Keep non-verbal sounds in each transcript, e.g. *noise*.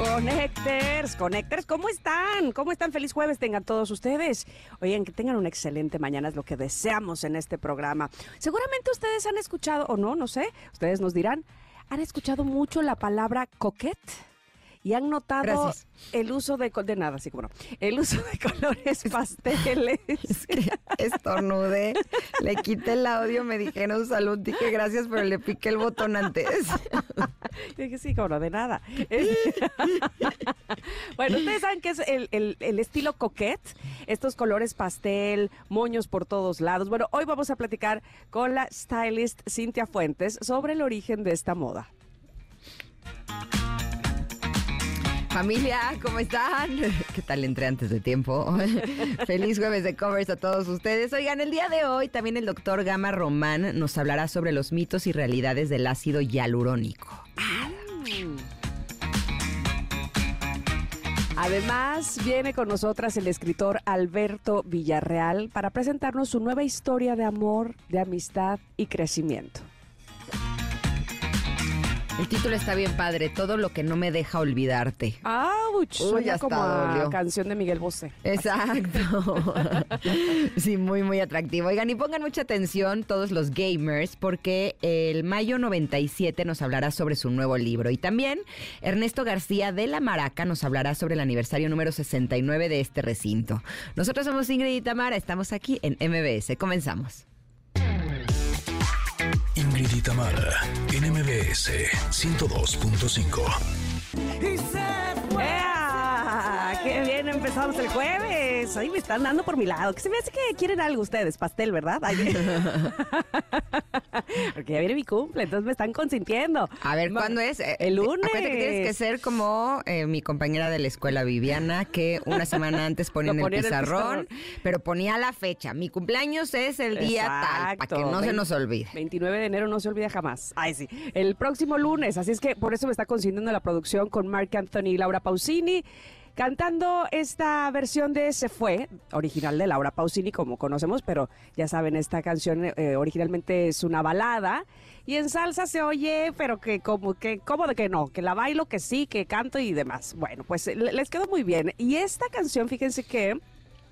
Connectors, Connectors, ¿cómo están? ¿Cómo están? Feliz jueves tengan todos ustedes. Oigan, que tengan una excelente mañana, es lo que deseamos en este programa. Seguramente ustedes han escuchado, o no, no sé, ustedes nos dirán, ¿han escuchado mucho la palabra coquette? Y han notado Gracias. el uso de, de nada, así como no, el uso de colores *laughs* pasteles. Es que estornudé, le quité el audio, me dijeron salud, dije gracias, pero le piqué el botón antes. *laughs* Dije, sí, como no, de nada. *laughs* Bueno, ustedes saben que es el, el- el estilo coquette, estos colores pastel, moños por todos lados. Bueno, hoy vamos a platicar con la stylist Cintia Fuentes sobre el origen de esta moda. Familia, ¿cómo están? *laughs* ¿Qué tal entré antes de tiempo? *laughs* Feliz jueves de covers a todos ustedes. Oigan, el día de hoy también el doctor Gama Román nos hablará sobre los mitos y realidades del ácido hialurónico. Además, viene con nosotras el escritor Alberto Villarreal para presentarnos su nueva historia de amor, de amistad y crecimiento. El título está bien padre, todo lo que no me deja olvidarte. ¡Auch! Uy, hasta como a dolió. canción de Miguel Bosé. Exacto. *laughs* Sí, muy, muy atractivo. Oigan, y pongan mucha atención todos los gamers, porque el mayo 97 nos hablará sobre su nuevo libro. Y también Ernesto García de La Maraca nos hablará sobre el aniversario número 69 de este recinto. Nosotros somos Ingrid y Tamara, estamos aquí en MBS. Comenzamos. Ingrid y Tamara en MBS 102.5. ¡Qué bien empezamos el jueves! Ahí me están dando por mi lado. Que se me hace que quieren algo ustedes, pastel, ¿verdad? Ay, *laughs* Porque ya viene mi cumple, entonces me están consintiendo. A ver, ¿cuándo es? Eh, El eh, lunes. Acuérdate que tienes que ser como eh, mi compañera de la escuela, Viviana, que una semana antes ponía en el ponía en el pizarrón, pero ponía la fecha. Mi cumpleaños es el día tal, para que no se nos olvide. 29 de enero no se olvida jamás. Ay, sí. El próximo lunes, así es que por eso me está consintiendo la producción con Mark Anthony y Laura Pausini. Cantando esta versión de Se Fue, original de Laura Pausini, como conocemos, pero ya saben, esta canción eh, originalmente es una balada y en salsa se oye, pero que como que, como de que no, que la bailo, que sí, que canto y demás. Bueno, pues le- les quedó muy bien. Y esta canción, fíjense que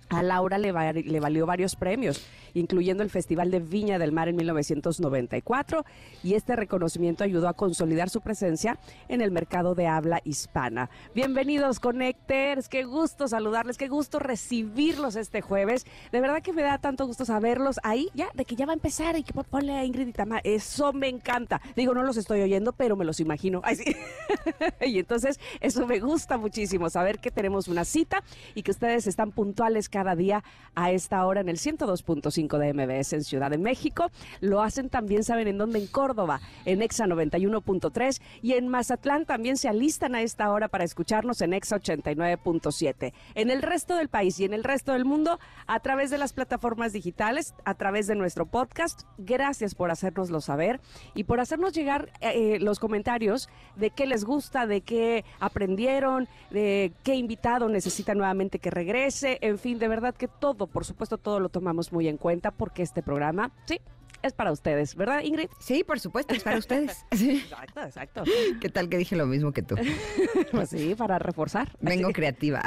a Laura le, va- le valió varios premios, incluyendo el Festival de Viña del Mar en 1994, y este reconocimiento ayudó a consolidar su presencia en el mercado de habla hispana. Bienvenidos, Connectors, qué gusto saludarles, qué gusto recibirlos este jueves. De verdad que me da tanto gusto saberlos ahí, ya, de que ya va a empezar y que pon- ponle a Ingrid y Tamara. Eso me encanta. Digo, no los estoy oyendo, pero me los imagino. Ay, sí. *laughs* y entonces, eso me gusta muchísimo, saber que tenemos una cita y que ustedes están puntuales cada día a esta hora en el 102.5 de MBS en Ciudad de México. Lo hacen también, saben en dónde, en Córdoba, en Exa 91.3 y en Mazatlán también se alistan a esta hora para escucharnos en Exa 89.7. En el resto del país y en el resto del mundo, a través de las plataformas digitales, a través de nuestro podcast. Gracias por hacérnoslo saber y por hacernos llegar eh, los comentarios de qué les gusta, de qué aprendieron, de qué invitado necesita nuevamente que regrese. En fin, de verdad que todo, por supuesto, todo lo tomamos muy en cuenta porque este programa, sí, es para ustedes, ¿verdad, Ingrid? Sí, por supuesto, es para ustedes. *laughs* Sí. Exacto, exacto. ¿Qué tal que dije lo mismo que tú? *laughs* Pues sí, para reforzar. Vengo creativa.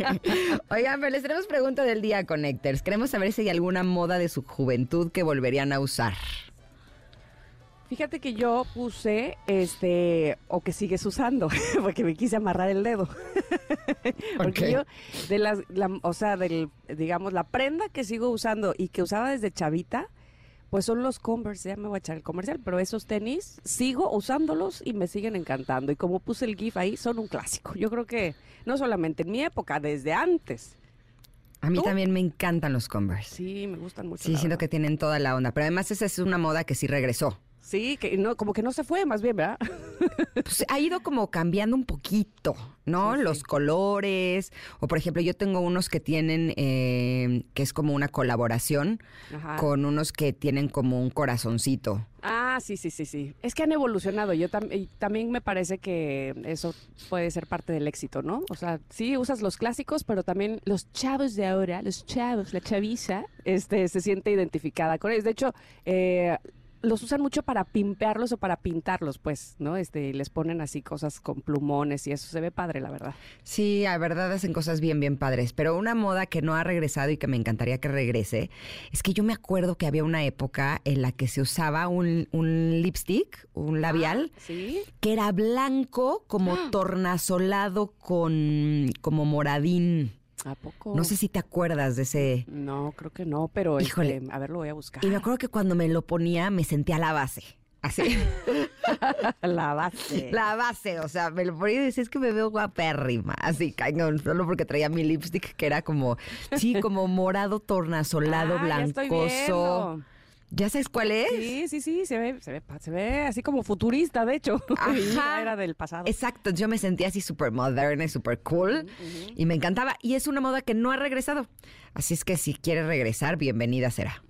*laughs* Oigan, pero les tenemos pregunta del día, Connectors. Queremos saber si hay alguna moda de su juventud que volverían a usar. Fíjate que yo puse, este, o que sigues usando, *laughs* porque me quise amarrar el dedo. *laughs* porque yo, de las, la- o sea, del, digamos, la prenda que sigo usando y que usaba desde chavita, pues son los Converse, ya me voy a echar el comercial, pero esos tenis sigo usándolos y me siguen encantando. Y como puse el GIF ahí, son un clásico. Yo creo que no solamente en mi época, desde antes. A mí ¿Tú? también me encantan los Converse. Sí, me gustan mucho. Sí, siento verdad. que tienen toda la onda. Pero además esa es una moda que sí regresó. Sí, que no, como que no se fue, más bien, ¿verdad? *laughs* Pues ha ido como cambiando un poquito, ¿no? Sí, Los colores. O por ejemplo, yo tengo unos que tienen, eh, que es como una colaboración Ajá. con unos que tienen como un corazoncito. Ah, sí, sí, sí, sí. Es que han evolucionado. Yo tam- también me parece que eso puede ser parte del éxito, ¿no? O sea, sí usas los clásicos, pero también los chavos de ahora, los chavos, la chaviza, este, se siente identificada con ellos. De hecho, eh, los usan mucho para pimpearlos o para pintarlos, pues, ¿no? Este, les ponen así cosas con plumones y eso se ve padre, la verdad. Sí, la verdad hacen cosas bien, bien padres. Pero una moda que no ha regresado y que me encantaría que regrese es que yo me acuerdo que había una época en la que se usaba un, un lipstick, un labial, Sí. que era blanco, como tornasolado con como moradín. ¿A poco? No sé si te acuerdas de ese. No, creo que no, pero Híjole. este, a ver, lo voy a buscar. Y me acuerdo que cuando me lo ponía me sentía la base. Así. *laughs* La base. La base, o sea, me lo ponía y decía, es que me veo guapérrima. Así, cañón, solo porque traía mi lipstick que era como, sí, como morado, tornasolado, Ah, blancoso. ¿Ya sabes cuál es? Sí, sí, sí, se ve, se ve, se ve así como futurista, de hecho. *laughs* Ajá. Era del pasado. Exacto, yo me sentía así súper moderna y súper cool y me encantaba. Y es una moda que no ha regresado. Así es que si quieres regresar, bienvenida será.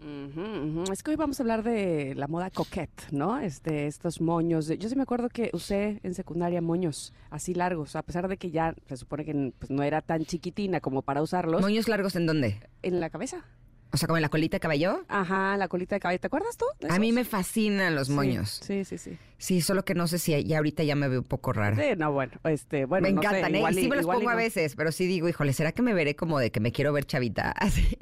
Es que hoy vamos a hablar de la moda coquette, ¿no? Este, estos moños. Yo sí me acuerdo que usé en secundaria moños así largos, a pesar de que ya se supone que pues, no era tan chiquitina como para usarlos. ¿Moños largos en dónde? En la cabeza. O sea, como en la colita de caballo. Ajá, la colita de caballo. ¿Te acuerdas tú? A mí me fascinan los moños. Sí, sí, sí. Sí, solo que no sé si ya ahorita ya me veo un poco rara. Sí, no, bueno, este, bueno, me no sé, encantan, ¿eh? igual Y y- sí me los pongo a veces, pero sí digo, híjole, ¿será que me veré como de que me quiero ver chavita? *laughs* Así.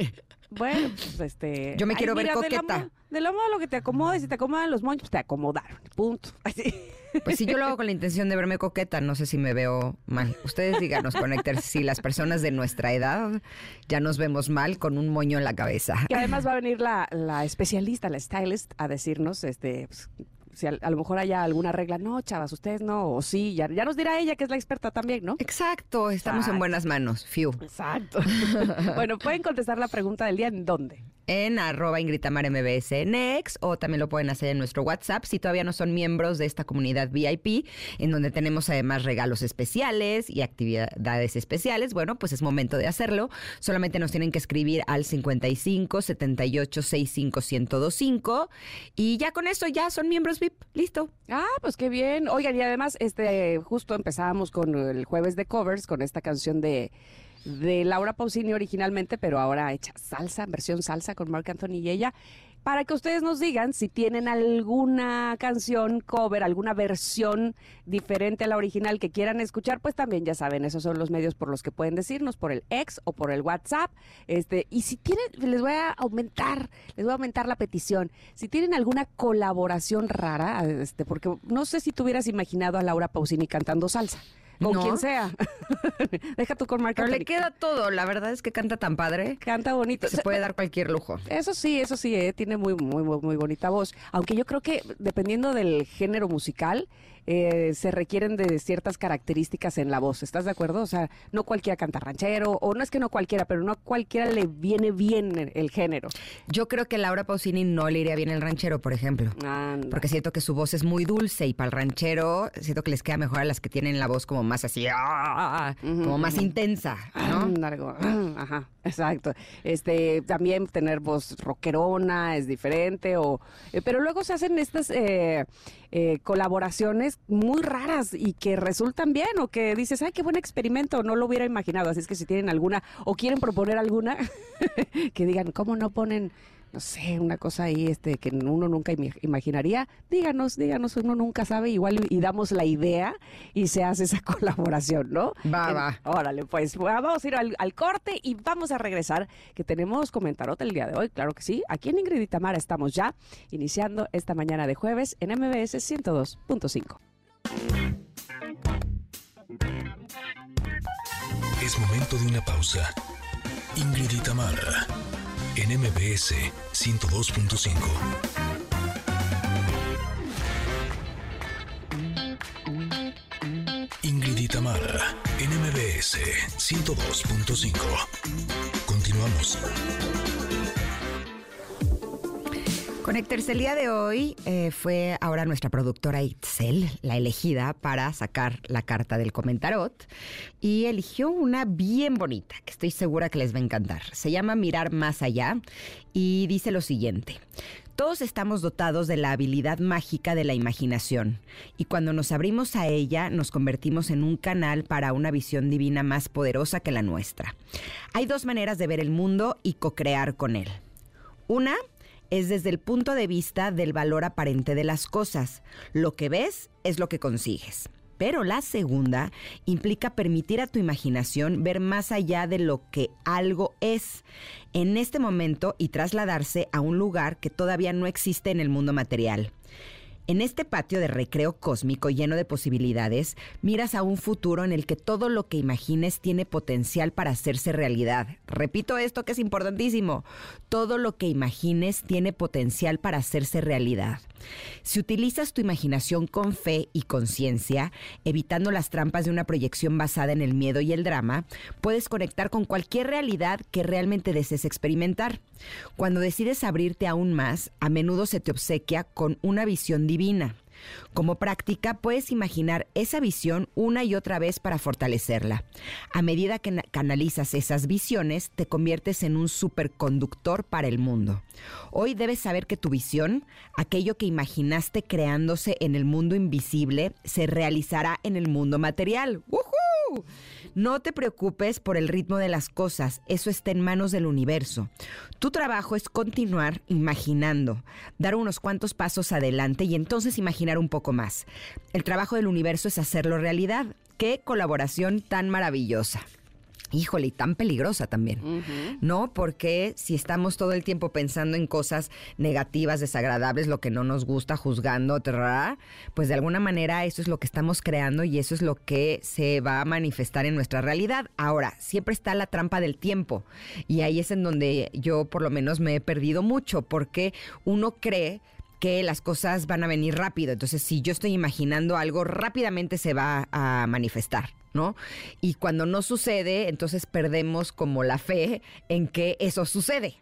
Bueno, pues este. Yo me quiero ver de la coqueta. De la moda lo que te acomoda, y si te acomodan los moños, pues te acomodaron. Punto. *laughs* Así. Pues sí, yo lo hago con la intención de verme coqueta, no sé si me veo mal. Ustedes díganos, Connectors, si las personas de nuestra edad ya nos vemos mal con un moño en la cabeza. Que además va a venir la, la especialista, la stylist, a decirnos, este, pues, si a, a lo mejor haya alguna regla. No, chavas, ustedes no, o sí, ya, ya nos dirá ella que es la experta también, ¿no? Exacto, estamos en buenas manos, Fiu. Exacto. *laughs* bueno, pueden contestar la pregunta del día en dónde. En arroba Ingrid Tamara MBS en X, o también lo pueden hacer en nuestro WhatsApp si todavía no son miembros de esta comunidad VIP, en donde tenemos además regalos especiales y actividades especiales. Bueno, pues es momento de hacerlo. Solamente nos tienen que escribir al 55 78 65 1025 y ya con eso ya son miembros VIP. Listo. Ah, pues qué bien. Oigan, y además, este, justo empezábamos con el jueves de covers, con esta canción de, de Laura Pausini originalmente, pero ahora hecha salsa, versión salsa con Marc Anthony y ella. Para que ustedes nos digan si tienen alguna canción cover, alguna versión diferente a la original que quieran escuchar, pues también ya saben, esos son los medios por los que pueden decirnos, por el ex o por el WhatsApp. Este, y si tienen, les voy a aumentar, les voy a aumentar la petición. Si tienen alguna colaboración rara, este, porque no sé si tú hubieras imaginado a Laura Pausini cantando salsa. Con No. quien sea. *laughs* Deja tú con Pero le queda todo. La verdad es que canta tan padre Canta bonito. se puede dar cualquier lujo. Eso sí, eso sí, eh, tiene muy, muy, muy, muy bonita voz. Aunque yo creo que dependiendo del género musical, eh, se requieren de ciertas características en la voz. ¿Estás de acuerdo? O sea, no cualquiera canta ranchero, o no es que no cualquiera, pero no a cualquiera le viene bien el, género. Yo creo que Laura Pausini no le iría bien el ranchero, por ejemplo. Anda. Porque siento que su voz es muy dulce y para el ranchero siento que les queda mejor a las que tienen la voz como más así, ¡ah! como más intensa, ¿no? Ah, *clears throat* Ajá, exacto. Este, también tener voz rockerona es diferente, o, eh, pero luego se hacen estas eh, eh, colaboraciones muy raras y que resultan bien, o que dices, ay, qué buen experimento, no lo hubiera imaginado. Así es que si tienen alguna, o quieren proponer alguna, *laughs* que digan, ¿cómo no ponen? No sé, una cosa ahí este que uno nunca imaginaría. Díganos, díganos, uno nunca sabe, igual y, y damos la idea y se hace esa *laughs* colaboración, ¿no? Va, En- va. Órale, pues vamos a ir al, al corte y vamos a regresar, que tenemos comentarote el día de hoy, claro que sí. Aquí en Ingrid y Tamara estamos ya iniciando esta mañana de jueves en MBS 102.5. Es momento de una pausa. Ingrid y Tamara, en MBS 102.5. Ingrid y Tamara, en MBS 102.5. Continuamos. Conecters, el día de hoy eh, fue ahora nuestra productora Itzel, la elegida para sacar la carta del comentarot y eligió una bien bonita que estoy segura que les va a encantar. Se llama Mirar más allá y dice lo siguiente. Todos estamos dotados de la habilidad mágica de la imaginación y cuando nos abrimos a ella nos convertimos en un canal para una visión divina más poderosa que la nuestra. Hay dos maneras de ver el mundo y co-crear con él. Una es desde el punto de vista del valor aparente de las cosas. Lo que ves es lo que consigues. Pero la segunda implica permitir a tu imaginación ver más allá de lo que algo es en este momento y trasladarse a un lugar que todavía no existe en el mundo material. En este patio de recreo cósmico lleno de posibilidades, miras a un futuro en el que todo lo que imagines tiene potencial para hacerse realidad. Repito esto que es importantísimo. Todo lo que imagines tiene potencial para hacerse realidad. Si utilizas tu imaginación con fe y conciencia, evitando las trampas de una proyección basada en el miedo y el drama, puedes conectar con cualquier realidad que realmente desees experimentar. Cuando decides abrirte aún más, a menudo se te obsequia con una visión divina. Como práctica, puedes imaginar esa visión una y otra vez para fortalecerla. A medida que canalizas esas visiones, te conviertes en un superconductor para el mundo. Hoy debes saber que tu visión, aquello que imaginaste creándose en el mundo invisible, se realizará en el mundo material. ¡Woohoo! No te preocupes por el ritmo de las cosas, eso está en manos del universo. Tu trabajo es continuar imaginando, dar unos cuantos pasos adelante y entonces imaginar un poco más. El trabajo del universo es hacerlo realidad. Qué colaboración tan maravillosa híjole, y tan peligrosa también, ¿no? Porque si estamos todo el tiempo pensando en cosas negativas, desagradables, lo que no nos gusta, juzgando, pues de alguna manera eso es lo que estamos creando y eso es lo que se va a manifestar en nuestra realidad. Ahora, siempre está la trampa del tiempo y ahí es en donde yo por lo menos me he perdido mucho porque uno cree que las cosas van a venir rápido. Entonces, si yo estoy imaginando algo, rápidamente se va a manifestar, ¿no? Y cuando no sucede, entonces perdemos como la fe en que eso sucede.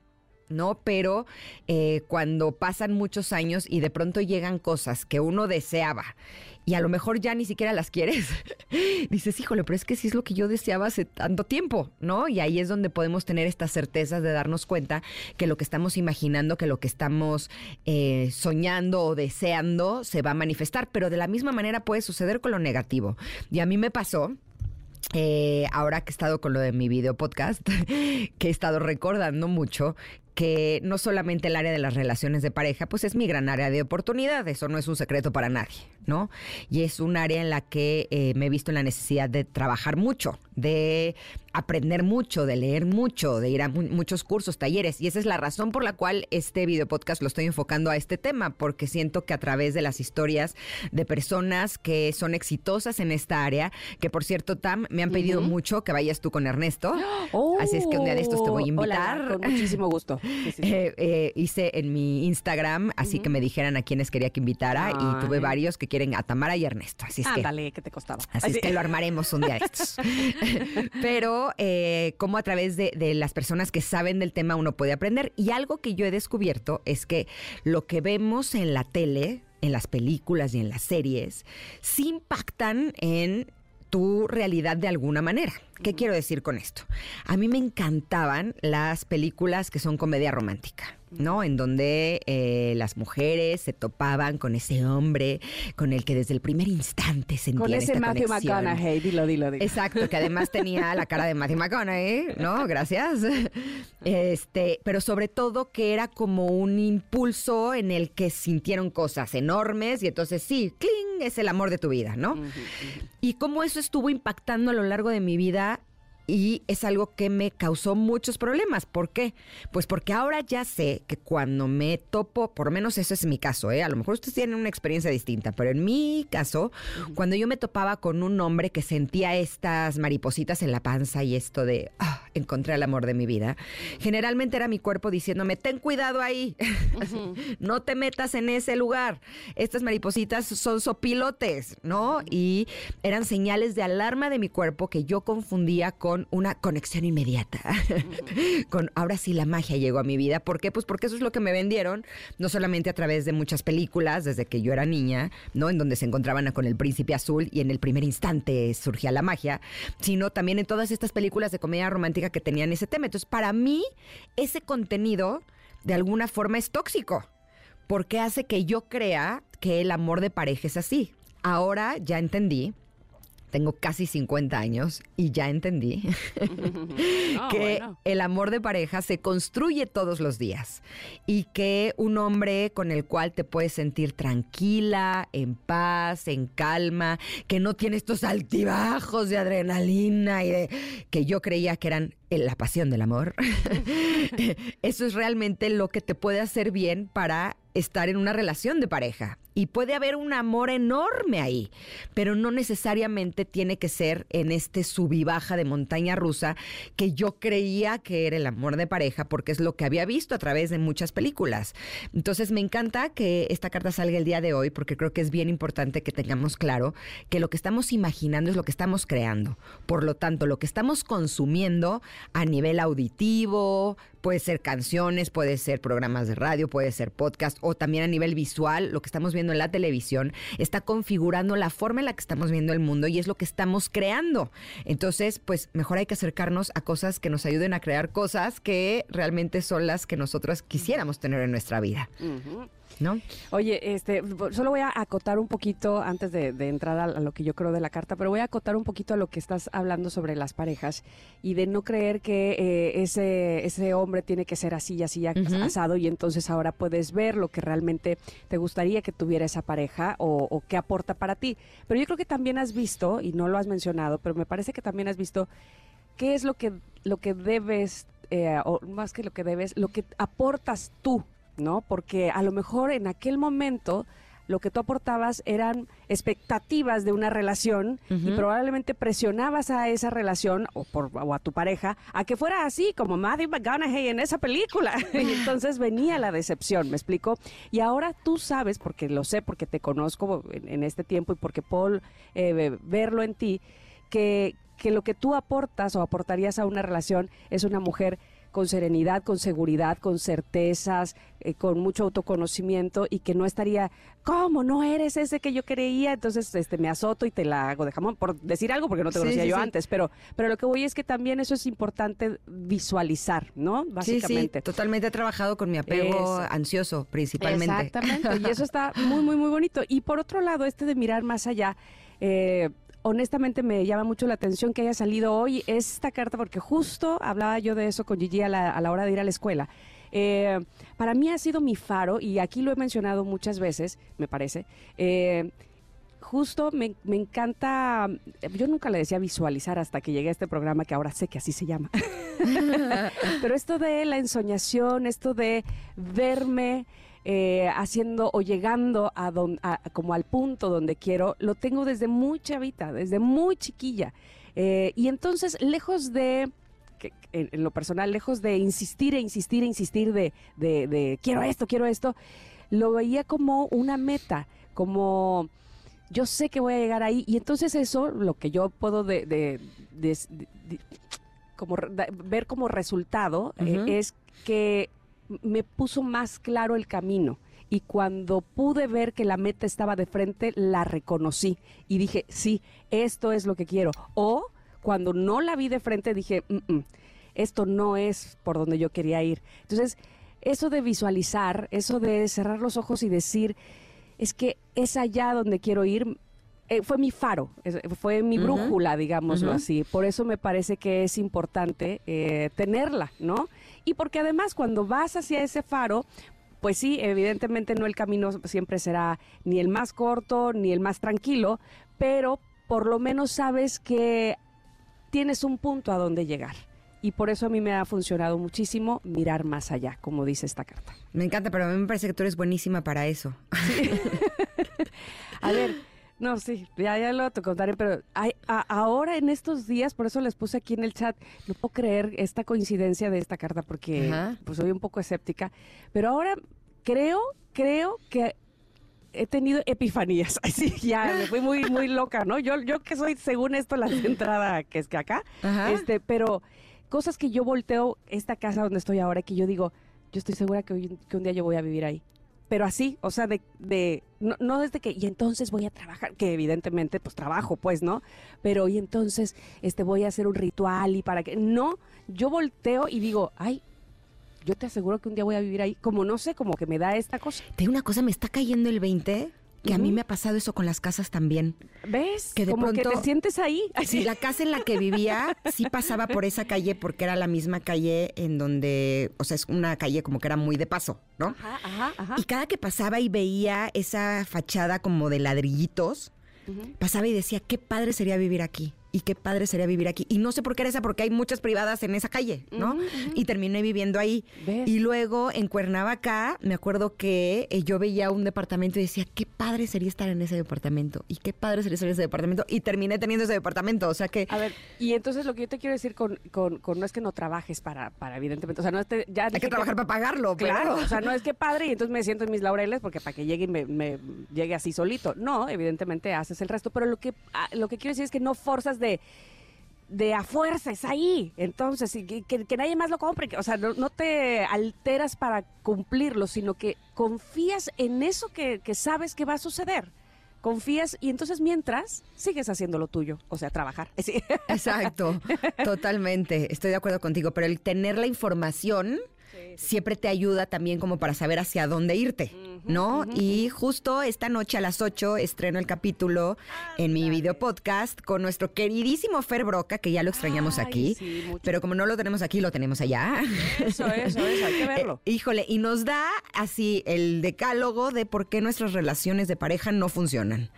¿No? Pero eh, cuando pasan muchos años y de pronto llegan cosas que uno deseaba y a lo mejor ya ni siquiera las quieres, *laughs* dices, híjole, pero es que sí es lo que yo deseaba hace tanto tiempo, ¿no? Y ahí es donde podemos tener estas certezas de darnos cuenta que lo que estamos imaginando, que lo que estamos eh, soñando o deseando se va a manifestar, pero de la misma manera puede suceder con lo negativo. Y a mí me pasó eh, ahora que he estado con lo de mi video podcast, *laughs* que he estado recordando mucho que no solamente el área de las relaciones de pareja, pues es mi gran área de oportunidad, eso no es un secreto para nadie, ¿no? Y es un área en la que eh, me he visto en la necesidad de trabajar mucho, de aprender mucho, de leer mucho, de ir a muchos cursos, talleres. Y esa es la razón por la cual este video podcast lo estoy enfocando a este tema, porque siento que a través de las historias de personas que son exitosas en esta área, que por cierto, Tam, me han pedido mucho que vayas tú con Ernesto. *gasps* Así es que un día de estos te voy a invitar. con muchísimo gusto. Eh, eh, hice en mi Instagram, así que me dijeran a quienes quería que invitara y tuve varios que quieren a Tamara y Ernesto. Así es Ándale, que, te costaba. Así es que lo armaremos un día de estos. *laughs* Pero eh, como a través de, de las personas que saben del tema uno puede aprender. Y algo que yo he descubierto es que lo que vemos en la tele, en las películas y en las series, sí impactan en tu realidad de alguna manera. ¿Qué quiero decir con esto? A mí me encantaban las películas que son comedia romántica. ¿No? En donde eh, las mujeres se topaban con ese hombre con el que desde el primer instante sentían Con ese Matthew McConaughey, dilo, dilo, dilo. Exacto, que además *laughs* tenía la cara de Matthew McConaughey, ¿no? Gracias. Este, pero sobre todo que era como un impulso en el que sintieron cosas enormes y entonces sí, cling, es el amor de tu vida, ¿no? Y cómo eso estuvo impactando a lo largo de mi vida y es algo que me causó muchos problemas. ¿Por qué? Pues porque ahora ya sé que cuando me topo, por lo menos eso es mi caso, ¿eh? a lo mejor ustedes tienen una experiencia distinta, pero en mi caso, cuando yo me topaba con un hombre que sentía estas maripositas en la panza y esto de, ah, encontré el amor de mi vida, generalmente era mi cuerpo diciéndome, ten cuidado ahí, *laughs* no te metas en ese lugar. Estas maripositas son sopilotes, ¿no? Y eran señales de alarma de mi cuerpo que yo confundía con una conexión inmediata. *laughs* con ahora sí la magia llegó a mi vida. ¿Por qué? Pues porque eso es lo que me vendieron, no solamente a través de muchas películas, desde que yo era niña, ¿no? En donde se encontraban con el príncipe azul y en el primer instante surgía la magia, sino también en todas estas películas de comedia romántica que tenían ese tema. Entonces, para mí, ese contenido de alguna forma es tóxico, porque hace que yo crea que el amor de pareja es así. Ahora ya entendí tengo casi 50 años y ya entendí *laughs* *laughs* que el amor de pareja se construye todos los días y que un hombre con el cual te puedes sentir tranquila, en paz, en calma, que no tiene estos altibajos de adrenalina y de que yo creía que eran la pasión del amor. *laughs* Eso es realmente lo que te puede hacer bien para estar en una relación de pareja. Y puede haber un amor enorme ahí, pero no necesariamente tiene que ser en este sub y baja de montaña rusa que yo creía que era el amor de pareja, porque es lo que había visto a través de muchas películas. Entonces me encanta que esta carta salga el día de hoy, porque creo que es bien importante que tengamos claro que lo que estamos imaginando es lo que estamos creando. Por lo tanto, lo que estamos consumiendo a nivel auditivo, puede ser canciones, puede ser programas de radio, puede ser podcast o también a nivel visual, lo que estamos viendo en la televisión está configurando la forma en la que estamos viendo el mundo y es lo que estamos creando. Entonces, pues mejor hay que acercarnos a cosas que nos ayuden a crear cosas que realmente son las que nosotros quisiéramos tener en nuestra vida. ¿No? Oye, este, solo voy a acotar un poquito antes de, entrar a, lo que yo creo de la carta, pero voy a acotar un poquito a lo que estás hablando sobre las parejas y de no creer que eh, ese, ese hombre tiene que ser así y así asado y entonces ahora puedes ver lo que realmente te gustaría que tuviera esa pareja o, o qué aporta para ti. Pero yo creo que también has visto, y no lo has mencionado, pero me parece que también has visto qué es lo que, lo que debes, eh, o más que lo que debes, lo que aportas tú ¿no? Porque a lo mejor en aquel momento lo que tú aportabas eran expectativas de una relación y probablemente presionabas a esa relación o, por, o a tu pareja a que fuera así como Maddie McConaughey en esa película. *laughs* y entonces venía la decepción, ¿me explico? Y ahora tú sabes, porque lo sé, porque te conozco en, este tiempo y porque Paul eh, verlo en ti, que, que lo que tú aportas o aportarías a una relación es una mujer con serenidad, con seguridad, con certezas, eh, con mucho autoconocimiento y que no estaría, ¿cómo no eres ese que yo creía? Entonces este, me azoto y te la hago de jamón, por decir algo, porque no te conocía yo antes, pero, pero lo que voy es que también eso es importante visualizar, ¿no? Básicamente. Sí, totalmente he trabajado con mi apego ansioso, principalmente. Exactamente, y eso *laughs* está muy, muy, muy bonito. Y por otro lado, este de mirar más allá, eh, honestamente me llama mucho la atención que haya salido hoy esta carta, porque justo hablaba yo de eso con Gigi a la, hora de ir a la escuela. Eh, para mí ha sido mi faro, y aquí lo he mencionado muchas veces, me parece. Eh, justo me, me, encanta, yo nunca le decía visualizar hasta que llegué a este programa que ahora sé que así se llama. *laughs* *laughs* Pero esto de la ensoñación, esto de verme eh, haciendo o llegando a, como al punto donde quiero, lo tengo desde muy chavita, desde muy chiquilla. Eh, y entonces, lejos de en, lo personal, lejos de insistir e insistir e insistir de, de, quiero esto, quiero esto, lo veía como una meta, como yo sé que voy a llegar ahí. Y entonces eso, lo que yo puedo de, como ver como resultado eh, es que me puso más claro el camino. Y cuando pude ver que la meta estaba de frente, la reconocí y dije, sí, esto es lo que quiero. O cuando no la vi de frente, dije, mm, mm, esto no es por donde yo quería ir. Entonces, eso de visualizar, eso de cerrar los ojos y decir, es que es allá donde quiero ir, eh, fue mi faro, fue mi brújula, digámoslo así. Por eso me parece que es importante eh, tenerla, ¿no? y porque además cuando vas hacia ese faro, pues sí, evidentemente no el camino siempre será ni el más corto ni el más tranquilo, pero por lo menos sabes que tienes un punto a donde llegar. Y por eso a mí me ha funcionado muchísimo mirar más allá, como dice esta carta. Me encanta, pero a mí me parece que tú eres buenísima para eso. *laughs* a ver, No, sí, ya, ya lo te contaré, pero hay, a- ahora en estos días, por eso les puse aquí en el chat, no puedo creer esta coincidencia de esta carta porque Ajá. pues soy un poco escéptica, pero ahora creo, creo que he tenido epifanías. *laughs* Así, ya me fui muy, muy loca, ¿no? Yo, yo que soy, según esto, la centrada que es que acá, Ajá. este, pero cosas que yo volteo esta casa donde estoy ahora, que yo digo, yo estoy segura que, hoy- que un día yo voy a vivir ahí. Pero así, o sea, de, de no, no desde que, y entonces voy a trabajar, que evidentemente, pues trabajo, pues, ¿no? Pero y entonces, este, voy a hacer un ritual y para que, no, yo volteo y digo, ay, yo te aseguro que un día voy a vivir ahí, como no sé, como que me da esta cosa. Te una cosa, me está cayendo el 20, que a mí me ha pasado eso con las casas también. ¿Ves? Que de como que pronto- te sientes ahí. *laughs* Sí, la casa en la que vivía sí pasaba por esa calle porque era la misma calle en donde, o sea, es una calle como que era muy de paso, ¿no? Ajá, ajá, ajá. Y cada que pasaba y veía esa fachada como de ladrillitos, pasaba y decía, qué padre sería vivir aquí. Y qué padre sería vivir aquí. Y no sé por qué era esa, porque hay muchas privadas en esa calle, ¿no? Y terminé viviendo ahí. ¿Ves? Y luego en Cuernavaca, me acuerdo que eh, yo veía un departamento y decía, qué padre sería estar en ese departamento. Y qué padre sería estar en ese departamento. Y terminé teniendo ese departamento. O sea que. A ver, y entonces lo que yo te quiero decir con, con, con no es que no trabajes para, para evidentemente, o sea, no es te- ya Hay que trabajar para pagarlo, pero- Claro, o sea, no es *laughs* que padre y entonces me siento en mis laureles porque para que llegue y me, me llegue así solito. No, evidentemente haces el resto, pero lo que ah, lo que quiero decir es que no forzas de a fuerza, es ahí. Entonces, y que, nadie más lo compre. o sea, no, te alteras para cumplirlo, sino que confías en eso que, sabes que va a suceder. Confías y entonces mientras sigues haciendo lo tuyo, o sea, trabajar. *laughs* Exacto, totalmente. Estoy de acuerdo contigo. Pero el tener la información siempre te ayuda también como para saber hacia dónde irte, ¿no? y justo esta noche a las 8 estreno el capítulo en mi video podcast con nuestro queridísimo Fer Broca, que ya lo extrañamos Ay, aquí. sí, pero como no lo tenemos aquí, lo tenemos allá. Eso, eso, eso, hay que *laughs* verlo. Eh, híjole, y nos da así el decálogo de por qué nuestras relaciones de pareja no funcionan.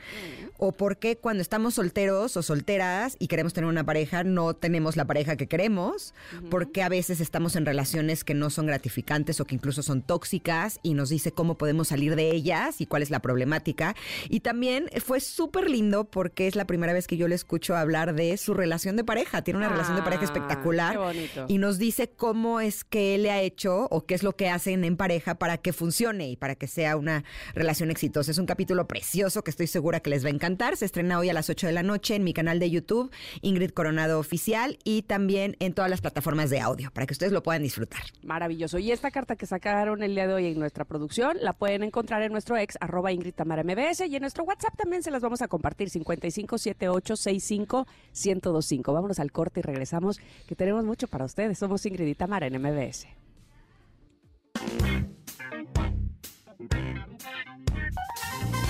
O por qué cuando estamos solteros o solteras y queremos tener una pareja, no tenemos la pareja que queremos. Por qué a veces estamos en relaciones que no son gratificantes o que incluso son tóxicas y nos dice cómo podemos salir de ellas y cuál es la problemática. Y también fue súper lindo porque es la primera vez que yo le escucho hablar de su relación de pareja. Tiene una relación de pareja Ah, espectacular qué bonito. y nos dice cómo es que él le ha hecho o qué es lo que hacen en pareja para que funcione y para que sea una relación exitosa. Es un capítulo precioso que estoy segura que les va a encantar. Se estrena hoy a las 8 de la noche en mi canal de YouTube, Ingrid Coronado Oficial, y también en todas las plataformas de audio para que ustedes lo puedan disfrutar. Maravilloso. Y esta carta que sacaron el día de hoy en nuestra producción la pueden encontrar en nuestro ex, arroba Ingrid Tamara MBS, y en nuestro WhatsApp también se las vamos a compartir, 5578651025. Vámonos al corte y regresamos, que tenemos mucho para ustedes. Somos Ingrid y Tamara en MBS.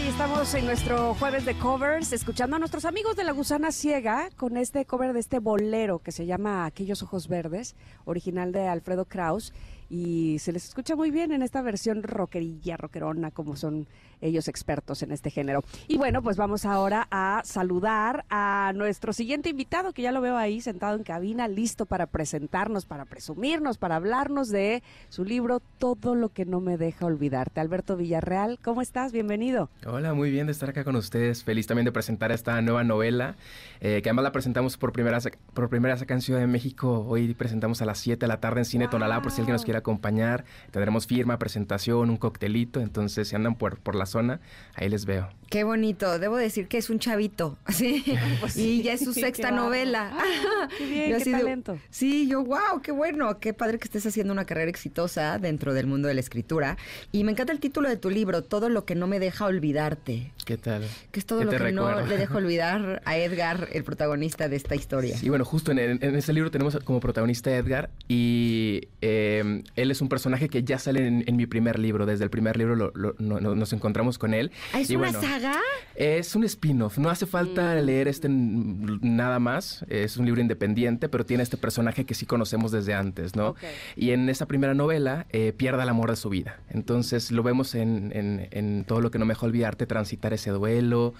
y estamos en nuestro jueves de covers, escuchando a nuestros amigos de La Gusana Ciega con este cover de este bolero que se llama Aquellos Ojos Verdes, original de Alfredo Kraus. Y se les escucha muy bien en esta versión rockerilla, rockerona, como son ellos expertos en este género. Y bueno, pues vamos ahora a saludar a nuestro siguiente invitado, que ya lo veo ahí sentado en cabina, listo para presentarnos, para presumirnos, para hablarnos de su libro Todo lo que no me deja olvidarte. Alberto Villarreal, ¿cómo estás? Bienvenido. Hola, muy bien de estar acá con ustedes. Feliz también de presentar esta nueva novela, eh, que además la presentamos por primera, por primera vez acá en Ciudad de México. Hoy presentamos a las 7 de la tarde en Cine Tonalá, por si alguien nos quiere acompañar. Tendremos firma, presentación, un coctelito. Entonces, si andan por, por la zona, ahí les veo. Qué bonito. Debo decir que es un chavito. *laughs* Sí. Pues *laughs* y ya es su *laughs* sexta novela. Ah, qué bien, qué talento. sí, yo, wow, qué bueno. Qué padre que estés haciendo una carrera exitosa dentro del mundo de la escritura. Y me encanta el título de tu libro, Todo lo que no me deja olvidarte. ¿Qué tal? Que es todo ¿Qué lo que no le deja *laughs* olvidar a Edgar, el protagonista de esta historia. Y bueno, justo en, en- en este libro tenemos como protagonista a Edgar y eh, él es un personaje que ya sale en, mi primer libro. Desde el primer libro nos encontramos con él. ¿Ah, ¿Es una saga? Es un spin-off. No hace falta mm. leer este nada más. Es un libro independiente, pero tiene este personaje que sí conocemos desde antes, ¿no? Y en esa primera novela eh, pierde el amor de su vida. Entonces lo vemos en, en, todo lo que no me dejó transitar ese duelo.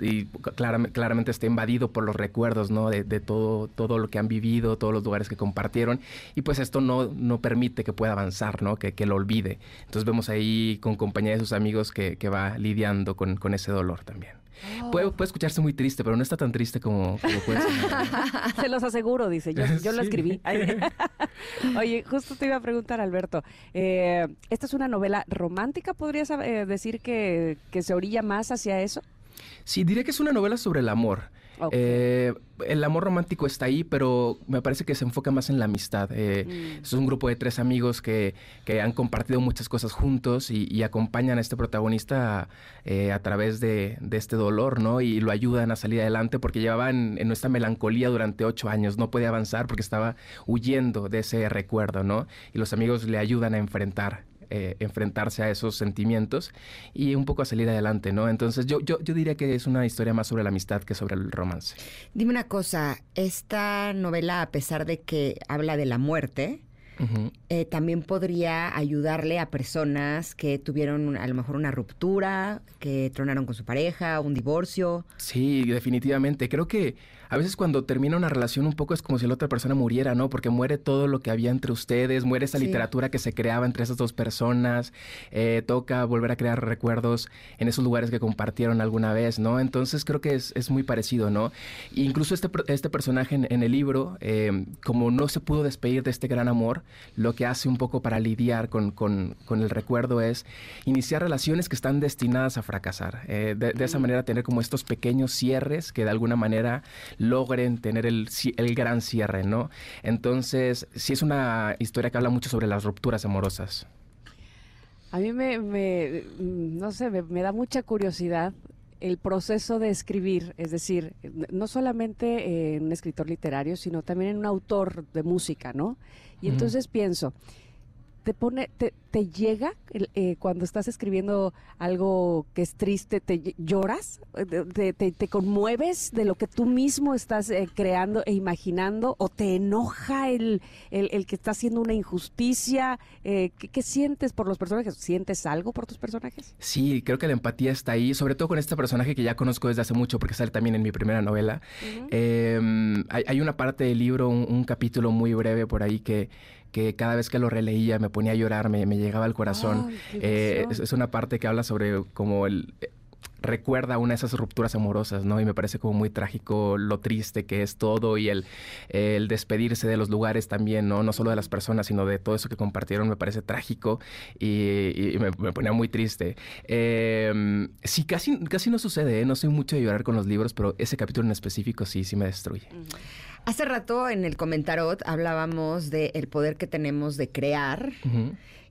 Y claramente está invadido por los recuerdos, ¿no? De, todo, todo lo que han vivido, todos los lugares que compartieron. Y pues esto no, no permite que pueda avanzar, ¿no? Que, que lo olvide. Entonces vemos ahí con compañía de sus amigos que, que va lidiando con, con ese dolor también. Oh. Puede, escucharse muy triste, pero no está tan triste como, puede ser. *laughs* Se los aseguro, dice. Yo, yo lo escribí. *laughs* *laughs* Oye, justo te iba a preguntar, Alberto. Eh, ¿Esta es una novela romántica? ¿Podrías eh, decir que, que se orilla más hacia eso? Sí, diría que es una novela sobre el amor. Eh, el amor romántico está ahí, pero me parece que se enfoca más en la amistad. Eh, mm. Es un grupo de tres amigos que, han compartido muchas cosas juntos y, acompañan a este protagonista eh, a través de, este dolor, ¿no? Y lo ayudan a salir adelante porque llevaba en, en, esta melancolía durante ocho años. No podía avanzar porque estaba huyendo de ese recuerdo, ¿no? Y los amigos le ayudan a enfrentar eh, enfrentarse a esos sentimientos y un poco a salir adelante, ¿no? Entonces yo, yo, yo diría que es una historia más sobre la amistad que sobre el romance. Dime una cosa, esta novela, a pesar de que habla de la muerte, eh, también podría ayudarle a personas que tuvieron a lo mejor una ruptura, que tronaron con su pareja, un divorcio. Sí, definitivamente. Creo que a veces cuando termina una relación un poco es como si la otra persona muriera, ¿no? Porque muere todo lo que había entre ustedes, muere esa literatura que se creaba entre esas dos personas, eh, toca volver a crear recuerdos en esos lugares que compartieron alguna vez, ¿no? Entonces creo que es, es muy parecido, ¿no? incluso este, este personaje en, el libro, eh, como no se pudo despedir de este gran amor, lo que hace un poco para lidiar con, con, con el recuerdo es iniciar relaciones que están destinadas a fracasar. Eh, de, de, esa manera tener como estos pequeños cierres que de alguna manera logren tener el, el gran cierre, ¿no? Entonces, sí es una historia que habla mucho sobre las rupturas amorosas. A mí me, me no sé, me, da mucha curiosidad el proceso de escribir, es decir, no solamente en un escritor literario, sino también en un autor de música, ¿no? Y entonces pienso, te pone, te, te llega eh, cuando estás escribiendo algo que es triste, te lloras, te, te, conmueves de lo que tú mismo estás eh, creando e imaginando, o te enoja el, el, que está haciendo una injusticia. Eh, ¿qué, sientes por los personajes? ¿Sientes algo por tus personajes? Sí, creo que la empatía está ahí, sobre todo con este personaje que ya conozco desde hace mucho, porque sale también en mi primera novela. Em, hay, una parte del libro, un capítulo muy breve por ahí que que cada vez que lo releía me ponía a llorar, me, llegaba al corazón. Eh, es, una parte que habla sobre como el... Recuerda una de esas rupturas amorosas, ¿no? Y me parece como muy trágico lo triste que es todo y el, el despedirse de los lugares también, ¿no? No solo de las personas, sino de todo eso que compartieron, me parece trágico y, me, ponía muy triste. Eh, sí, casi, casi no sucede, ¿eh? No soy mucho de llorar con los libros, pero ese capítulo en específico sí, sí me destruye. Hace rato en el comentarot hablábamos del poder que tenemos de crear.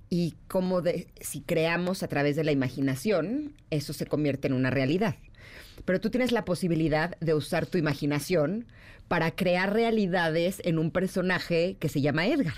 Y cómo de, si creamos a través de la imaginación, eso se convierte en una realidad. Pero tú tienes la posibilidad de usar tu imaginación para crear realidades en un personaje que se llama Edgar.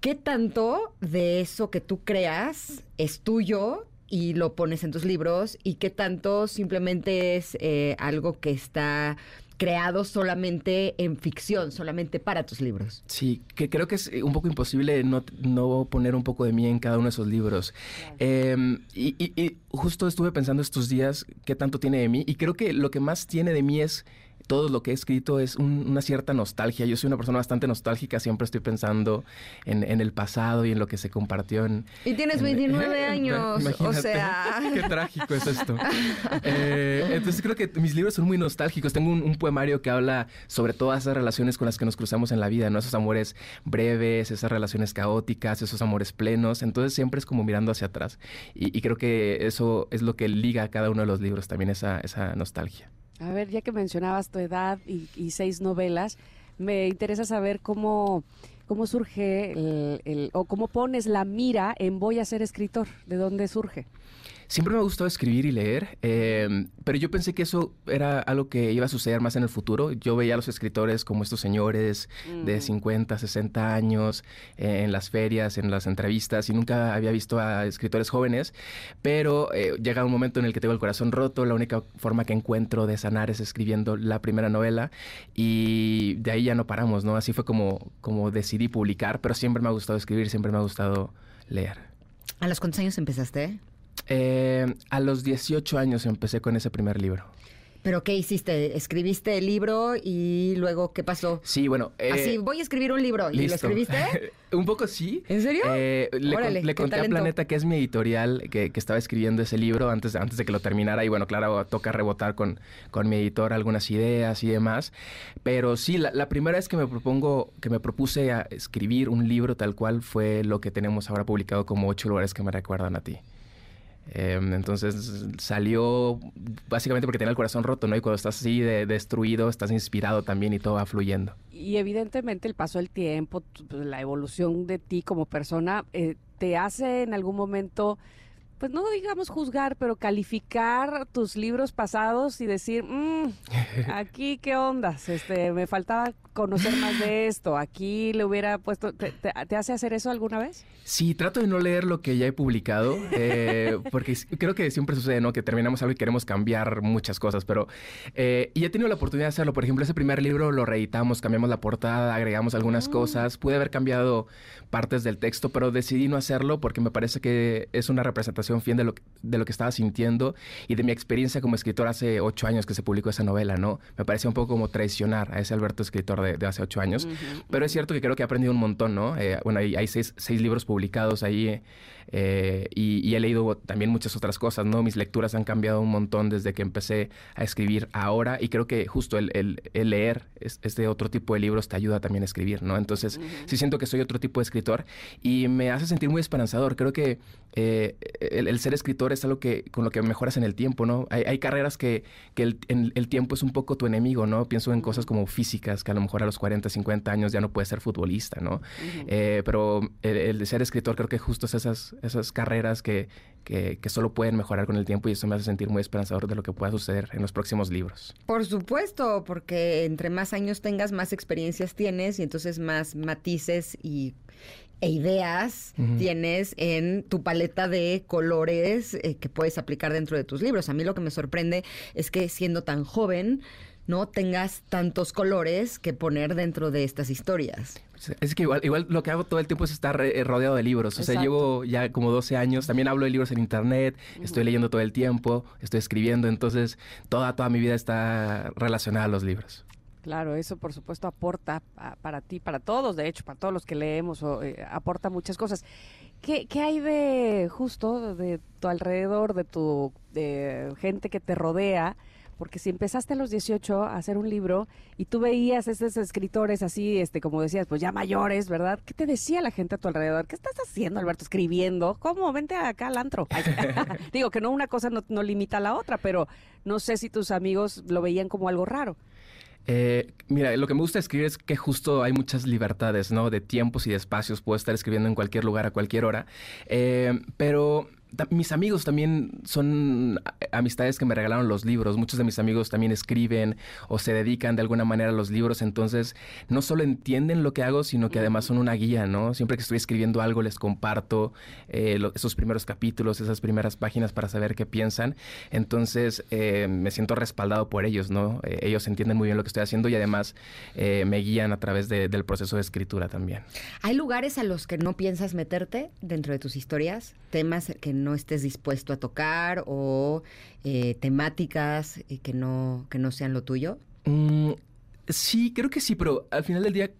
¿Qué tanto de eso que tú creas es tuyo y lo pones en tus libros y qué tanto simplemente es eh, algo que está creado solamente en ficción, solamente para tus libros. Sí, que creo que es eh, un poco imposible no, no poner un poco de mí en cada uno de esos libros. Em, y, y, justo estuve pensando estos días qué tanto tiene de mí y creo que lo que más tiene de mí es todo lo que he escrito es una cierta nostalgia. Yo soy una persona bastante nostálgica, siempre estoy pensando en, el pasado y en lo que se compartió en... Y tienes 29 *laughs* años, o sea... *laughs* Qué trágico es esto. *laughs* Eh, entonces creo que mis libros son muy nostálgicos. Tengo un, poemario que habla sobre todas esas relaciones con las que nos cruzamos en la vida, ¿no? Esos amores breves, esas relaciones caóticas, esos amores plenos. Entonces siempre es como mirando hacia atrás. Y, creo que eso es lo que liga a cada uno de los libros, también esa, esa nostalgia. A ver, ya que mencionabas tu edad y, seis novelas, me interesa saber cómo, cómo surge el, o cómo pones la mira en voy a ser escritor. ¿De dónde surge? Siempre me ha gustado escribir y leer, eh, pero yo pensé que eso era algo que iba a suceder más en el futuro. Yo veía a los escritores como estos señores de 50, 60 años eh, en las ferias, en las entrevistas, y nunca había visto a escritores jóvenes, pero eh, llega un momento en el que tengo el corazón roto, la única forma que encuentro de sanar es escribiendo la primera novela, y de ahí ya no paramos, ¿no? Así fue como, como decidí publicar, pero siempre me ha gustado escribir, siempre me ha gustado leer. ¿A los cuántos años empezaste? Eh, a los 18 años empecé con ese primer libro. ¿Pero qué hiciste? ¿Escribiste el libro y luego qué pasó? Sí, bueno. eh, Así, voy a escribir un libro. ¿Y lo escribiste? *laughs* un poco sí. ¿En serio? Eh, le, Órale, le conté a Planeta que es mi editorial que, que, estaba escribiendo ese libro antes, antes de que lo terminara. Y bueno, claro, toca rebotar con, con mi editor algunas ideas y demás. Pero sí, la, la, primera vez que me propongo, que me propuse a escribir un libro tal cual fue lo que tenemos ahora publicado como ocho lugares que me recuerdan a ti. Eh, entonces salió básicamente porque tenía el corazón roto, ¿no? Y cuando estás así de, destruido, estás inspirado también y todo va fluyendo. Y evidentemente el paso del tiempo, la evolución de ti como persona, eh, te hace en algún momento, pues no digamos juzgar, pero calificar tus libros pasados y decir, mmm, *laughs* aquí qué ondas, este, me faltaba conocer más de esto, aquí le hubiera puesto, ¿te, te, te hace hacer eso alguna vez? Sí, trato de no leer lo que ya he publicado, eh, *laughs* porque creo que siempre sucede, ¿no? Que terminamos algo y queremos cambiar muchas cosas, pero... Eh, y he tenido la oportunidad de hacerlo. Por ejemplo, ese primer libro lo reeditamos, cambiamos la portada, agregamos algunas mm. cosas. Pude haber cambiado partes del texto, pero decidí no hacerlo porque me parece que es una representación fiel de lo, de lo que estaba sintiendo y de mi experiencia como escritor hace ocho años que se publicó esa novela, ¿no? Me parecía un poco como traicionar a ese Alberto escritor de, de hace ocho años. Uh -huh, pero es cierto que creo que he aprendido un montón, ¿no? Eh, bueno, hay, hay seis, seis libros publicados ahí eh, y, y, he leído también muchas otras cosas, ¿no? Mis lecturas han cambiado un montón desde que empecé a escribir ahora y creo que justo el, el, el leer este otro tipo de libros te ayuda también a escribir, ¿no? Entonces, uh -huh. sí siento que soy otro tipo de escritor y me hace sentir muy esperanzador. Creo que eh, el, el, ser escritor es algo que con lo que mejoras en el tiempo, ¿no? Hay, hay carreras que, que el, en, el, tiempo es un poco tu enemigo, ¿no? Pienso en cosas como físicas, que a lo mejor a los 40, 50 años ya no puedes ser futbolista, ¿no? Uh -huh. eh, pero el, el, ser escritor creo que justo es esas, esas carreras que, que, que, solo pueden mejorar con el tiempo y eso me hace sentir muy esperanzador de lo que pueda suceder en los próximos libros. Por supuesto, porque entre más años tengas, más experiencias tienes y entonces más matices y e ideas uh -huh. tienes en tu paleta de colores eh, que puedes aplicar dentro de tus libros. A mí lo que me sorprende es que siendo tan joven no tengas tantos colores que poner dentro de estas historias. Es que igual, igual lo que hago todo el tiempo es estar eh, rodeado de libros. O sea, llevo ya como 12 años. También hablo de libros en internet, estoy leyendo todo el tiempo, estoy escribiendo. Entonces, toda, toda mi vida está relacionada a los libros. Claro, eso por supuesto aporta a, para ti, para todos, de hecho, para todos los que leemos, eh, aporta muchas cosas. ¿Qué, ¿Qué, hay de justo de tu alrededor, de tu gente que te rodea? Porque si empezaste a los 18 a hacer un libro y tú veías esos escritores así, este, como decías, pues ya mayores, ¿verdad? ¿Qué te decía la gente a tu alrededor? ¿Qué estás haciendo, Alberto? ¿Escribiendo? ¿Cómo? Vente acá al antro. *laughs* Digo que no una cosa no limita a la otra, pero no sé si tus amigos lo veían como algo raro. Eh, mira, lo que me gusta escribir es que justo hay muchas libertades, ¿no? De tiempos y de espacios. Puedo estar escribiendo en cualquier lugar, a cualquier hora. Eh, pero mis amigos también son amistades que me regalaron los libros. Muchos de mis amigos también escriben o se dedican de alguna manera a los libros. Entonces, no solo entienden lo que hago, sino que además son una guía, ¿no? Siempre que estoy escribiendo algo, les comparto eh, esos primeros capítulos, esas primeras páginas para saber qué piensan. Entonces, eh, me siento respaldado por ellos, ¿no? Eh, ellos entienden muy bien lo que estoy haciendo y además eh, me guían a través de, del proceso de escritura también. ¿Hay lugares a los que no piensas meterte dentro de tus historias? ¿Temas que no estés dispuesto a tocar o eh, temáticas que no, que no sean lo tuyo? Mm, sí, creo que sí, pero al final del día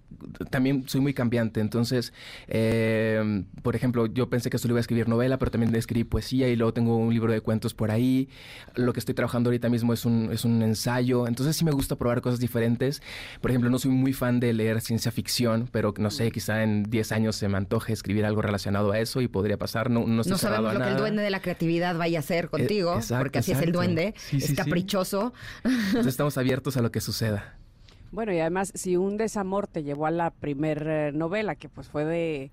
también soy muy cambiante. Entonces, eh, por ejemplo, yo pensé que solo iba a escribir novela, pero también escribí poesía y luego tengo un libro de cuentos por ahí. Lo que estoy trabajando ahorita mismo es un, es un ensayo. Entonces, sí me gusta probar cosas diferentes. Por ejemplo, no soy muy fan de leer ciencia ficción, pero no sé, quizá en 10 años se me antoje escribir algo relacionado a eso y podría pasar. No, no, no sabemos lo nada. que el duende de la creatividad vaya a hacer contigo, eh, exacto, porque así exacto. es el duende. Sí, es sí, caprichoso. Sí. Entonces, *laughs* estamos abiertos a lo que suceda. Bueno, y además, si un desamor te llevó a la primer eh, novela, que pues fue de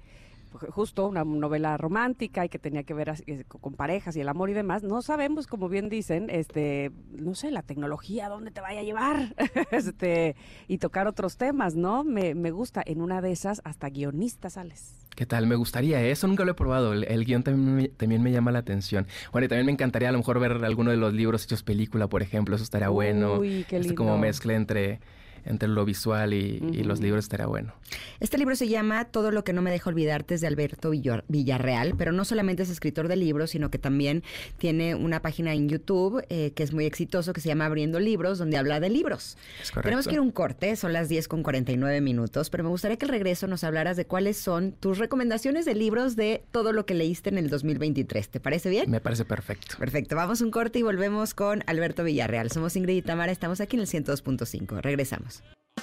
justo una novela romántica y que tenía que ver eh, con parejas y el amor y demás, no sabemos, como bien dicen, este, no sé, la tecnología, dónde te vaya a llevar, *laughs* este, y tocar otros temas, ¿no? Me, me gusta, en una de esas hasta guionista sales. ¿Qué tal? Me gustaría, ¿eh? eso nunca lo he probado. El, guion también me, también me llama la atención. Bueno, y también me encantaría a lo mejor ver alguno de los libros hechos película, por ejemplo, eso estaría bueno. Uy, qué lindo. Es como mezcla entre entre lo visual y, los libros estaría bueno. Este libro se llama Todo lo que no me deja olvidarte es de Alberto Villarreal, pero no solamente es escritor de libros, sino que también tiene una página en YouTube eh, que es muy exitoso, que se llama Abriendo Libros, donde habla de libros. Tenemos que ir a un corte, son las 10 con 49 minutos, pero me gustaría que al regreso nos hablaras de cuáles son tus recomendaciones de libros de todo lo que leíste en el 2023. ¿Te parece bien? Me parece perfecto. Perfecto, vamos un corte y volvemos con Alberto Villarreal. Somos Ingrid y Tamara, estamos aquí en el 102.5. Regresamos.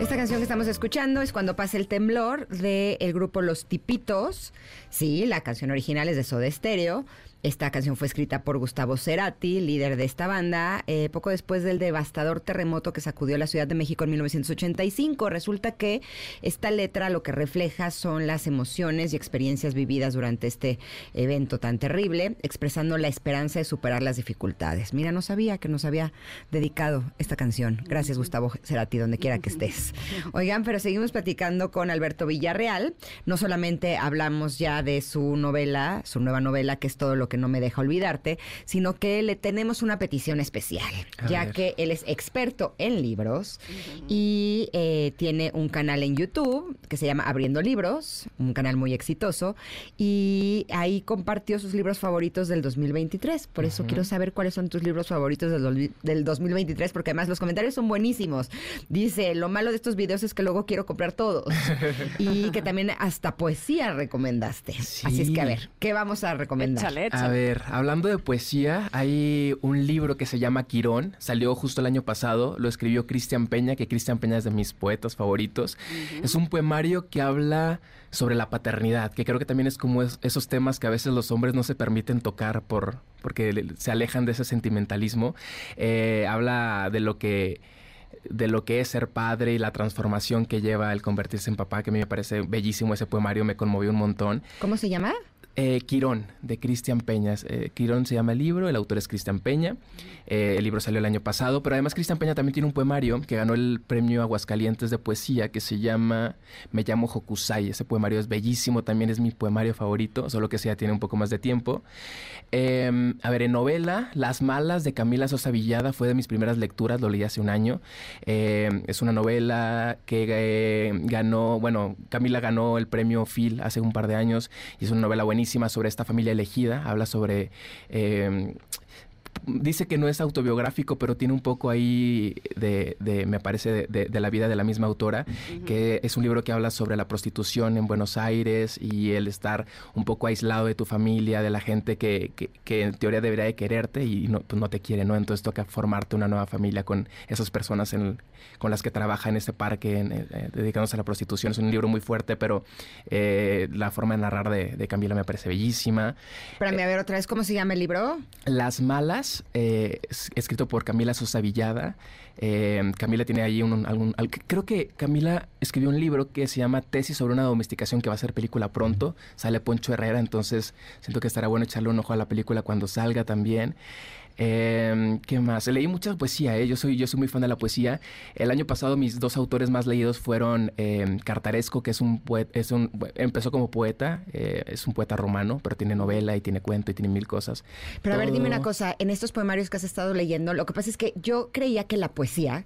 Esta canción que estamos escuchando es Cuando pasa el temblor del el grupo Los Tipitos. Sí, la canción original es de Soda Stereo. Esta canción fue escrita por Gustavo Cerati, líder de esta banda, eh, poco después del devastador terremoto que sacudió la Ciudad de México en 1985. Resulta que esta letra lo que refleja son las emociones y experiencias vividas durante este evento tan terrible, expresando la esperanza de superar las dificultades. Mira, no sabía que nos había dedicado esta canción. Gracias, Gustavo Cerati, donde quiera que estés. *laughs* Oigan, pero seguimos platicando con Alberto Villarreal. No solamente hablamos ya de su novela, su nueva novela, que es todo lo que no me deja olvidarte, sino que le tenemos una petición especial, ya que él es experto en libros y eh, tiene un canal en YouTube que se llama Abriendo Libros, un canal muy exitoso, y ahí compartió sus libros favoritos del 2023. Por eso quiero saber cuáles son tus libros favoritos del, del 2023, porque además los comentarios son buenísimos. Dice, lo malo de estos videos es que luego quiero comprar todos. *laughs* y que también hasta poesía recomendaste. Así es que a ver, ¿qué vamos a recomendar? A ver, hablando de poesía, hay un libro que se llama Quirón, salió justo el año pasado, lo escribió Cristian Peña, que Cristian Peña es de mis poetas favoritos. Es un poemario que habla sobre la paternidad, que creo que también es como esos temas que a veces los hombres no se permiten tocar por porque se alejan de ese sentimentalismo. Eh, habla de lo que de lo que es ser padre y la transformación que lleva el convertirse en papá, que a mí me parece bellísimo ese poemario, me conmovió un montón. ¿Cómo se llama? Eh, Quirón, de Cristian Peñas. Eh, Quirón se llama el libro, el autor es Cristian Peña. Eh, el libro salió el año pasado, pero además Cristian Peña también tiene un poemario que ganó el premio Aguascalientes de poesía que se llama Me llamo Hokusai. Ese poemario es bellísimo, también es mi poemario favorito, solo que ya tiene un poco más de tiempo. Em, a ver, en novela, Las Malas de Camila Sosa Villada fue de mis primeras lecturas, lo leí hace un año. Em, es una novela que ganó, bueno, Camila ganó el premio Phil hace un par de años y es una novela buenísima sobre esta familia elegida, habla sobre eh, dice que no es autobiográfico, pero tiene un poco ahí de, me parece, de, la vida de la misma autora, que es un libro que habla sobre la prostitución en Buenos Aires y el estar un poco aislado de tu familia, de la gente que, que, en teoría debería de quererte y no, pues no te quiere, ¿no? Entonces toca formarte una nueva familia con esas personas con las que trabaja en ese parque, en, eh, dedicándose a la prostitución. Es un libro muy fuerte, pero eh, la forma de narrar de, Camila me parece bellísima. Espérame, a ver otra vez, ¿cómo se llama el libro? Las Malas eh, escrito por Camila Sosa Villada. Eh, Camila tiene ahí un, algún... creo que Camila escribió un libro que se llama Tesis sobre una domesticación que va a ser película pronto. Sale Poncho Herrera, entonces siento que estará bueno echarle un ojo a la película cuando salga también. Eh, ¿Qué más? Leí mucha poesía, ¿eh? yo, soy, yo soy muy fan de la poesía. El año pasado mis dos autores más leídos fueron eh, Cartaresco, que es un poeta, es un, empezó como poeta, eh, es un poeta romano, pero tiene novela y tiene cuento y tiene mil cosas. Pero a ver, dime una cosa, en estos poemarios que has estado leyendo, lo que pasa es que yo creía que la poesía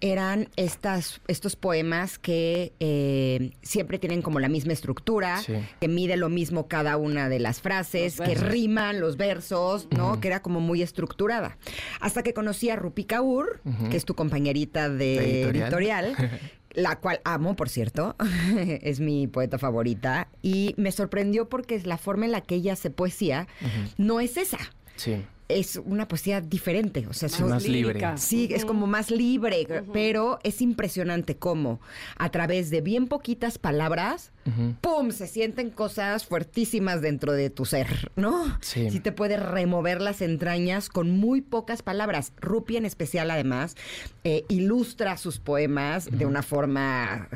eran estas, estos poemas que eh, siempre tienen como la misma estructura, que mide lo mismo cada una de las frases, que riman los versos, ¿no? Que era como muy estructurada hasta que conocí a Rupi Kaur, que es tu compañerita de, editorial. *laughs* la cual amo, por cierto, *laughs* es mi poeta favorita, y me sorprendió porque es la forma en la que ella hace poesía no es esa. Sí es una poesía diferente, o sea, Sí, son- más libre. Sí, es como más libre, pero es impresionante cómo a través de bien poquitas palabras. ¡pum! se sienten cosas fuertísimas dentro de tu ser, ¿no? Sí. te puede remover las entrañas con muy pocas palabras. Rupi en especial, además, eh, ilustra sus poemas de una forma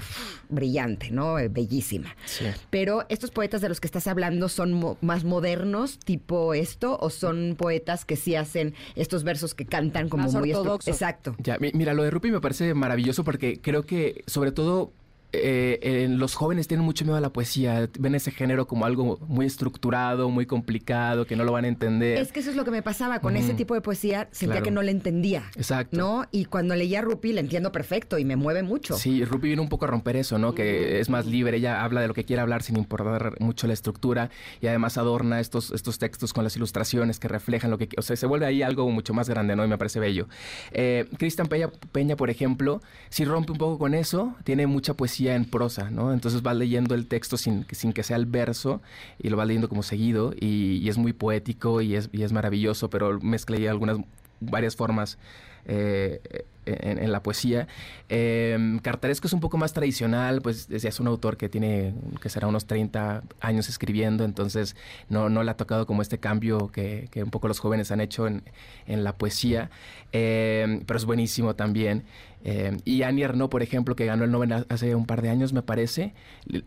brillante, ¿no? Eh, bellísima. Sí. Pero estos poetas de los que estás hablando son mo- más modernos, tipo esto, o son poetas que sí hacen estos versos que cantan como Más muy ortodoxos. Exacto. Ya, mi- mira, lo de Rupi me parece maravilloso porque creo que, sobre todo, eh, eh, los jóvenes tienen mucho miedo a la poesía. Ven ese género como algo muy estructurado, muy complicado, que no lo van a entender. Es que eso es lo que me pasaba con ese Ujú. tipo de poesía, sentía Claro. que no le entendía. Exacto. ¿No? Y cuando leía a Rupi le entiendo perfecto y me mueve mucho. Sí, Rupi viene un poco a romper eso, ¿no? Que es más libre, ella habla de lo que quiere hablar sin importar mucho la estructura y además adorna estos, estos textos con las ilustraciones que reflejan lo que... O sea, se vuelve ahí algo mucho más grande, ¿no? Y me parece bello. Eh, Cristian Peña, Peña, por ejemplo, sí rompe un poco con eso, tiene mucha poesía en prosa, ¿no? Entonces vas leyendo el texto sin, sin que sea el verso y lo vas leyendo como seguido y, es muy poético y es, y es maravilloso, pero mezcla ahí algunas, varias formas eh, en, en la poesía. Eh, Cartaresco es un poco más tradicional, pues es es un autor que tiene, que será unos 30 años escribiendo, entonces no, no le ha tocado como este cambio que, que un poco los jóvenes han hecho en, en la poesía, Eh, pero es buenísimo también. Eh, y Annie Ernaux, por ejemplo, que ganó el Nobel hace un par de años, me parece.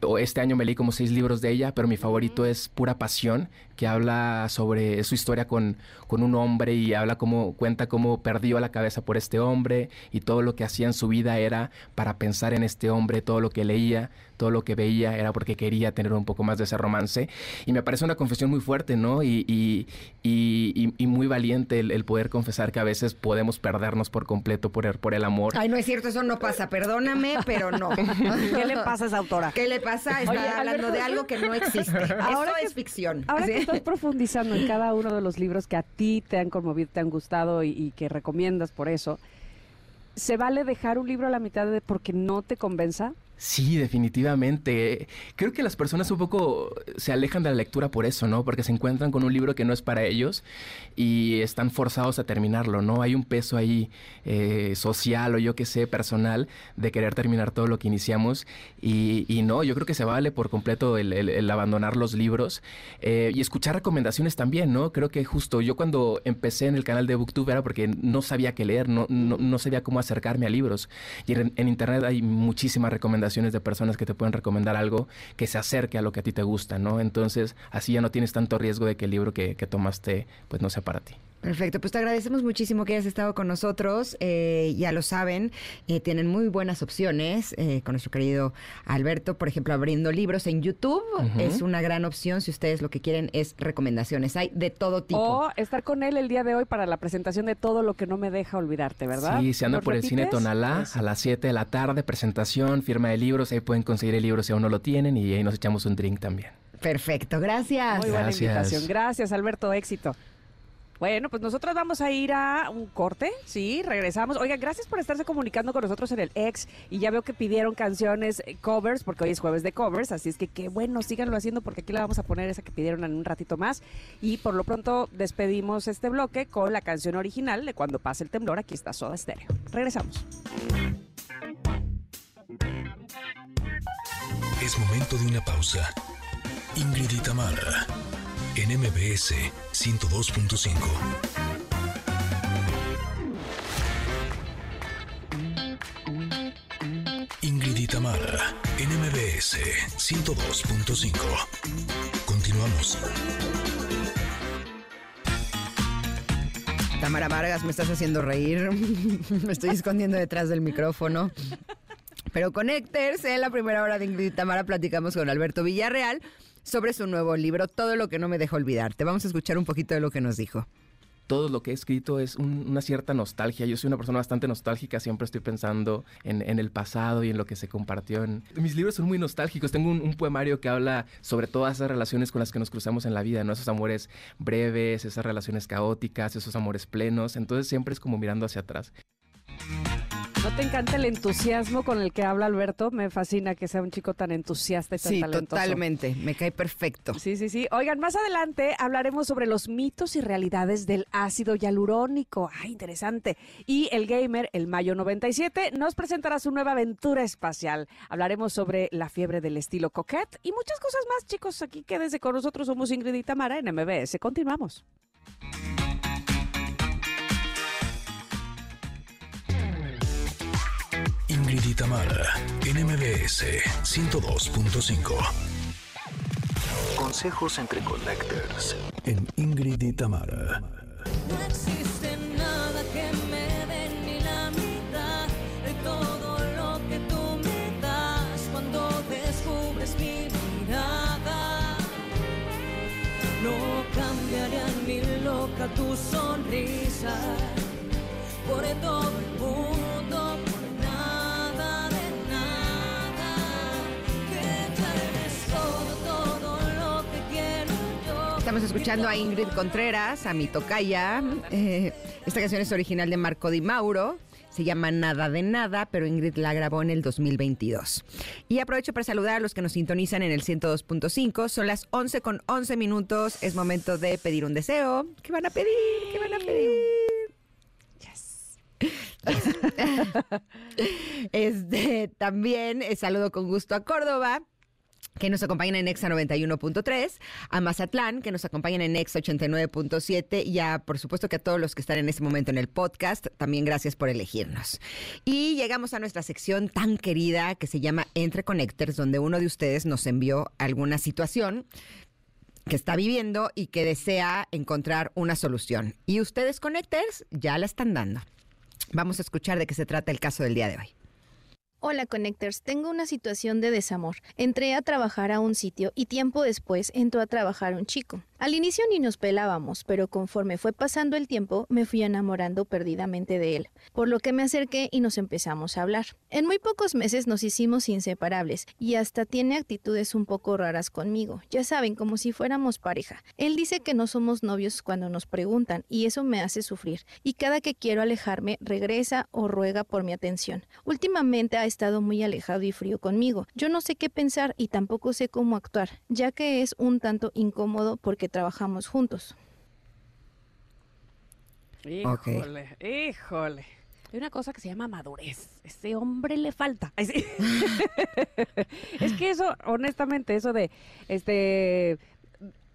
O este año me leí como seis libros de ella, pero mi favorito es Pura Pasión, que habla sobre su historia con, con un hombre y habla cómo, cuenta cómo perdió la cabeza por este hombre y todo lo que hacía en su vida era para pensar en este hombre, todo lo que leía, todo lo que veía era porque quería tener un poco más de ese romance. Y me parece una confesión muy fuerte, ¿no? Y, y, y- y- y muy valiente el, el poder confesar que a veces podemos perdernos por completo por el, por el amor. Ay, no es cierto, eso no pasa. Perdóname, pero no. *laughs* ¿Qué le pasa a esa autora? ¿Qué le pasa? Está Oye, hablando Alberto, de algo que no *laughs* existe. Ahora Eso que- es ficción. Ahora ¿sí? que estás *laughs* profundizando en cada uno de los libros que a ti te han conmovido, te han gustado y, y que recomiendas por eso, ¿se vale dejar un libro a la mitad de porque no te convenza? Sí, definitivamente. Creo que las personas un poco se alejan de la lectura por eso, ¿no? Porque se encuentran con un libro que no es para ellos y están forzados a terminarlo, ¿no? Hay un peso ahí eh, social o yo qué sé, personal, de querer terminar todo lo que iniciamos y, no, yo creo que se vale por completo el, abandonar los libros eh, y escuchar recomendaciones también, ¿no? Creo que justo yo cuando empecé en el canal de Booktube era porque no sabía qué leer, no, no, no sabía cómo acercarme a libros y en, en internet hay muchísimas recomendaciones de personas que te pueden recomendar algo que se acerque a lo que a ti te gusta, ¿no? Entonces, así ya no tienes tanto riesgo de que el libro que, que tomaste, pues no sea para ti. Perfecto, pues te agradecemos muchísimo que hayas estado con nosotros. Eh, ya lo saben, eh, tienen muy buenas opciones eh, con nuestro querido Alberto. Por ejemplo, abriendo libros en YouTube Ujú. es una gran opción si ustedes lo que quieren es recomendaciones. Hay de todo tipo. O estar con él el día de hoy para la presentación de todo lo que no me deja olvidarte, ¿verdad? Sí, se anda ¿Nos por el cine repites? Tonalá Eso. a las 7 de la tarde, presentación, firma de libros, ahí pueden conseguir el libro si aún no lo tienen y ahí nos echamos un drink también. Perfecto, gracias. Muy buena Gracias. invitación. Gracias, Alberto. Éxito. Bueno, pues nosotros vamos a ir a un corte, sí, regresamos. Oigan, gracias por estarse comunicando con nosotros en el ex y ya veo que pidieron canciones eh, covers porque hoy es jueves de covers, así es que qué bueno, síganlo haciendo porque aquí la vamos a poner esa que pidieron en un ratito más y por lo pronto despedimos este bloque con la canción original de Cuando pase el temblor, aquí está Soda Stereo. Regresamos. Es momento de una pausa. Ingrid y en MBS 102.5. Ingrid y en MBS 102.5. Continuamos. Tamara Vargas, me estás haciendo reír. *laughs* me estoy escondiendo detrás del micrófono. Pero conéctense, en la primera hora de Ingrid y Tamara platicamos con Alberto Villarreal sobre su nuevo libro, Todo lo que no me deja olvidarte. Vamos a escuchar un poquito de lo que nos dijo. todo lo que he escrito es un- una cierta nostalgia. Yo soy una persona bastante nostálgica, siempre estoy pensando en, en el pasado y en lo que se compartió. En... Mis libros son muy nostálgicos. Tengo un, un poemario que habla sobre todas esas relaciones con las que nos cruzamos en la vida, ¿no? Esos amores breves, esas relaciones caóticas, esos amores plenos. Entonces siempre es como mirando hacia atrás. ¿No te encanta el entusiasmo con el que habla Alberto? Me fascina que sea un chico tan entusiasta y tan Sí, talentoso. totalmente. Me cae perfecto. Sí, sí, sí. Oigan, más adelante hablaremos sobre los mitos y realidades del ácido hialurónico. ¡Ay, interesante! Y el gamer, el Mayo 97, nos presentará su nueva aventura espacial. Hablaremos sobre la fiebre del estilo coquette y muchas cosas más, chicos. Aquí quédense con nosotros. Somos Ingrid y Tamara en MBS. Continuamos. Ingrid y Tamara, en MBS 102.5. Consejos entre connectors en Ingrid y Tamara. No existe nada que me dé ni la mitad de todo lo que tú me das cuando descubres mi mirada. No cambiaría ni loca tu sonrisa por todo el Estamos escuchando a Ingrid Contreras, a mi tocaya. Eh, esta canción es original de Marco Di Mauro. Se llama Nada de Nada, pero Ingrid la grabó en el 2022. Y aprovecho para saludar a los que nos sintonizan en el 102.5. Son las 11 con 11 minutos. Es momento de pedir un deseo. ¿Qué van a pedir? ¿Qué van a pedir? *laughs* Este, también eh, saludo con gusto a Córdoba que nos acompañan en Exa 91.3, a Mazatlán, que nos acompañan en Exa 89.7 y a, por supuesto, que a todos los que están en este momento en el podcast, también gracias por elegirnos. Y llegamos a nuestra sección tan querida que se llama Entre Connectors, donde uno de ustedes nos envió alguna situación que está viviendo y que desea encontrar una solución. Y ustedes, Connectors, ya la están dando. Vamos a escuchar de qué se trata el caso del día de hoy. Hola Connectors, tengo una situación de desamor. Entré a trabajar a un sitio y tiempo después entró a trabajar un chico. Al inicio ni nos pelábamos, pero conforme fue pasando el tiempo me fui enamorando perdidamente de él, por lo que me acerqué y nos empezamos a hablar. En muy pocos meses nos hicimos inseparables y hasta tiene actitudes un poco raras conmigo, ya saben, como si fuéramos pareja. Él dice que no somos novios cuando nos preguntan y eso me hace sufrir, y cada que quiero alejarme regresa o ruega por mi atención. Últimamente ha estado muy alejado y frío conmigo. Yo no sé qué pensar y tampoco sé cómo actuar, ya que es un tanto incómodo porque trabajamos juntos. Híjole, híjole. Hay una cosa que se llama madurez. Ese hombre le falta. Ay, sí. *laughs* es que eso, honestamente, eso de, este,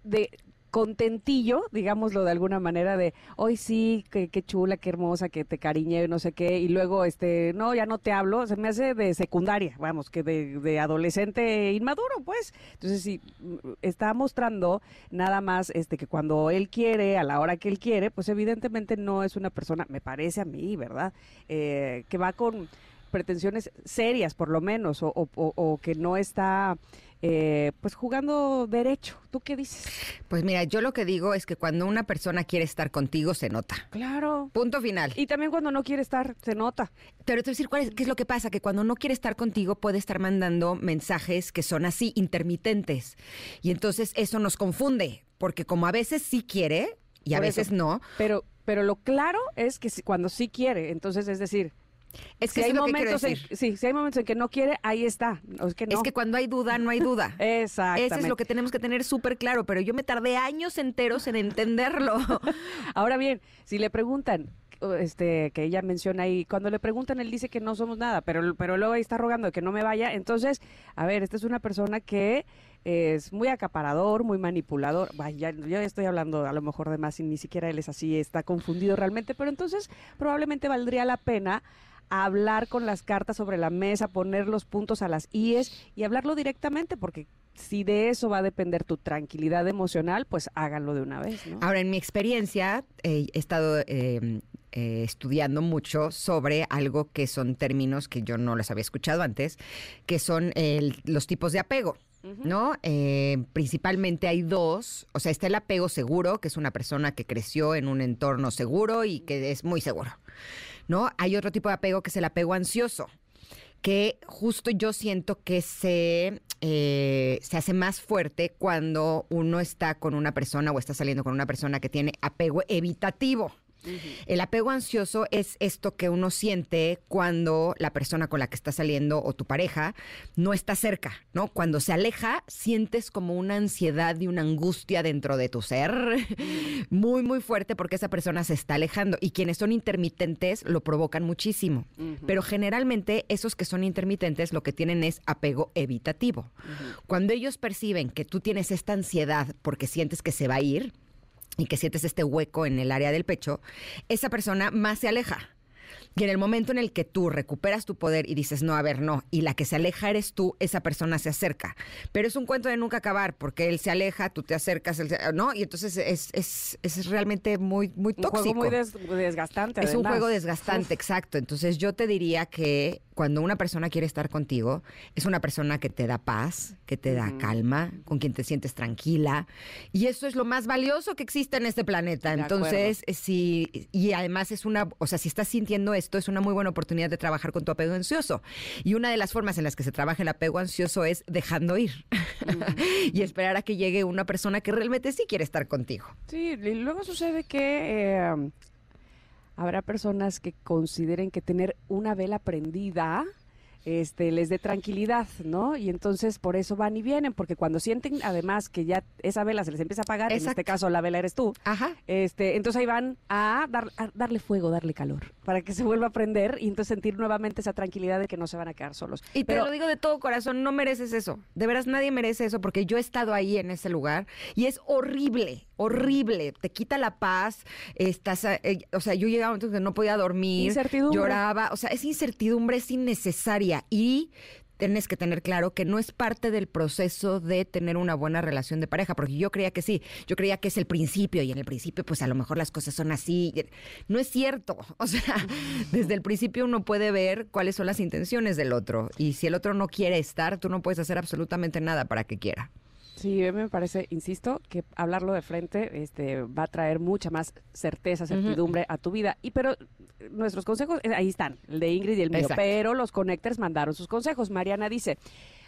de contentillo, digámoslo de alguna manera, de hoy sí, qué, qué chula, qué hermosa, que te cariñé, no sé qué, y luego, este, no, ya no te hablo, se me hace de secundaria, vamos, que de, adolescente inmaduro, pues. Entonces, sí, mm, está mostrando nada más este que cuando él quiere, a la hora que él quiere, pues evidentemente no es una persona, me parece a mí, ¿verdad? Eh, que va con pretensiones serias, por lo menos, o que no está, eh, pues, jugando derecho. ¿Tú qué dices? Pues mira, yo lo que digo es que cuando una persona quiere estar contigo, se nota. Claro. Punto final. Y también cuando no quiere estar, se nota. Pero te voy a decir cuál es, qué es lo que pasa, que cuando no quiere estar contigo puede estar mandando mensajes que son así, intermitentes. Y entonces eso nos confunde, porque como a veces sí quiere y a Por eso. veces no, Pero, pero lo claro es que cuando sí quiere, entonces es decir, es si que hay que quiero momentos en, sí, si hay momentos en que no quiere, ahí está. Es que no. Es que cuando hay duda, no hay duda. *laughs* Exactamente. Eso es lo que tenemos que tener súper claro, pero yo me tardé años enteros en entenderlo. *laughs* Ahora bien, si le preguntan, este, que ella menciona ahí, cuando le preguntan, él dice que no somos nada, pero, pero luego ahí está rogando de que no me vaya. Entonces, a ver, esta es una persona que es muy acaparador, muy manipulador. Vaya, yo estoy hablando a lo mejor de más y ni siquiera él es así, está confundido realmente, pero entonces probablemente valdría la pena hablar con las cartas sobre la mesa, poner los puntos a las IES y hablarlo directamente, porque si de eso va a depender tu tranquilidad emocional, pues háganlo de una vez, ¿no? Ahora, en mi experiencia, eh, he estado eh, eh, estudiando mucho sobre algo que son términos que yo no los había escuchado antes, que son el- los tipos de apego. ¿No? Eh, principalmente hay dos. O sea, está el apego seguro, que es una persona que creció en un entorno seguro y que es muy seguro. ¿No? Hay otro tipo de apego que es el apego ansioso que justo yo siento que se, eh, se hace más fuerte cuando uno está con una persona o está saliendo con una persona que tiene apego evitativo. El apego ansioso es esto que uno siente cuando la persona con la que está saliendo o tu pareja no está cerca, ¿no? Cuando se aleja, sientes como una ansiedad y una angustia dentro de tu ser muy, muy fuerte porque esa persona se está alejando. Y quienes son intermitentes lo provocan muchísimo. Pero generalmente esos que son intermitentes lo que tienen es apego evitativo. Cuando ellos perciben que tú tienes esta ansiedad porque sientes que se va a ir, y que sientes este hueco en el área del pecho, esa persona más se aleja. Y en el momento en el que tú recuperas tu poder y dices, no, a ver, no, y la que se aleja eres tú, esa persona se acerca. Pero es un cuento de nunca acabar, porque él se aleja, tú te acercas, él se- ¿no? Y entonces es, es, es realmente muy, muy Un tóxico. juego muy des- desgastante. Es un además. juego desgastante, exacto. Entonces yo te diría que cuando una persona quiere estar contigo, es una persona que te da paz, que te da calma, con quien te sientes tranquila. Y eso es lo más valioso que existe en este planeta. De Entonces, eh, si, y además es una, o sea, si estás sintiendo esto, es una muy buena oportunidad de trabajar con tu apego ansioso. Y una de las formas en las que se trabaja el apego ansioso es dejando ir *laughs* y esperar a que llegue una persona que realmente sí quiere estar contigo. Sí, y luego sucede que eh, habrá personas que consideren que tener una vela prendida este, les dé tranquilidad, ¿no? Y entonces por eso van y vienen, porque cuando sienten además que ya esa vela se les empieza a apagar, en este caso la vela eres tú, Ajá. este, entonces ahí van a, dar- a darle fuego, darle calor, para que se vuelva a prender y entonces sentir nuevamente esa tranquilidad de que no se van a quedar solos. Y te Pero lo digo de todo corazón, no mereces eso. De veras, nadie merece eso porque yo he estado ahí en ese lugar y es horrible, horrible. Te quita la paz. Estás, eh, o sea, yo llegaba a un momento que no podía dormir. Incertidumbre. Lloraba. O sea, es incertidumbre, es innecesaria. Y tienes que tener claro que no es parte del proceso de tener una buena relación de pareja, porque yo creía que sí, yo creía que es el principio y en el principio pues a lo mejor las cosas son así. No es cierto, *laughs* o sea, desde el principio uno puede ver cuáles son las intenciones del otro y si el otro no quiere estar, tú no puedes hacer absolutamente nada para que quiera. Sí, me parece, insisto, que hablarlo de frente este, va a traer mucha más certeza, certidumbre a tu vida. Y pero eh, nuestros consejos, eh, ahí están, el de Ingrid y el mío. Exacto. Pero los connectors mandaron sus consejos. Mariana dice,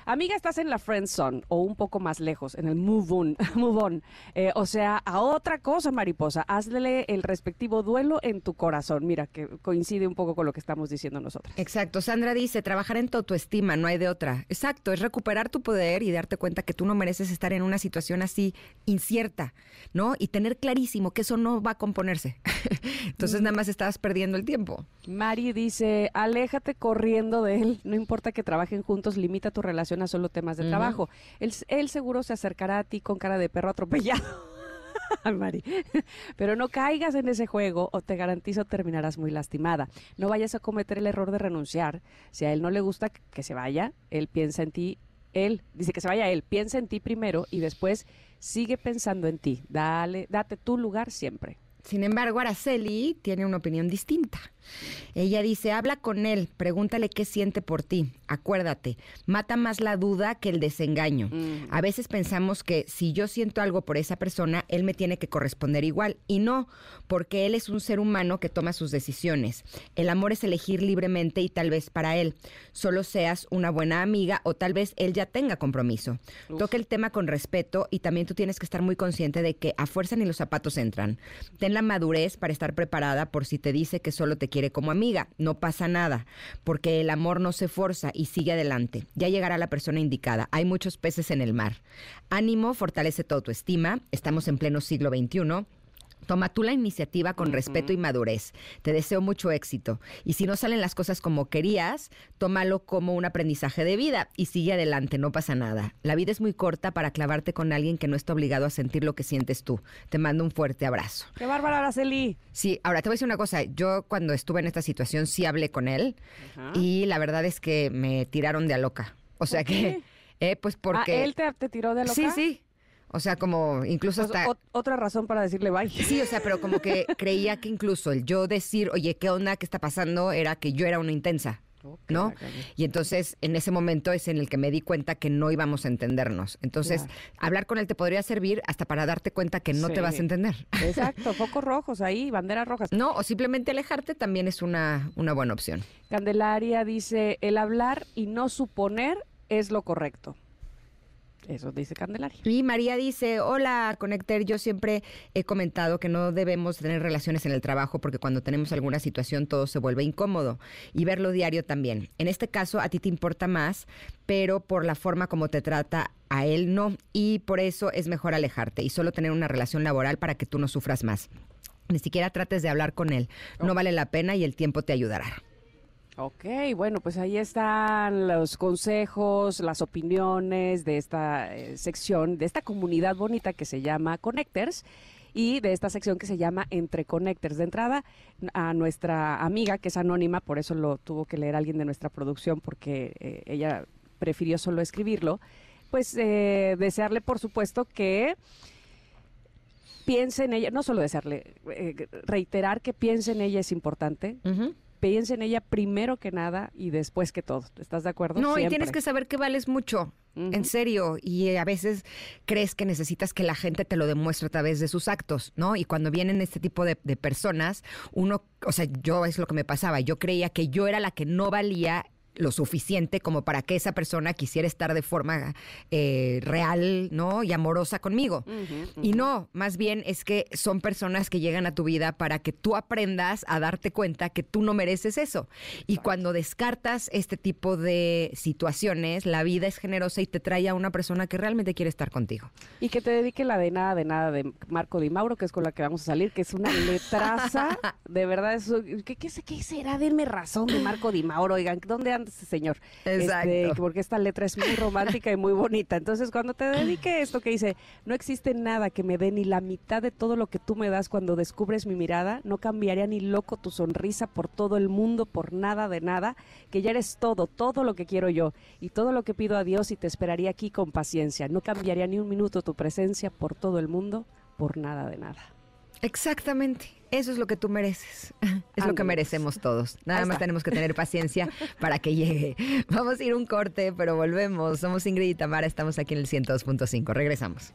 amiga, estás en la friend zone o un poco más lejos, en el move on. *laughs* move on. Eh, o sea, a otra cosa, mariposa. Hazle el respectivo duelo en tu corazón. Mira, que coincide un poco con lo que estamos diciendo nosotras. Exacto, Sandra dice, trabajar en tu autoestima, no hay de otra. Exacto, es recuperar tu poder y darte cuenta que tú no mereces estar en una situación así incierta, ¿no? Y tener clarísimo que eso no va a componerse. *laughs* Entonces nada más estabas perdiendo el tiempo. Mari dice, aléjate corriendo de él, no importa que trabajen juntos, limita tu relación a solo temas de trabajo. Él, él seguro se acercará a ti con cara de perro atropellado. *laughs* Mari. *laughs* Pero no caigas en ese juego o te garantizo terminarás muy lastimada. No vayas a cometer el error de renunciar. Si a él no le gusta que se vaya, él piensa en ti. Él dice que se vaya él, piensa en ti primero y después sigue pensando en ti. Dale, date tu lugar siempre. Sin embargo, Araceli tiene una opinión distinta. Ella dice, habla con él, pregúntale qué siente por ti. Acuérdate, mata más la duda que el desengaño. A veces pensamos que si yo siento algo por esa persona, él me tiene que corresponder igual. Y no, porque él es un ser humano que toma sus decisiones. El amor es elegir libremente y tal vez para él solo seas una buena amiga o tal vez él ya tenga compromiso. Toca el tema con respeto y también tú tienes que estar muy consciente de que a fuerza ni los zapatos entran. Ten la madurez para estar preparada por si te dice que solo te quiere como amiga. No pasa nada, porque el amor no se forza y sigue adelante. Ya llegará la persona indicada. Hay muchos peces en el mar. Ánimo, fortalece tu autoestima. Estamos en pleno siglo XXI. Toma tú la iniciativa con respeto y madurez. Te deseo mucho éxito. Y si no salen las cosas como querías, tómalo como un aprendizaje de vida y sigue adelante, no pasa nada. La vida es muy corta para clavarte con alguien que no está obligado a sentir lo que sientes tú. Te mando un fuerte abrazo. ¡Qué bárbara, Araceli! Sí, ahora te voy a decir una cosa. Yo cuando estuve en esta situación sí hablé con él y la verdad es que me tiraron de a loca. O sea ¿Por qué? que, eh, pues porque... Ah, ¿Él te, te tiró de loca? Sí, sí. O sea, como incluso Pues, hasta... ot- otra razón para decirle bye. Sí, o sea, pero como que *laughs* creía que incluso el yo decir, oye, ¿qué onda? ¿Qué está pasando? Era que yo era una intensa, ¿no? Y entonces en ese momento es en el que me di cuenta que no íbamos a entendernos. Entonces, Claro. hablar con él te podría servir hasta para darte cuenta que no te vas a entender. Exacto, *laughs* focos rojos ahí, banderas rojas. No, o simplemente alejarte también es una, una buena opción. Candelaria dice, el hablar y no suponer es lo correcto. Eso dice Candelaria. Y María dice, hola, Connector, yo siempre he comentado que no debemos tener relaciones en el trabajo porque cuando tenemos alguna situación todo se vuelve incómodo y verlo diario también. En este caso a ti te importa más, pero por la forma como te trata a él no y por eso es mejor alejarte y solo tener una relación laboral para que tú no sufras más. Ni siquiera trates de hablar con él, no vale la pena y el tiempo te ayudará. Ok, bueno, pues ahí están los consejos, las opiniones de esta eh, sección, de esta comunidad bonita que se llama Connectors y de esta sección que se llama Entre Connectors. De entrada, a nuestra amiga, que es anónima, por eso lo tuvo que leer alguien de nuestra producción, porque eh, ella prefirió solo escribirlo, pues eh, desearle, por supuesto, que piense en ella, no solo desearle, eh, reiterar que piense en ella es importante, piense en ella primero que nada y después que todo. ¿Estás de acuerdo? No, y tienes que saber que vales mucho. En serio, y eh, a veces crees que necesitas que la gente te lo demuestre a través de sus actos, ¿no? Y cuando vienen este tipo de, de personas, uno, o sea, yo es lo que me pasaba, yo creía que yo era la que no valía lo suficiente como para que esa persona quisiera estar de forma eh, real, ¿no? Y amorosa conmigo. Y no, más bien es que son personas que llegan a tu vida para que tú aprendas a darte cuenta que tú no mereces eso. Y cuando descartas este tipo de situaciones, la vida es generosa y te trae a una persona que realmente quiere estar contigo. Y que te dedique la de nada, de nada de Marco Di Mauro, que es con la que vamos a salir, que es una letraza. *laughs* de verdad, ¿qué, qué será? Denme razón de Marco Di Mauro. Oigan, ¿dónde anda señor? Exacto. Este, porque esta letra es muy romántica y muy bonita. Entonces, cuando te dedique esto que dice, no existe nada que me dé ni la mitad de todo lo que tú me das cuando descubres mi mirada, no cambiaría ni loco tu sonrisa por todo el mundo, por nada de nada, que ya eres todo, todo lo que quiero yo y todo lo que pido a Dios y te esperaría aquí con paciencia. No cambiaría ni un minuto tu presencia por todo el mundo, por nada de nada. Exactamente. Eso es lo que tú mereces. *laughs* Es lo que pues. merecemos todos. Nada Ahí más está. tenemos que tener *laughs* paciencia para que llegue. *laughs* Vamos a ir un corte, pero volvemos. Somos Ingrid y Tamara, estamos aquí en el 102.5. Regresamos.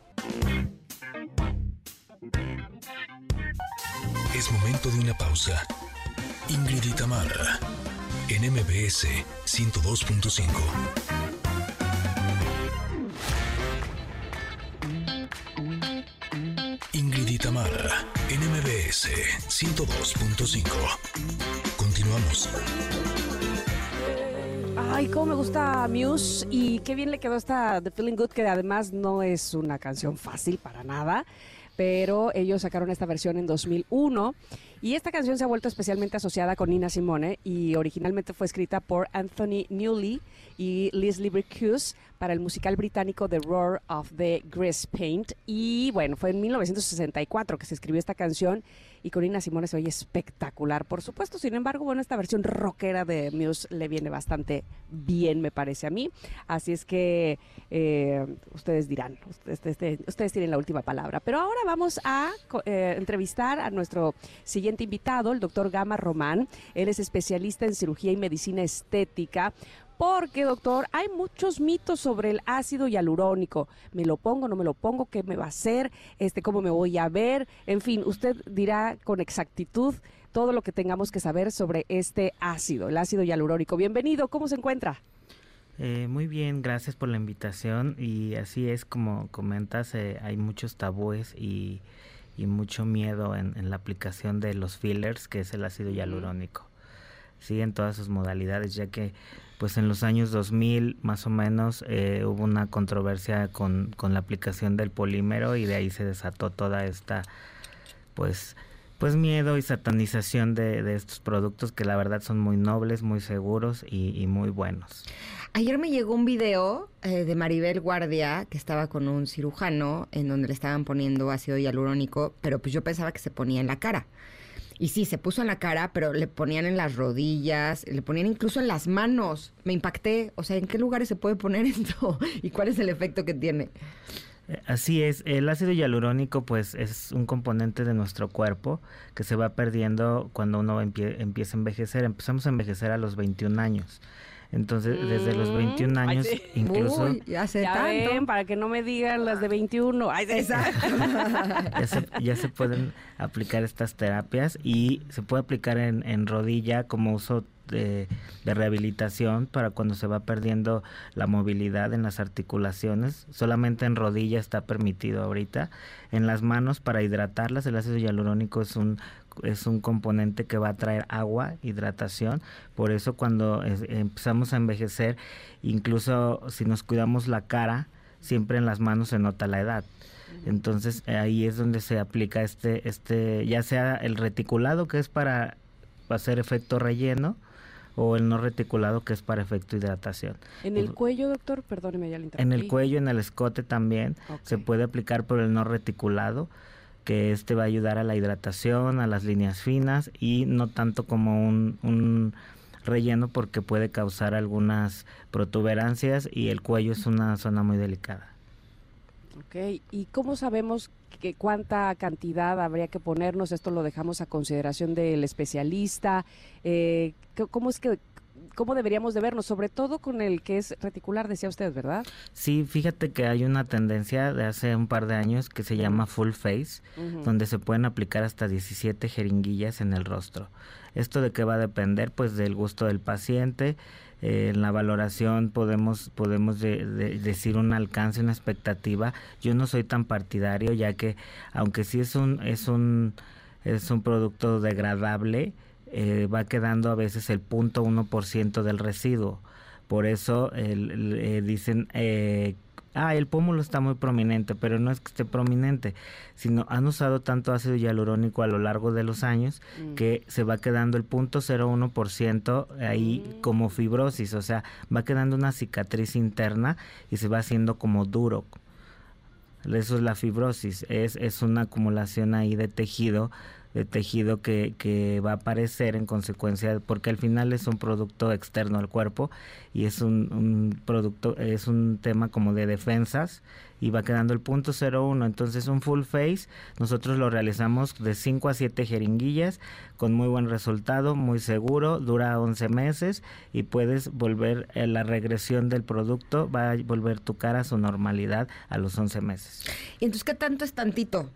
Es momento de una pausa. Ingrid y Tamara, en MBS 102.5. Tamara, en MBS 102.5. Continuamos. Ay, cómo me gusta Muse y qué bien le quedó esta The Feeling Good, que además no es una canción fácil para nada, pero ellos sacaron esta versión en 2001 y esta canción se ha vuelto especialmente asociada con Nina Simone y originalmente fue escrita por Anthony Newley y Liz Libricus para el musical británico The Roar of the Grease Paint y bueno, fue en 1964 que se escribió esta canción y con Nina Simone se oye espectacular, por supuesto. Sin embargo, bueno, esta versión rockera de Muse le viene bastante bien, me parece a mí. Así es que eh, ustedes dirán, ustedes, ustedes- ustedes tienen la última palabra. Pero ahora vamos a eh, entrevistar a nuestro siguiente invitado, el doctor Gama Román. Él es especialista en cirugía y medicina estética. Porque, doctor, hay muchos mitos sobre el ácido hialurónico. ¿Me lo pongo, no me lo pongo? ¿Qué me va a hacer? Este, ¿Cómo me voy a ver? En fin, usted dirá con exactitud todo lo que tengamos que saber sobre este ácido, el ácido hialurónico. Bienvenido, ¿cómo se encuentra? Eh, muy bien, gracias por la invitación y así es como comentas, eh, hay muchos tabúes y, y mucho miedo en, en la aplicación de los fillers, que es el ácido hialurónico. Sí, en todas sus modalidades, ya que pues en los años 2000 más o menos eh, hubo una controversia con, con la aplicación del polímero y de ahí se desató toda esta pues pues miedo y satanización de, de estos productos que la verdad son muy nobles, muy seguros y, y muy buenos. Ayer me llegó un video eh, de Maribel Guardia que estaba con un cirujano en donde le estaban poniendo ácido hialurónico, pero pues yo pensaba que se ponía en la cara. Y sí, se puso en la cara, pero le ponían en las rodillas, le ponían incluso en las manos. Me impacté. O sea, ¿en qué lugares se puede poner *laughs* esto? ¿Y cuál es el efecto que tiene? Eh, Así es, el ácido hialurónico pues es un componente de nuestro cuerpo que se va perdiendo cuando uno empie- empieza a envejecer. Empezamos a envejecer a los 21 años. Entonces, desde los Mm, 21 ay, años sí. incluso Uy, hace Ya tanto. ven, para que no me digan las de 21. Ay, sí. *laughs* ya se, ya se pueden aplicar estas terapias y se puede aplicar en, en rodilla como uso de, de rehabilitación para cuando se va perdiendo la movilidad en las articulaciones. Solamente en rodilla está permitido ahorita. En las manos para hidratarlas, el ácido hialurónico es un es un componente que va a traer agua, hidratación. Por eso cuando es- empezamos a envejecer, incluso si nos cuidamos la cara, siempre en las manos se nota la edad. Entonces ahí es donde se aplica este, este, ya sea el reticulado que es para hacer efecto relleno o el no reticulado que es para efecto hidratación. En el cuello, doctor, perdóneme, ya le En el cuello, en el escote también se puede aplicar por el no reticulado, que este va a ayudar a la hidratación, a las líneas finas y no tanto como un, relleno porque puede causar algunas protuberancias y el cuello es una zona muy delicada. Ok, ¿y cómo sabemos que cuánta cantidad habría que ponernos? Esto lo dejamos a consideración del especialista. Eh, ¿Cómo es que, cómo deberíamos de vernos? Sobre todo con el que es reticular, decía usted, ¿verdad? Sí, fíjate que hay una tendencia de hace un par de años que se llama full face, donde se pueden aplicar hasta 17 jeringuillas en el rostro. ¿Esto de qué va a depender? Pues del gusto del paciente. Eh, en la valoración podemos podemos de- de- decir un alcance, una expectativa. Yo no soy tan partidario, ya que aunque sí es un es un es un producto degradable, eh, va quedando a veces el punto uno por ciento del residuo. Por eso el- el, eh, dicen, eh, ah, el pómulo está muy prominente, pero no es que esté prominente, sino han usado tanto ácido hialurónico a lo largo de los años Mm. que se va quedando el punto 0,1% ahí Mm. como fibrosis, o sea, va quedando una cicatriz interna y se va haciendo como duro. Eso es la fibrosis, es, es una acumulación ahí de tejido, de tejido que, que va a aparecer en consecuencia, porque al final es un producto externo al cuerpo y es un, un producto, es un tema como de defensas y va quedando el punto 01. Entonces un full face nosotros lo realizamos de 5 a 7 jeringuillas con muy buen resultado, muy seguro, dura 11 meses y puedes volver, eh, la regresión del producto va a volver tu cara a su normalidad a los 11 meses. Y entonces, ¿qué tanto es tantito?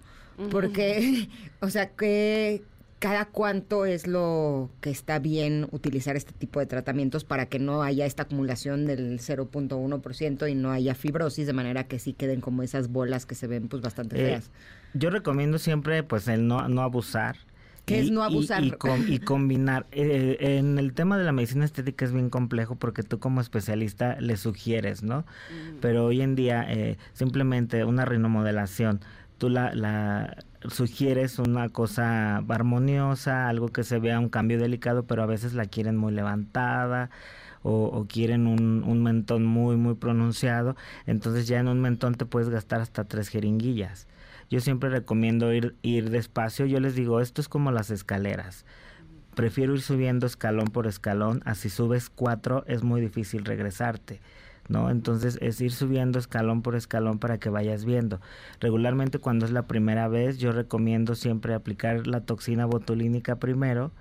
Porque, *laughs* o sea, que cada cuánto es lo que está bien utilizar este tipo de tratamientos para que no haya esta acumulación del 0.1% y no haya fibrosis, de manera que sí queden como esas bolas que se ven pues bastante Eh, feas. Yo recomiendo siempre pues el no, no abusar. ¿Qué es no abusar? Y, com- y *laughs* combinar. Eh, en el tema de la medicina estética es bien complejo porque tú como especialista le sugieres, ¿no? Pero hoy en día eh, simplemente una rinomodelación, tú la, la sugieres una cosa armoniosa, algo que se vea un cambio delicado, pero a veces la quieren muy levantada o, quieren un, un mentón muy, muy pronunciado. Entonces ya en un mentón te puedes gastar hasta tres jeringuillas. Yo siempre recomiendo ir, ir despacio. Yo les digo, esto es como las escaleras. Prefiero ir subiendo escalón por escalón. Así subes cuatro, es muy difícil regresarte. ¿No? Entonces es ir subiendo escalón por escalón para que vayas viendo. Regularmente cuando es la primera vez yo recomiendo siempre aplicar la toxina botulínica primero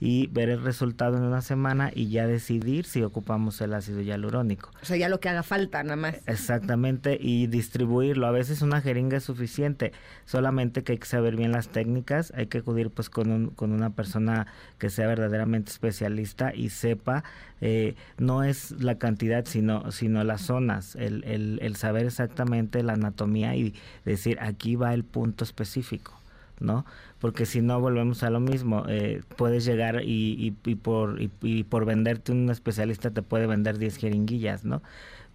y ver el resultado en una semana y ya decidir si ocupamos el ácido hialurónico. O sea, ya lo que haga falta, nada más. Exactamente, y distribuirlo. A veces una jeringa es suficiente, solamente que hay que saber bien las técnicas, hay que acudir pues con, un, con una persona que sea verdaderamente especialista y sepa, eh, no es la cantidad, sino, sino las zonas, el, el, el saber exactamente la anatomía y decir aquí va el punto específico. ¿No? Porque si no volvemos a lo mismo, eh, puedes llegar y, y, por, y, y, por venderte un especialista te puede vender 10 jeringuillas, ¿no?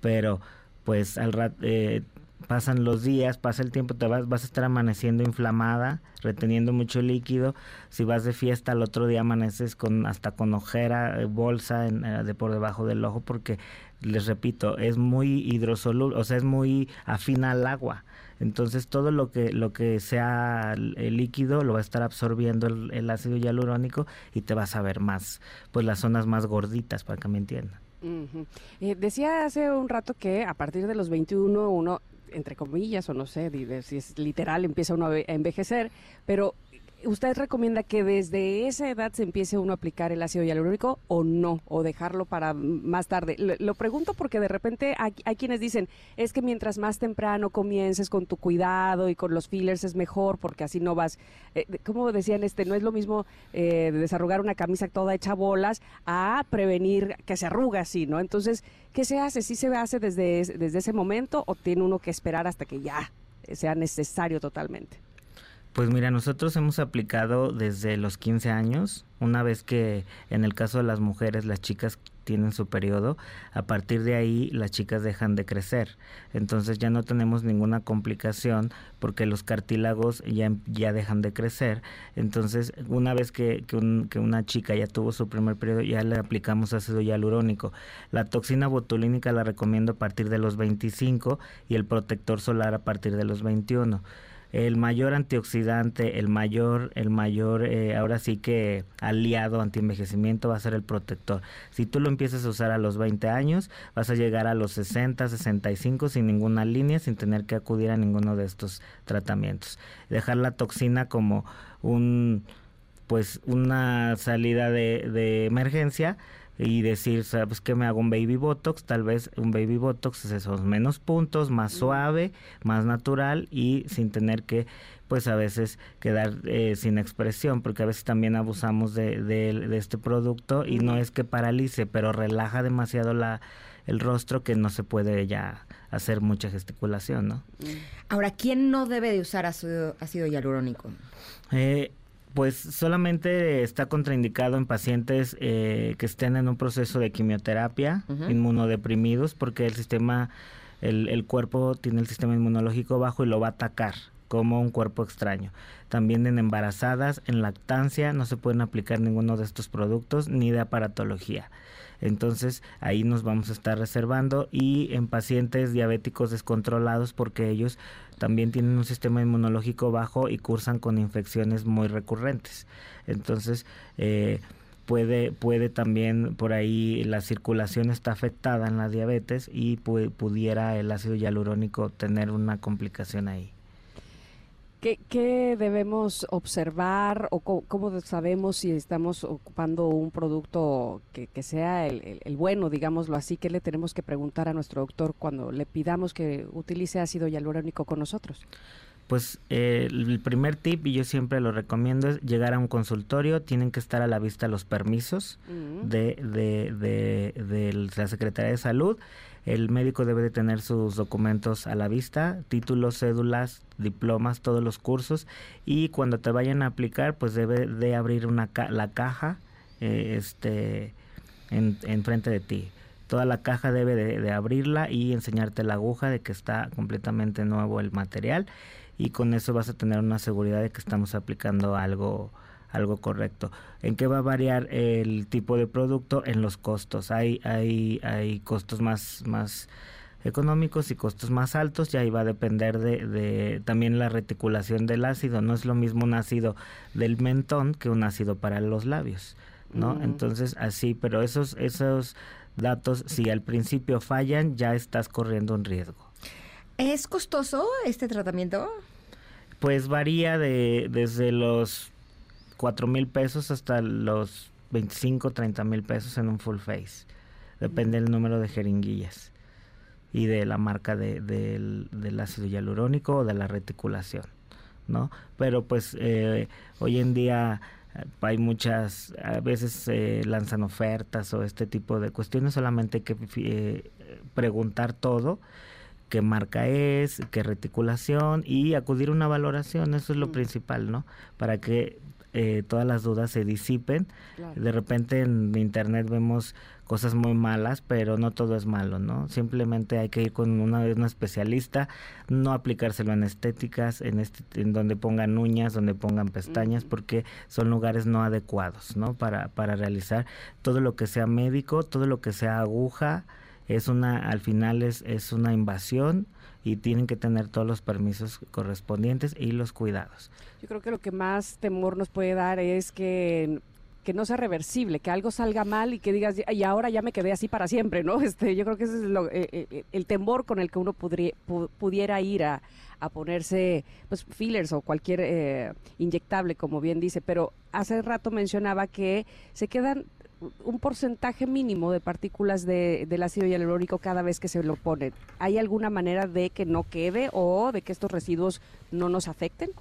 Pero pues al rato eh, pasan los días, pasa el tiempo, te vas, vas a estar amaneciendo inflamada, reteniendo mucho líquido. Si vas de fiesta, al otro día amaneces con hasta con ojera, eh, bolsa en, eh, de por debajo del ojo, porque les repito, es muy hidrosoluble, o sea, es muy afina al agua. Entonces todo lo que lo que sea el líquido lo va a estar absorbiendo el, ácido hialurónico y te vas a ver más, pues las zonas más gorditas, para que me entiendan. Eh, decía hace un rato que a partir de los 21 uno, entre comillas, o no sé si es literal, empieza uno a envejecer, pero ¿Usted recomienda que desde esa edad se empiece uno a aplicar el ácido hialurónico o no? ¿O dejarlo para más tarde? Lo, lo pregunto porque de repente hay, quienes dicen, es que mientras más temprano comiences con tu cuidado y con los fillers es mejor porque así no vas, eh, como decían, este no es lo mismo eh, desarrugar una camisa toda hecha bolas a prevenir que se arruga así, ¿no? Entonces, ¿qué se hace? ¿Sí se hace desde, desde ese momento o tiene uno que esperar hasta que ya sea necesario totalmente? Pues mira, nosotros hemos aplicado desde los 15 años, una vez que en el caso de las mujeres, las chicas tienen su periodo, a partir de ahí las chicas dejan de crecer. Entonces ya no tenemos ninguna complicación porque los cartílagos ya, ya dejan de crecer. Entonces una vez que, que, que una chica ya tuvo su primer periodo, ya le aplicamos ácido hialurónico. La toxina botulínica la recomiendo a partir de los 25 y el protector solar a partir de los 21 el mayor antioxidante, el mayor, el mayor, eh, ahora sí que aliado antienvejecimiento va a ser el protector. Si tú lo empiezas a usar a los 20 años, vas a llegar a los 60, 65 sin ninguna línea, sin tener que acudir a ninguno de estos tratamientos. Dejar la toxina como un, pues, una salida de, de emergencia y decir, ¿sabes qué? Me hago un baby botox, tal vez un baby botox son menos puntos, más suave, más natural y sin tener que, pues a veces quedar eh, sin expresión, porque a veces también abusamos de, de, de este producto y no es que paralice, pero relaja demasiado la, el rostro que no se puede ya hacer mucha gesticulación, ¿no? Ahora, ¿quién no debe de usar ácido, ácido hialurónico? Eh, pues solamente está contraindicado en pacientes eh, que estén en un proceso de quimioterapia, uh -huh. inmunodeprimidos, porque el sistema, el, el, cuerpo tiene el sistema inmunológico bajo y lo va a atacar como un cuerpo extraño. También en embarazadas, en lactancia, no se pueden aplicar ninguno de estos productos ni de aparatología. Entonces ahí nos vamos a estar reservando y en pacientes diabéticos descontrolados porque ellos también tienen un sistema inmunológico bajo y cursan con infecciones muy recurrentes. Entonces eh, puede, puede también por ahí la circulación está afectada en la diabetes y pu pudiera el ácido hialurónico tener una complicación ahí. ¿Qué, ¿Qué, debemos observar o cómo, cómo, sabemos si estamos ocupando un producto que, que sea el, el, el, bueno, digámoslo así? ¿Qué le tenemos que preguntar a nuestro doctor cuando le pidamos que utilice ácido hialurónico con nosotros? Pues eh, el primer tip, y yo siempre lo recomiendo, es llegar a un consultorio, tienen que estar a la vista los permisos de, de, de, de, la Secretaría de Salud. El médico debe de tener sus documentos a la vista, títulos, cédulas, diplomas, todos los cursos, y cuando te vayan a aplicar, pues debe de abrir una ca la caja eh, este, en, en frente de ti. Toda la caja debe de, de, abrirla y enseñarte la aguja de que está completamente nuevo el material y con eso vas a tener una seguridad de que estamos aplicando algo algo correcto. ¿En qué va a variar el tipo de producto? En los costos. Hay hay hay costos más más económicos y costos más altos y ahí va a depender de, de, también la reticulación del ácido. No es lo mismo un ácido del mentón que un ácido para los labios, ¿no? Mm. Entonces así, pero esos esos datos, si al principio fallan, ya estás corriendo un riesgo. ¿Es costoso este tratamiento? Pues varía de desde los 4 mil pesos hasta los 25, 30 mil pesos en un full face. Depende del número de jeringuillas y de la marca de, de, del, del ácido hialurónico o de la reticulación, ¿no? Pero pues eh, hoy en día hay muchas, a veces eh, lanzan ofertas o este tipo de cuestiones, solamente hay que eh, preguntar todo, qué marca es, qué reticulación y acudir a una valoración, eso es lo mm. principal, ¿no? Para que eh, todas las dudas se disipen. Claro. De repente en internet vemos cosas muy malas, pero no todo es malo, ¿no? Simplemente hay que ir con una, una especialista, no aplicárselo en estéticas, en, este, en donde pongan uñas, donde pongan pestañas, uh -huh. porque son lugares no adecuados, ¿no? Para, para realizar todo lo que sea médico, todo lo que sea aguja, es una, al final es, es una invasión y tienen que tener todos los permisos correspondientes y los cuidados. Yo creo que lo que más temor nos puede dar es que que no sea reversible, que algo salga mal y que digas, y ahora ya me quedé así para siempre, ¿no? *laughs* Este, yo creo que ese es lo- eh, eh, el temor con el que uno podría, pu- pudiera ir a, a ponerse pues fillers o cualquier eh, inyectable, como bien dice, pero hace rato mencionaba que se quedan un porcentaje mínimo de partículas de, del ácido hialurónico cada vez que se lo ponen. ¿Hay alguna manera de que no quede o de que estos residuos no nos afecten?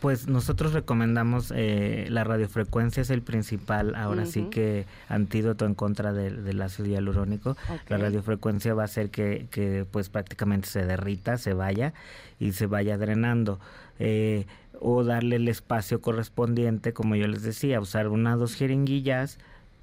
Pues nosotros recomendamos eh, la radiofrecuencia es el principal, ahora sí que antídoto en contra del, ácido hialurónico. La radiofrecuencia va a hacer que, que, pues prácticamente se derrita, se vaya y se vaya drenando. Eh, o darle el espacio correspondiente, como yo les decía, usar una dos jeringuillas,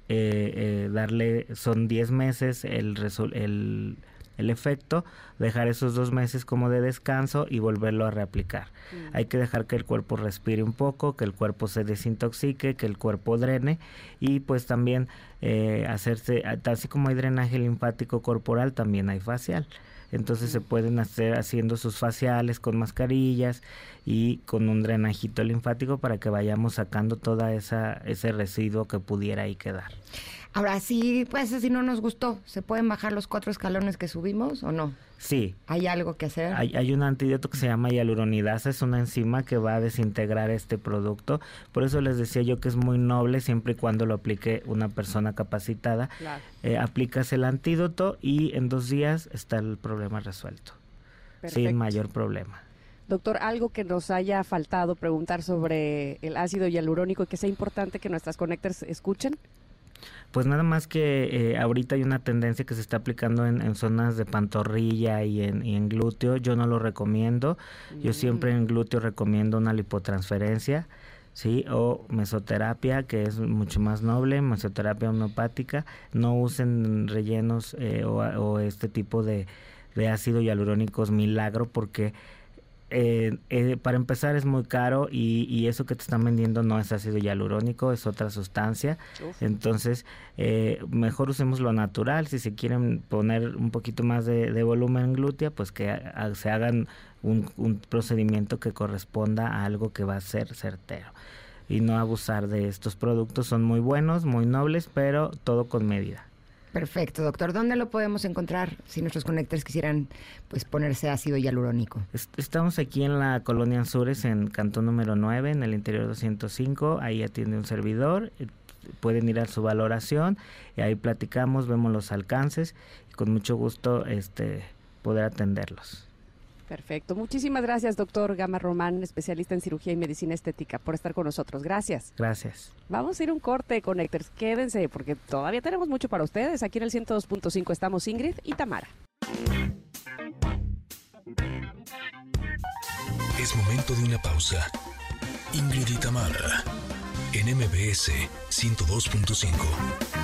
eh, eh, darle, son 10 meses el, el, el efecto, dejar esos dos meses como de descanso y volverlo a reaplicar. Hay que dejar que el cuerpo respire un poco, que el cuerpo se desintoxique, que el cuerpo drene y pues también eh, hacerse, así como hay drenaje linfático corporal, también hay facial. Entonces se pueden hacer haciendo sus faciales con mascarillas y con un drenajito linfático para que vayamos sacando toda esa ese residuo que pudiera ahí quedar. Ahora sí, pues si no nos gustó, ¿se pueden bajar los cuatro escalones que subimos o no? Sí, ¿Hay algo que hacer? Hay, hay un antídoto que se llama hialuronidasa, es una enzima que va a desintegrar este producto. Por eso les decía yo que es muy noble siempre y cuando lo aplique una persona capacitada. Claro. Eh, aplicas el antídoto y en dos días está el problema resuelto. Perfecto. Sin mayor problema. Doctor, algo que nos haya faltado preguntar sobre el ácido hialurónico y que sea importante que nuestras connectors escuchen. Pues nada más que eh, ahorita hay una tendencia que se está aplicando en, en zonas de pantorrilla y en, y en glúteo. Yo no lo recomiendo. Yo siempre en glúteo recomiendo una lipotransferencia, ¿sí? O mesoterapia, que es mucho más noble, mesoterapia homeopática. No usen rellenos eh, o, o este tipo de, de ácido hialurónicos milagro porque eh, eh, para empezar es muy caro y, y eso que te están vendiendo no es ácido hialurónico, es otra sustancia. Entonces, eh, mejor usemos lo natural. Si se quieren poner un poquito más de, de volumen glútea, pues que se hagan un, un procedimiento que corresponda a algo que va a ser certero. Y no abusar de estos productos. Son muy buenos, muy nobles, pero todo con medida. Perfecto, doctor. ¿Dónde lo podemos encontrar si nuestros conectores quisieran pues ponerse ácido hialurónico? Est- Estamos aquí en la colonia Anzures, en Cantón número 9, en el interior 205. Ahí atiende un servidor. Pueden ir a su valoración y ahí platicamos, vemos los alcances y con mucho gusto este, poder atenderlos. Perfecto. Muchísimas gracias, doctor Gama Román, especialista en cirugía y medicina estética, por estar con nosotros. Gracias. Gracias. Vamos a ir a un corte, Connectors. Quédense, porque todavía tenemos mucho para ustedes. Aquí en el 102.5 estamos Ingrid y Tamara. Es momento de una pausa. Ingrid y Tamara, en MBS 102.5.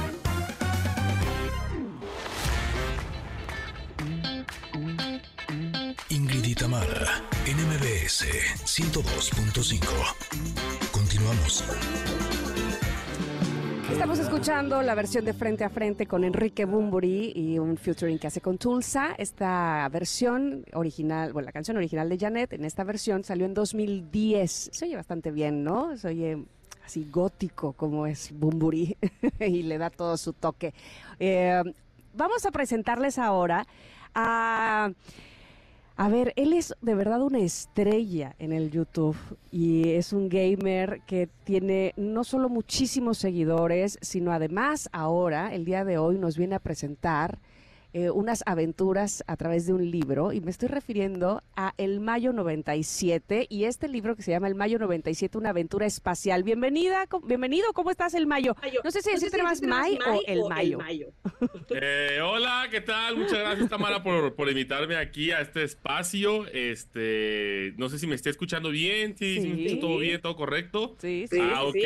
Tamara, en MBS 102.5. Continuamos. Estamos escuchando la versión de Frente a Frente con Enrique Bumburi y un featuring que hace con Tulsa. Esta versión original, bueno, la canción original de Janet, en esta versión salió en 2010. Se oye bastante bien, ¿no? Se oye así gótico como es Bumburi *laughs* y le da todo su toque. Eh, vamos a presentarles ahora a... A ver, él es de verdad una estrella en el YouTube y es un gamer que tiene no solo muchísimos seguidores, sino además ahora, el día de hoy, nos viene a presentar eh, unas aventuras a través de un libro y me estoy refiriendo a El Mayo 97 y este libro que se llama El Mayo 97, una aventura espacial. Bienvenida, bienvenido, ¿cómo estás El Mayo? No sé si decirte más May o El Mayo. *laughs* Eh, hola, ¿qué tal? Muchas gracias, Tamara, por, por invitarme aquí a este espacio. Este, no sé si me está escuchando bien, si, si me Sí. escucho todo bien, todo correcto. Sí, sí. ah, ok.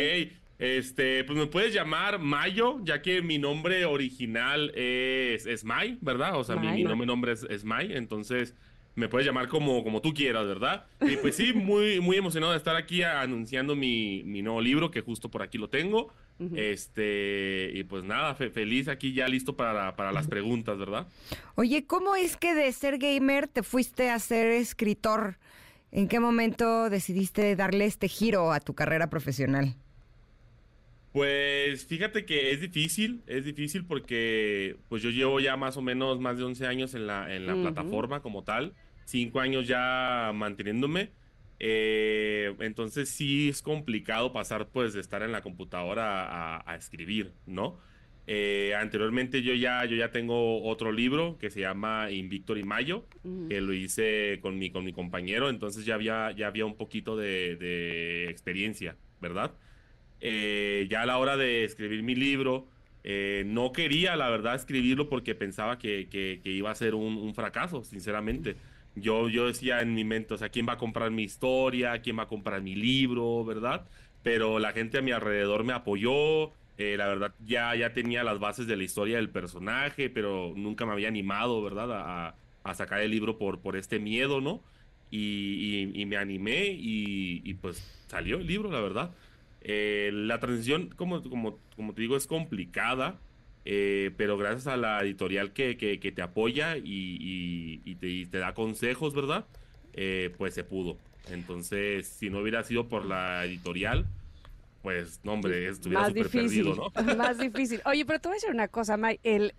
Este, pues me puedes llamar Mayo, ya que mi nombre original es, es May, ¿verdad? O sea, mi, mi nombre, es, es May, entonces me puedes llamar como, como tú quieras, ¿verdad? Y pues sí, muy, muy emocionado de estar aquí anunciando mi, mi nuevo libro, que justo por aquí lo tengo. Este, y pues nada, fe- feliz aquí ya listo para, para las preguntas, ¿verdad? Oye, ¿cómo es que de ser gamer te fuiste a ser escritor? ¿En qué momento decidiste darle este giro a tu carrera profesional? Pues fíjate que es difícil, es difícil porque pues yo llevo ya más o menos más de 11 años en la, en la Ujú. plataforma como tal, 5 años ya manteniéndome, eh, entonces sí es complicado pasar pues de estar en la computadora a, a escribir, ¿no? Eh, anteriormente yo ya, yo ya tengo otro libro que se llama Invictor y Mayo, que lo hice con mi, con mi compañero, entonces ya había, ya había un poquito de, de experiencia, ¿verdad? Eh, ya a la hora de escribir mi libro, eh, no quería, la verdad, escribirlo porque pensaba que, que- que iba a ser un, un fracaso, sinceramente. Yo, yo decía en mi mente, o sea, ¿quién va a comprar mi historia? ¿Quién va a comprar mi libro? ¿Verdad? Pero la gente a mi alrededor me apoyó. eh, la verdad, ya, ya tenía las bases de la historia del personaje, pero nunca me había animado, ¿verdad? A, a- sacar el libro por, por este miedo, ¿no? Y, y- y me animé y, y, pues salió el libro, la verdad. Eh, la transición, como, como, como te digo, es complicada, eh, pero gracias a la editorial que, que, que te apoya y, y- y te, y te da consejos, ¿verdad? Eh, pues se pudo. Entonces, si no hubiera sido por la editorial, pues, no, hombre, estuviera súper perdido, ¿no? *laughs* más difícil. Oye, pero te voy a decir una cosa, May, el,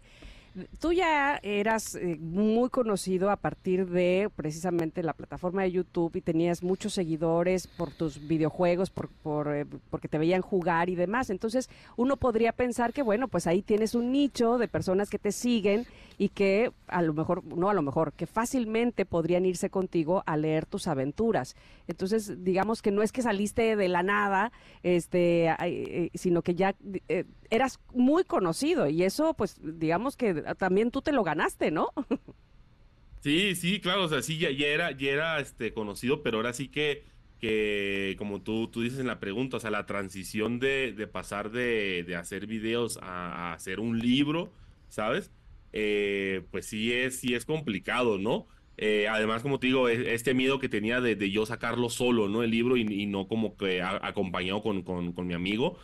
tú ya eras eh, muy conocido a partir de precisamente la plataforma de YouTube y tenías muchos seguidores por tus videojuegos, por, por, eh, porque te veían jugar y demás. Entonces, uno podría pensar que, bueno, pues ahí tienes un nicho de personas que te siguen y que a lo mejor, no a lo mejor, que fácilmente podrían irse contigo a leer tus aventuras. Entonces, digamos que no es que saliste de la nada, este, eh, sino que ya eh, eras muy conocido y eso, pues, digamos que también tú te lo ganaste, ¿no? Sí, sí, claro, o sea, sí, ya, ya era, ya era este, conocido, pero ahora sí que, que como tú, tú dices en la pregunta, o sea, la transición de, de pasar de, de hacer videos a hacer un libro, ¿sabes? Eh, pues sí es, sí es complicado, ¿no? Eh, además, como te digo, e- este miedo que tenía de, de yo sacarlo solo, ¿no? El libro y, y no como que a- acompañado con, con, con mi amigo.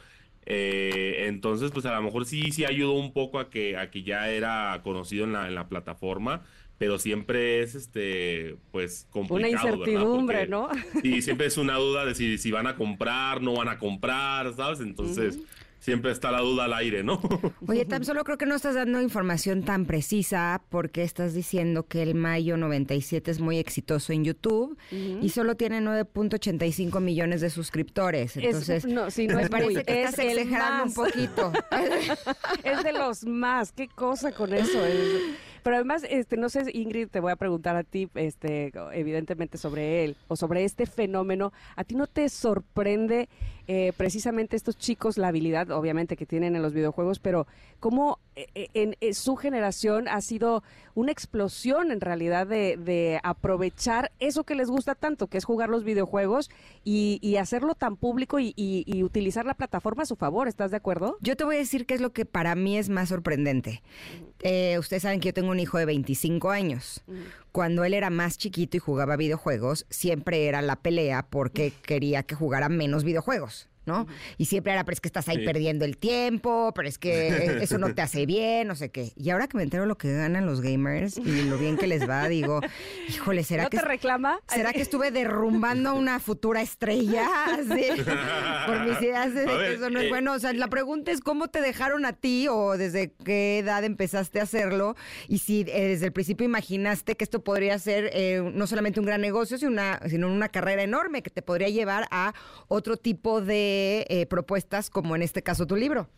Eh, entonces, pues a lo mejor sí, sí ayudó un poco a que, a que ya era conocido en la, en la plataforma, pero siempre es, este, pues, complicado, Una incertidumbre, ¿no? y siempre es una duda de si, si van a comprar, no van a comprar, ¿sabes? Entonces, siempre está la duda al aire, ¿no? *laughs* Oye, Tam, solo creo que no estás dando información tan precisa porque estás diciendo que el Mayo 97 es muy exitoso en YouTube y solo tiene 9.85 millones de suscriptores. Es- Entonces, no, sí, no me es parece muy, que es estás exagerando un poquito. *laughs* es de los más, qué cosa con eso. es- Pero además, este, no sé, Ingrid, te voy a preguntar a ti, este, evidentemente sobre él o sobre este fenómeno. ¿A ti no te sorprende eh, precisamente estos chicos la habilidad, obviamente, que tienen en los videojuegos, pero cómo eh, eh, en, su generación ha sido una explosión en realidad de, de aprovechar eso que les gusta tanto, que es jugar los videojuegos y, y hacerlo tan público y, y- y utilizar la plataforma a su favor? ¿Estás de acuerdo? Yo te voy a decir qué es lo que para mí es más sorprendente. Eh, ustedes saben que yo tengo un hijo de 25 años. Cuando él era más chiquito y jugaba videojuegos, siempre era la pelea porque quería que jugara menos videojuegos. ¿No? Y siempre era, pero es que estás ahí Sí. perdiendo el tiempo, pero es que eso no te hace bien, no sé qué. Y ahora que me entero lo que ganan los gamers y lo bien que les va, digo, híjole, ¿será ¿No que te reclama? ¿Será que estuve derrumbando a una futura estrella? *laughs* Por mis ideas de que eso no es eh, bueno. O sea, la pregunta es cómo te dejaron a ti o desde qué edad empezaste a hacerlo y si eh, desde el principio imaginaste que esto podría ser eh, no solamente un gran negocio, sino una, sino una carrera enorme que te podría llevar a otro tipo de eh, propuestas como en este caso tu libro.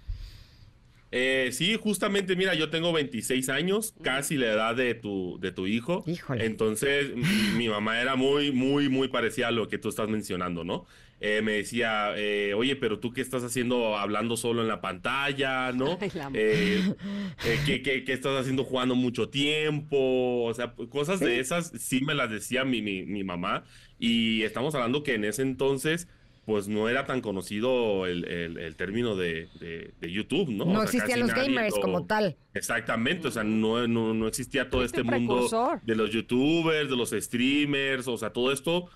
Eh, sí, justamente, mira, yo tengo 26 años, casi la edad de tu, de tu hijo. Híjole. Entonces, mi mamá era muy, muy, muy parecida a lo que tú estás mencionando, ¿no? Eh, me decía, eh, oye, pero tú qué estás haciendo hablando solo en la pantalla, ¿no? Ay, la *laughs* Eh, ¿qué, qué, qué estás haciendo jugando mucho tiempo? O sea, cosas de esas sí me las decía mi, mi, mi mamá. Y estamos hablando que en ese entonces, pues no era tan conocido el, el- el término de, de- de YouTube, ¿no? No O sea, existían los gamers lo- como tal. Exactamente, o sea, no, no, no existía todo Fuiste este mundo de los youtubers, de los streamers, o sea, todo esto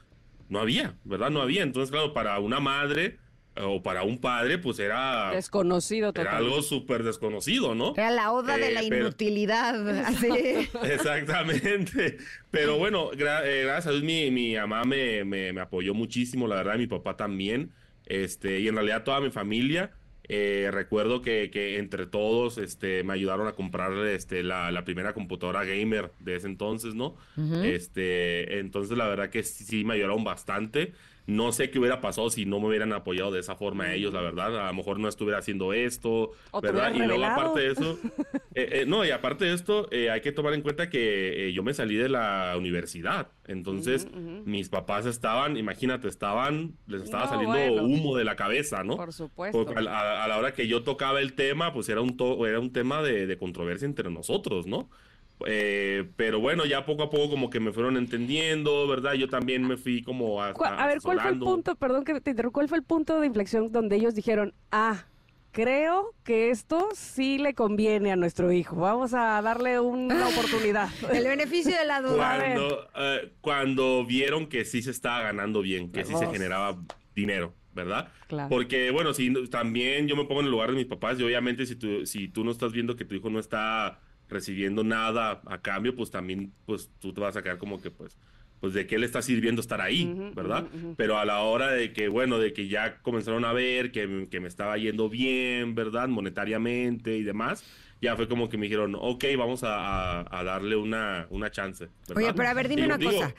no había, ¿verdad? No había. Entonces, claro, para una madre o para un padre, pues era, Desconocido era algo súper desconocido, ¿no? Era la oda de Eh, la pero- inutilidad. *laughs* Así. *laughs* Exactamente. Pero bueno, gra- eh, gracias a Dios mi, mi mamá me, me, me apoyó muchísimo, la verdad, mi papá también. Este, y en realidad toda mi familia. Eh, recuerdo que, que entre todos este, me ayudaron a comprar este, la, la primera computadora gamer de ese entonces, ¿no? este, entonces la verdad que sí, sí me ayudaron bastante. No sé qué hubiera pasado si no me hubieran apoyado de esa forma ellos, la verdad. A lo mejor no estuviera haciendo esto, O ¿verdad? Y luego aparte de eso, *laughs* eh, eh, no, y aparte de esto, eh, hay que tomar en cuenta que eh, yo me salí de la universidad. Entonces, mis papás estaban, imagínate, estaban, les estaba No, saliendo bueno. humo de la cabeza, ¿no? Por supuesto. Porque a, la- a la hora que yo tocaba el tema, pues era un, to- era un tema de, de controversia entre nosotros, ¿no? Eh, pero bueno, ya poco a poco como que me fueron entendiendo, ¿verdad? Yo también me fui como a, A ver, ¿cuál fue el punto, perdón que te interrumpa, cuál fue el punto de inflexión donde ellos dijeron, ah, creo que esto sí le conviene a nuestro hijo, vamos a darle una *laughs* oportunidad? El beneficio de la duda. Cuando, eh, cuando vieron que sí se estaba ganando bien, que sí se generaba dinero, ¿verdad? Claro. Porque, bueno, si también yo me pongo en el lugar de mis papás y obviamente si tú, si tú no estás viendo que tu hijo no está recibiendo nada a cambio, pues también, pues tú te vas a quedar como que, pues, pues de qué le está sirviendo estar ahí, ¿verdad? Pero a la hora de que, bueno, de que ya comenzaron a ver que, que me estaba yendo bien, ¿verdad? Monetariamente y demás, ya fue como que me dijeron, ok, vamos a, a- a darle una, una chance. ¿verdad? Oye, pero a ver, dime Y una digo, cosa.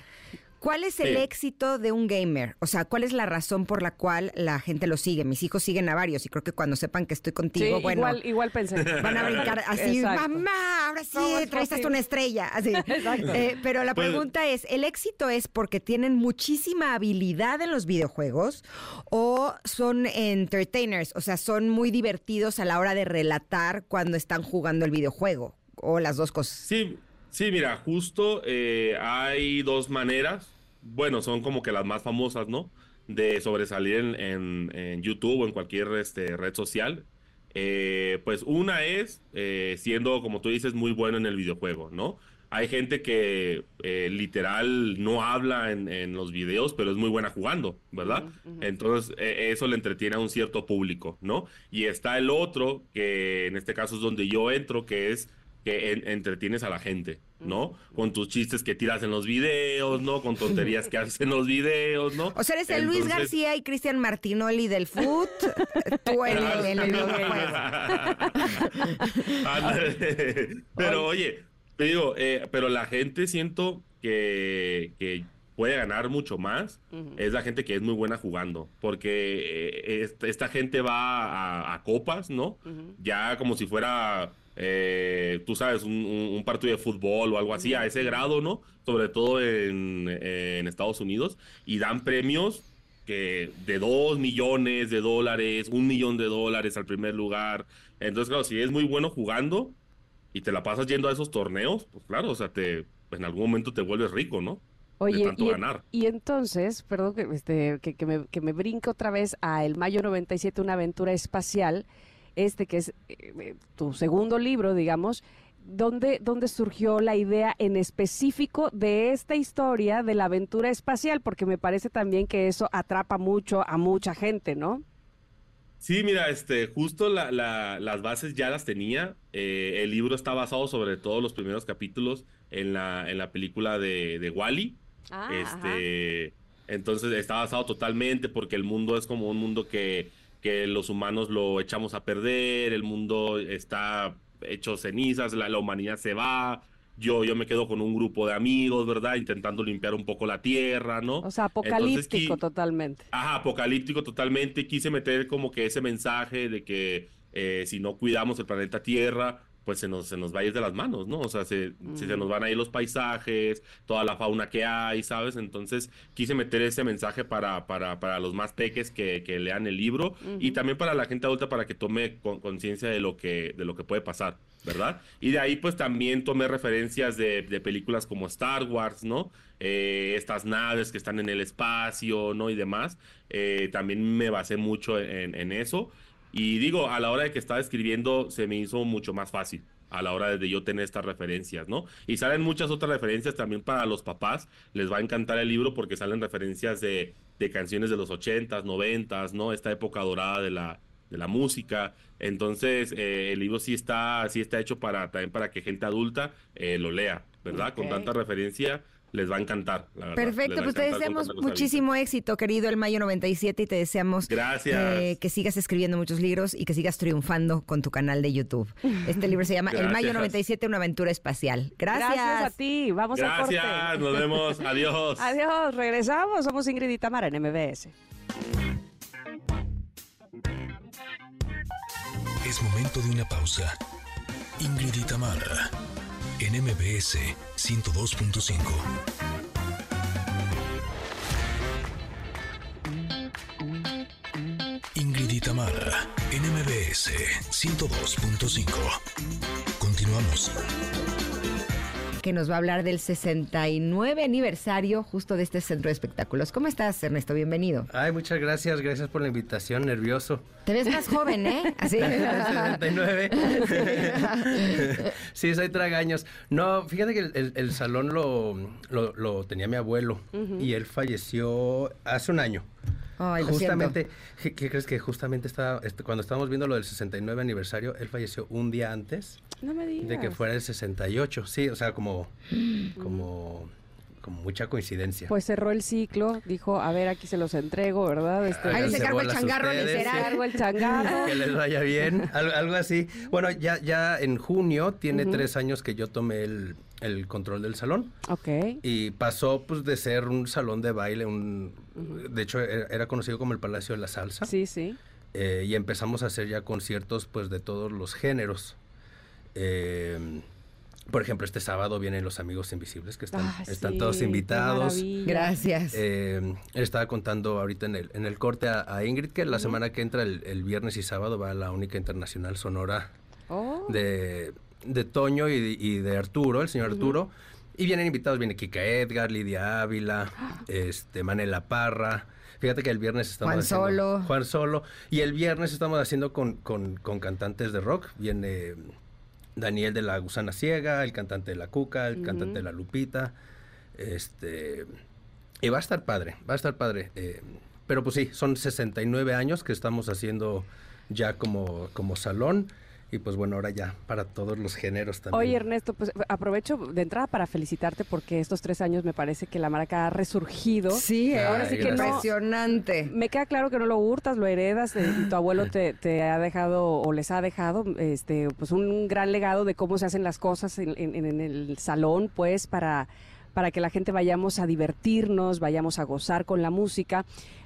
¿Cuál es el Sí. éxito de un gamer? O sea, ¿cuál es la razón por la cual la gente lo sigue? Mis hijos siguen a varios y creo que cuando sepan que estoy contigo, Sí, bueno, igual, igual pensé. van a brincar así, Exacto. mamá, ahora sí, ¿Cómo es traes hasta una estrella. Así. *laughs* Eh, pero la Pues- pregunta es, ¿el éxito es porque tienen muchísima habilidad en los videojuegos o son entertainers? O sea, son muy divertidos a la hora de relatar cuando están jugando el videojuego. O las dos cosas. Sí, sí, mira, justo eh, hay dos maneras, bueno, son como que las más famosas, ¿no? De sobresalir en, en- en YouTube o en cualquier este, red social. Eh, pues una es eh, siendo, como tú dices, muy bueno en el videojuego, ¿no? Hay gente que eh, literal no habla en, en los videos, pero es muy buena jugando, ¿verdad? Entonces, eh, eso le entretiene a un cierto público, ¿no? Y está el otro, que en este caso es donde yo entro, que es que en- entretienes a la gente, ¿no? Con tus chistes que tiras en los videos, ¿no? Con tonterías que haces en los videos, ¿no? O sea, eres el Luis García y Cristian Martinoli del foot, *laughs* tú en el, en el *laughs* pero oye, te digo, eh, pero la gente siento que, que puede ganar mucho más. Es la gente que es muy buena jugando. Porque eh, est- esta gente va a, a copas, ¿no? Ya como si fuera, eh, tú sabes, un, partido de fútbol o algo así, a ese grado, ¿no? Sobre todo en, en Estados Unidos. Y dan premios que de 2 millones de dólares, un millón de dólares al primer lugar. Entonces, claro, si es muy bueno jugando y te la pasas yendo a esos torneos, pues claro, o sea, te, en algún momento te vuelves rico, ¿no? Oye, de tanto y, ganar. y entonces, perdón que, este, que, que me, que me brinco otra vez a El Mayo 97, una aventura espacial, este que es eh, eh, tu segundo libro, digamos, ¿dónde, ¿dónde surgió la idea en específico de esta historia de la aventura espacial? Porque me parece también que eso atrapa mucho a mucha gente, ¿no? Sí, mira, este, justo la- la- las bases ya las tenía. Eh, el libro está basado sobre todo los primeros capítulos en la, en la película de, de Wally. Ah, este, entonces está basado totalmente porque el mundo es como un mundo que, que los humanos lo echamos a perder, el mundo está hecho cenizas, la, la humanidad se va. Yo, yo me quedo con un grupo de amigos, ¿verdad? Intentando limpiar un poco la tierra, ¿no? O sea, apocalíptico totalmente. Ajá, apocalíptico totalmente. Quise meter como que ese mensaje de que eh, si no cuidamos el planeta Tierra, pues se nos, se nos va a ir de las manos, ¿no? O sea, se, se, se nos van a ir los paisajes, toda la fauna que hay, ¿sabes? Entonces quise meter ese mensaje para, para, para los más peques que, que lean el libro y también para la gente adulta para que tome con- conciencia de, lo que, de lo que puede pasar, ¿verdad? Y de ahí pues también tomé referencias de, de películas como Star Wars, ¿no? Eh, estas naves que están en el espacio, ¿no? Y demás. Eh, también me basé mucho en, en eso. Y digo, a la hora de que estaba escribiendo se me hizo mucho más fácil a la hora de yo tener estas referencias, ¿no? Y salen muchas otras referencias también para los papás. Les va a encantar el libro porque salen referencias de, de canciones de los 80s, 90s, ¿no? Esta época dorada de la, de la música. Entonces, eh, el libro sí está, sí está hecho para, también para que gente adulta eh, lo lea, ¿verdad? Con tanta referencia les va a encantar, la verdad. Perfecto, a pues te deseamos muchísimo éxito, querido el Mayo 97, y te deseamos eh, Gracias. que sigas escribiendo muchos libros y que sigas triunfando con tu canal de YouTube. Este libro se llama El Mayo Gracias. 97, una aventura espacial. Gracias. Gracias a ti. Vamos al corte. Gracias, nos vemos, *laughs* adiós. Adiós, regresamos. Somos Ingrid y Tamara en MBS. Es momento de una pausa. Ingrid y Tamara, en MBS 102.5. Ingrid y Tamara, en MBS 102.5. Continuamos. Que nos va a hablar del 69 aniversario justo de este centro de espectáculos. ¿Cómo estás, Ernesto? Bienvenido. Ay, muchas gracias, gracias por la invitación, nervioso. Te ves más joven, ¿eh? *laughs* Así. 79. *laughs* sí, soy tragaños. No, fíjate que el, el- el salón lo, lo- lo tenía mi abuelo y él falleció hace un año. Ay, justamente, ¿qué, qué crees que justamente estaba, este, cuando estábamos viendo lo del 69 aniversario, él falleció un día antes No me digas. de que fuera el 68. Sí, o sea, como, como, como mucha coincidencia. Pues cerró el ciclo, dijo, a ver, aquí se los entrego, ¿verdad? Este, Ahí se cargó el changarro ustedes, cargo el changarro. *laughs* que les vaya bien, algo, algo así. Bueno, ya, ya en junio tiene tres años que yo tomé el, el control del salón Ok. y pasó pues de ser un salón de baile, un, de hecho era, era conocido como el Palacio de la Salsa Sí, sí. eh, y empezamos a hacer ya conciertos pues de todos los géneros. Eh, por ejemplo, este sábado vienen los Amigos Invisibles que están, Ah, están sí, todos invitados. Gracias. Eh, estaba contando ahorita en el, en el corte a, a Ingrid que la semana que entra, el, el viernes y sábado, va a la única internacional sonora Oh, de, de Toño y, de- y de Arturo, el señor Arturo. Y vienen invitados, viene Kika Edgar, Lidia Ávila, este, Manela Parra. Fíjate que el viernes estamos Juan haciendo- Solo. Juan Solo. Y el viernes estamos haciendo con, con- con cantantes de rock. Viene Daniel de la Gusana Ciega, el cantante de la Cuca, el cantante de la Lupita. Este. Y va a estar padre, va a estar padre. eh, pero pues sí, son 69 años que estamos haciendo ya como, como salón. Y pues bueno, ahora ya para todos los géneros también. Oye, Ernesto, pues aprovecho de entrada para felicitarte porque estos tres años me parece que la marca ha resurgido. Sí, Ay, ahora sí que gracias. impresionante. Me queda claro que no lo hurtas, lo heredas eh, y tu abuelo te, te ha dejado o les ha dejado este pues un gran legado de cómo se hacen las cosas en, en- en el salón, pues para, para que la gente vayamos a divertirnos, vayamos a gozar con la música.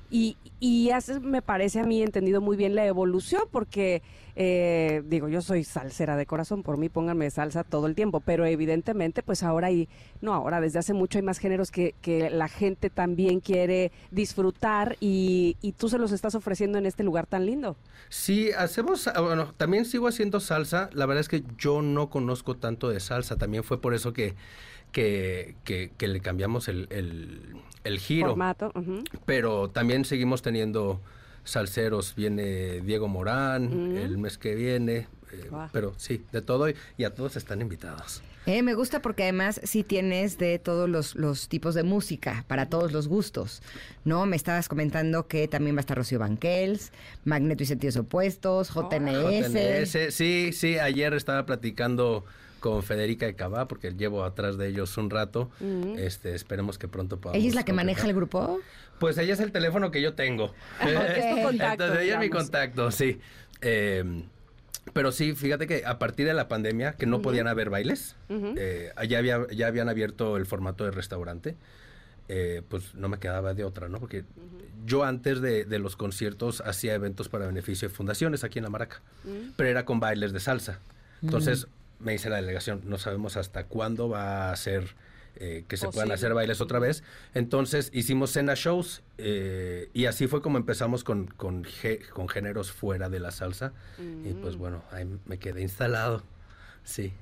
Y, y has, me parece a mí, entendido muy bien la evolución, porque, eh, digo, yo soy salsera de corazón, por mí pónganme salsa todo el tiempo, pero evidentemente, pues ahora hay, no ahora, desde hace mucho hay más géneros que, que la gente también quiere disfrutar y, y tú se los estás ofreciendo en este lugar tan lindo. Sí, hacemos, ah, bueno, también sigo haciendo salsa. La verdad es que yo no conozco tanto de salsa. También fue por eso que, que, que- que le cambiamos el, el- el giro. Formato. Pero también seguimos teniendo salseros. Viene Diego Morán el mes que viene. eh. Pero sí, de todo y, y a todos están invitados. Eh, me gusta porque además sí tienes de todos los, los tipos de música, para todos los gustos, ¿no? Me estabas comentando que también va a estar Rocío Banquels, Magneto y Sentidos Opuestos, JNS. JNS, sí, sí, ayer estaba platicando con Federica de Cabá, porque llevo atrás de ellos un rato. este, esperemos que pronto podamos. ¿Ella es la que maneja el grupo? Pues ella es el teléfono que yo tengo. *laughs* Es tu contacto, Entonces ella es mi contacto, sí. Eh, pero sí, fíjate que a partir de la pandemia, que no podían haber bailes, eh, ya, había, ya habían abierto el formato de restaurante, eh, pues no me quedaba de otra, ¿no? Porque yo antes de, de los conciertos hacía eventos para beneficio de fundaciones aquí en La Maraca, pero era con bailes de salsa. Entonces me dice la delegación, no sabemos hasta cuándo va a ser eh, que se puedan hacer bailes otra vez. Entonces hicimos cena shows eh, y así fue como empezamos con, con, con géneros fuera de la salsa. Y pues bueno, ahí me quedé instalado. Sí.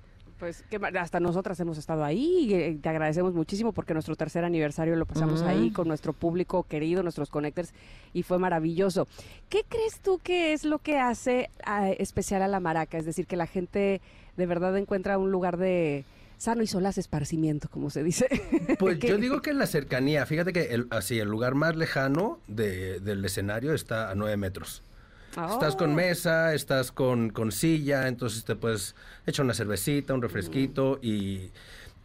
Pues que hasta nosotras hemos estado ahí y eh, te agradecemos muchísimo porque nuestro tercer aniversario lo pasamos ahí con nuestro público querido, nuestros connectors y fue maravilloso. ¿Qué crees tú que es lo que hace ah, especial a la maraca? Es decir, que la gente de verdad encuentra un lugar de sano y solaz esparcimiento, como se dice. *laughs* Pues yo digo que la cercanía, fíjate que el, así el lugar más lejano de- del escenario está a nueve metros. Estás con Oh. mesa, estás con, con silla, entonces te puedes echar una cervecita, un refresquito y,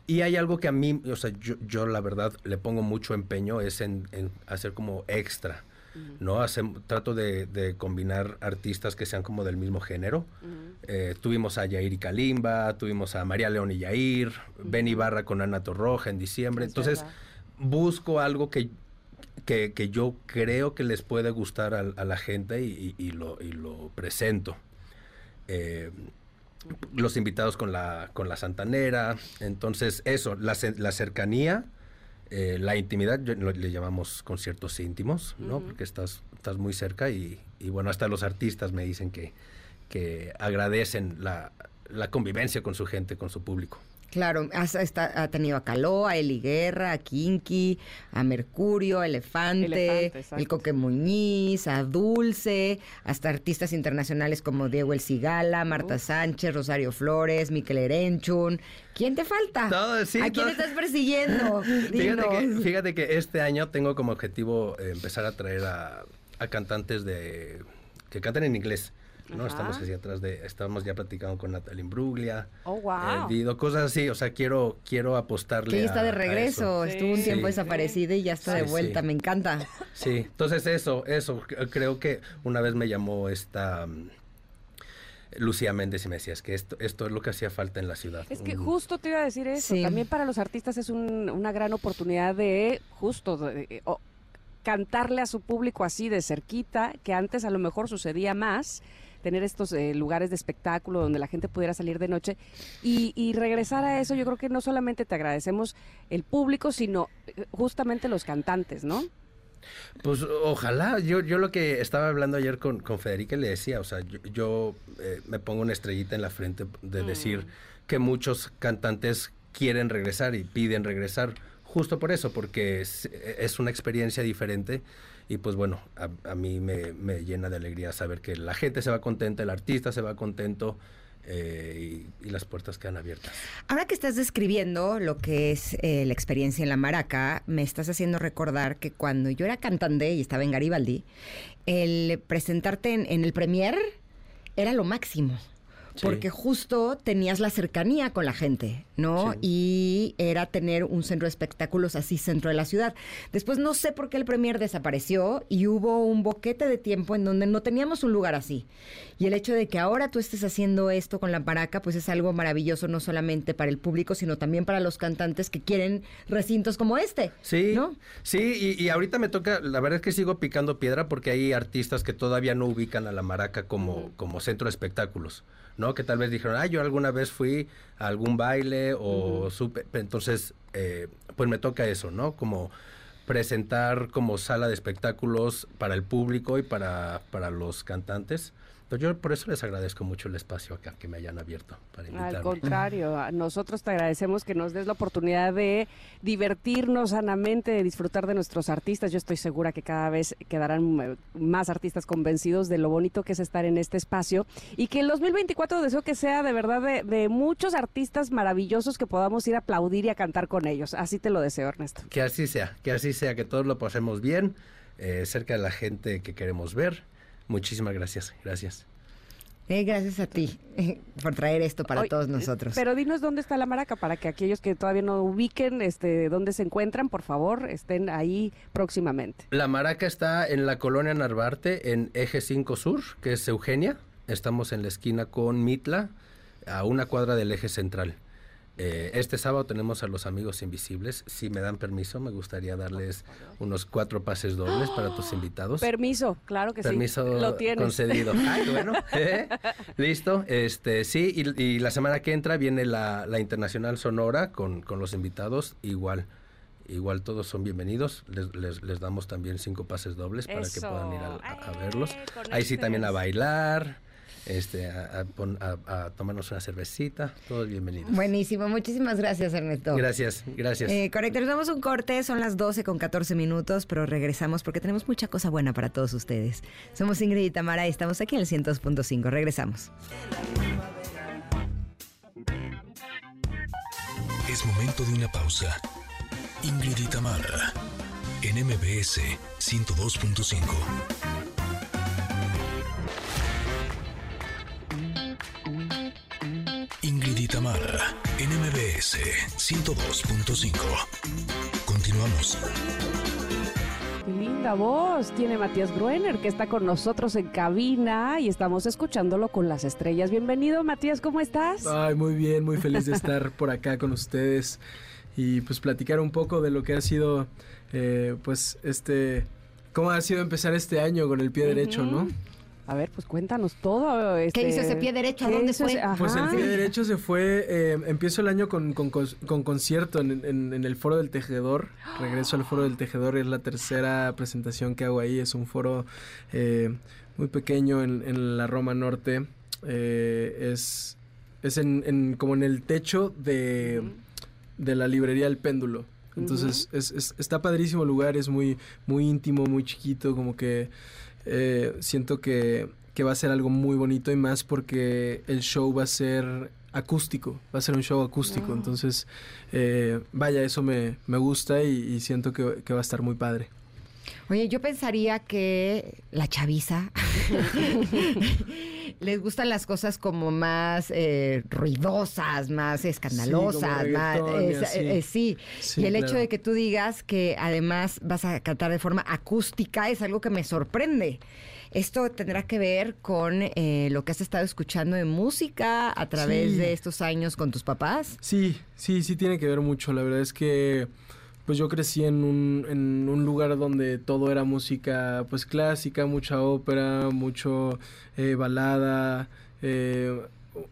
y hay algo que a mí, o sea, yo, yo la verdad le pongo mucho empeño, es en, en hacer como extra, ¿no? Hacer- trato de, de combinar artistas que sean como del mismo género. Eh, tuvimos a Yair y Kalimba, tuvimos a María León y Yair, Ben Ibarra con Ana Torroja en diciembre. Es Entonces, verdad. busco algo que, que, que yo creo que les puede gustar a, a la gente y, y- y lo, y lo presento. Eh, los invitados con la, con la santanera. Entonces, eso, la, la cercanía, eh, la intimidad, yo- le llamamos conciertos íntimos, ¿no? Porque estás, estás muy cerca y, y bueno, hasta los artistas me dicen que, que agradecen la, la convivencia con su gente, con su público. Claro, has- está- ha tenido a Caló, a Eli Guerra, a Kinky, a Mercurio, a Elefante, Elefante, el Coque Muñiz, a Dulce, hasta artistas internacionales como Diego El Cigala, Marta Sánchez, Rosario Flores, Miquel Erenchun. ¿Quién te falta? Todo, sí, ¿A quién todo. estás persiguiendo? *laughs* Fíjate que, fíjate que este año tengo como objetivo empezar a traer a, a cantantes de que cantan en inglés. ¿No? Ajá. Estamos así atrás de, estamos ya platicando con Natalie Imbruglia, Oh, eh, wow. Dido, cosas así, o sea, quiero, quiero apostarle Que está a- de regreso, eso. estuvo un Sí. tiempo desaparecida y ya está de vuelta, sí. me encanta. Sí, entonces eso, eso, creo que una vez me llamó esta mm, Lucía Méndez y me decía, es que esto, esto es lo que hacía falta en la ciudad. Es que justo te iba a decir eso. Sí. También para los artistas es un- una gran oportunidad de justo de- cantarle a su público así de cerquita, que antes a lo mejor sucedía más tener estos eh, lugares de espectáculo donde la gente pudiera salir de noche. Y, y regresar a eso, yo creo que no solamente te agradecemos el público, sino eh, justamente los cantantes, ¿no? Pues ojalá, yo, yo lo que estaba hablando ayer con, con Federica le decía, o sea, yo, yo, eh, me pongo una estrellita en la frente de decir que muchos cantantes quieren regresar y piden regresar, justo por eso, porque es, es una experiencia diferente y pues bueno, a, a mí me, me llena de alegría saber que la gente se va contenta, el artista se va contento eh, y, las puertas quedan abiertas. Ahora que estás describiendo lo que es eh, la experiencia en la maraca, me estás haciendo recordar que cuando yo era cantante y estaba en Garibaldi, el presentarte en, en el premier era lo máximo. Sí. Porque justo tenías la cercanía con la gente, ¿no? Sí. Y era tener un centro de espectáculos así centro de la ciudad. Después no sé por qué el Premier desapareció y hubo un boquete de tiempo en donde no teníamos un lugar así. Y el hecho de que ahora tú estés haciendo esto con la Paraca, pues es algo maravilloso no solamente para el público, sino también para los cantantes que quieren recintos como este. Sí, ¿no? sí, y, y ahorita me toca, la verdad es que sigo picando piedra porque hay artistas que todavía no ubican a la Maraca como, como centro de espectáculos, ¿no? Que tal vez dijeron, ah, yo alguna vez fui a algún baile o supe, entonces, eh, pues me toca eso, ¿no? Como presentar como sala de espectáculos para el público y para, para los cantantes. Yo por eso les agradezco mucho el espacio acá que me hayan abierto para invitarme. Al contrario, a nosotros te agradecemos que nos des la oportunidad de divertirnos sanamente, de disfrutar de nuestros artistas. Yo estoy segura que cada vez quedarán eh, más artistas convencidos de lo bonito que es estar en este espacio y que el 2024 deseo que sea de verdad de, de muchos artistas maravillosos que podamos ir a aplaudir y a cantar con ellos. Así te lo deseo, Ernesto. Que así sea, que así sea, que todos lo pasemos bien, eh, cerca de la gente que queremos ver. Muchísimas gracias, gracias. Eh, gracias a ti eh, *laughs* por traer esto para todos nosotros. Pero dinos dónde está la maraca para que aquellos que todavía no ubiquen este, dónde se encuentran, por favor, estén ahí próximamente. La Maraca está en la colonia Narvarte, en Eje 5 Sur, que es Eugenia. Estamos en la esquina con Mitla, a una cuadra del eje central. Eh, este sábado tenemos a los amigos invisibles. Si me dan permiso, me gustaría darles unos cuatro pases dobles para tus invitados. Permiso, claro que Permiso sí. Lo tienes. concedido. *laughs* Ay, bueno. ¿eh? *laughs* Listo. Este, sí, y, y la semana que entra viene la, la Internacional Sonora con, con los invitados. Igual. Igual todos son bienvenidos. Les, les, les damos también cinco pases dobles para que puedan ir a, a- a ¡Eh, verlos. Ahí sí también a bailar, este, a, a pon- a- a tomarnos una cervecita. Todos bienvenidos. Buenísimo, muchísimas gracias, Ernesto. Gracias, gracias. Eh, correcto, nos damos un corte, son las 12 con 14 minutos, pero regresamos porque tenemos mucha cosa buena para todos ustedes. Somos Ingrid y Tamara y estamos aquí en el 102.5. Regresamos. Es momento de una pausa. Ingrid y Tamara, en MBS 102.5. y Tamara, en MBS MBS 102.5. Continuamos. Qué linda voz tiene Matías Gruener, que está con nosotros en cabina y estamos escuchándolo con las estrellas. Bienvenido, Matías, ¿cómo estás? Ay, muy bien, muy feliz de estar *laughs* por acá con ustedes y pues platicar un poco de lo que ha sido, eh, pues, este, cómo ha sido empezar este año con el pie derecho, ¿no? A ver, pues cuéntanos todo. ¿Qué este, hizo ese pie derecho? ¿A ¿qué dónde fue? ese- Pues el pie derecho se fue, eh, empiezo el año con, con, con- con concierto en, en- en el Foro del Tejedor, regreso al Foro del Tejedor, es la tercera presentación que hago ahí, es un foro eh, muy pequeño en, en la Roma Norte, eh, es, es en, en- como en el techo de, de la librería El Péndulo. Entonces es, es- está padrísimo el lugar, es muy, muy íntimo, muy chiquito, como que eh, siento que, que va a ser algo muy bonito y más porque el show va a ser acústico, va a ser un show acústico. Entonces, eh, vaya, eso me, me gusta y, y siento que, que va a estar muy padre. Oye, yo pensaría que la chaviza *laughs* les gustan las cosas como más eh, ruidosas, más escandalosas, Sí, como más eh, eh, sí. Sí, y el hecho de que tú digas que además vas a cantar de forma acústica es algo que me sorprende. Esto tendrá que ver con eh, lo que has estado escuchando de música a través Sí. de estos años con tus papás. Sí, sí, sí tiene que ver mucho. La verdad es que pues yo crecí en un, en un lugar donde todo era música pues clásica, mucha ópera, mucho eh, balada, eh,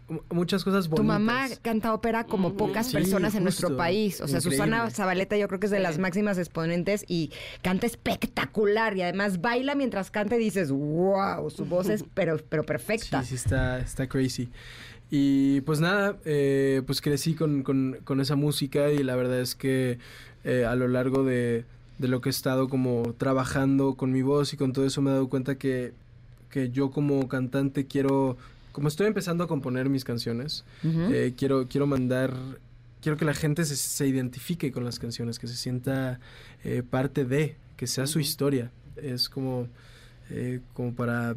mu- muchas cosas bonitas. Tu mamá canta ópera como pocas Sí, personas en nuestro país. O sea, Susana. Zabaleta yo creo que es de las máximas exponentes y canta espectacular y además baila mientras canta y dices, wow, su voz es *laughs* pero, pero perfecta. Sí, sí, está, está crazy. Y pues nada, eh, pues crecí con, con- con esa música y la verdad es que eh, a lo largo de, de lo que he estado como trabajando con mi voz y con todo eso me he dado cuenta que, que yo como cantante quiero, como estoy empezando a componer mis canciones, eh, quiero, quiero mandar, quiero que la gente se, se identifique con las canciones, que se sienta eh, parte de, que sea su historia. Es como, eh, como para,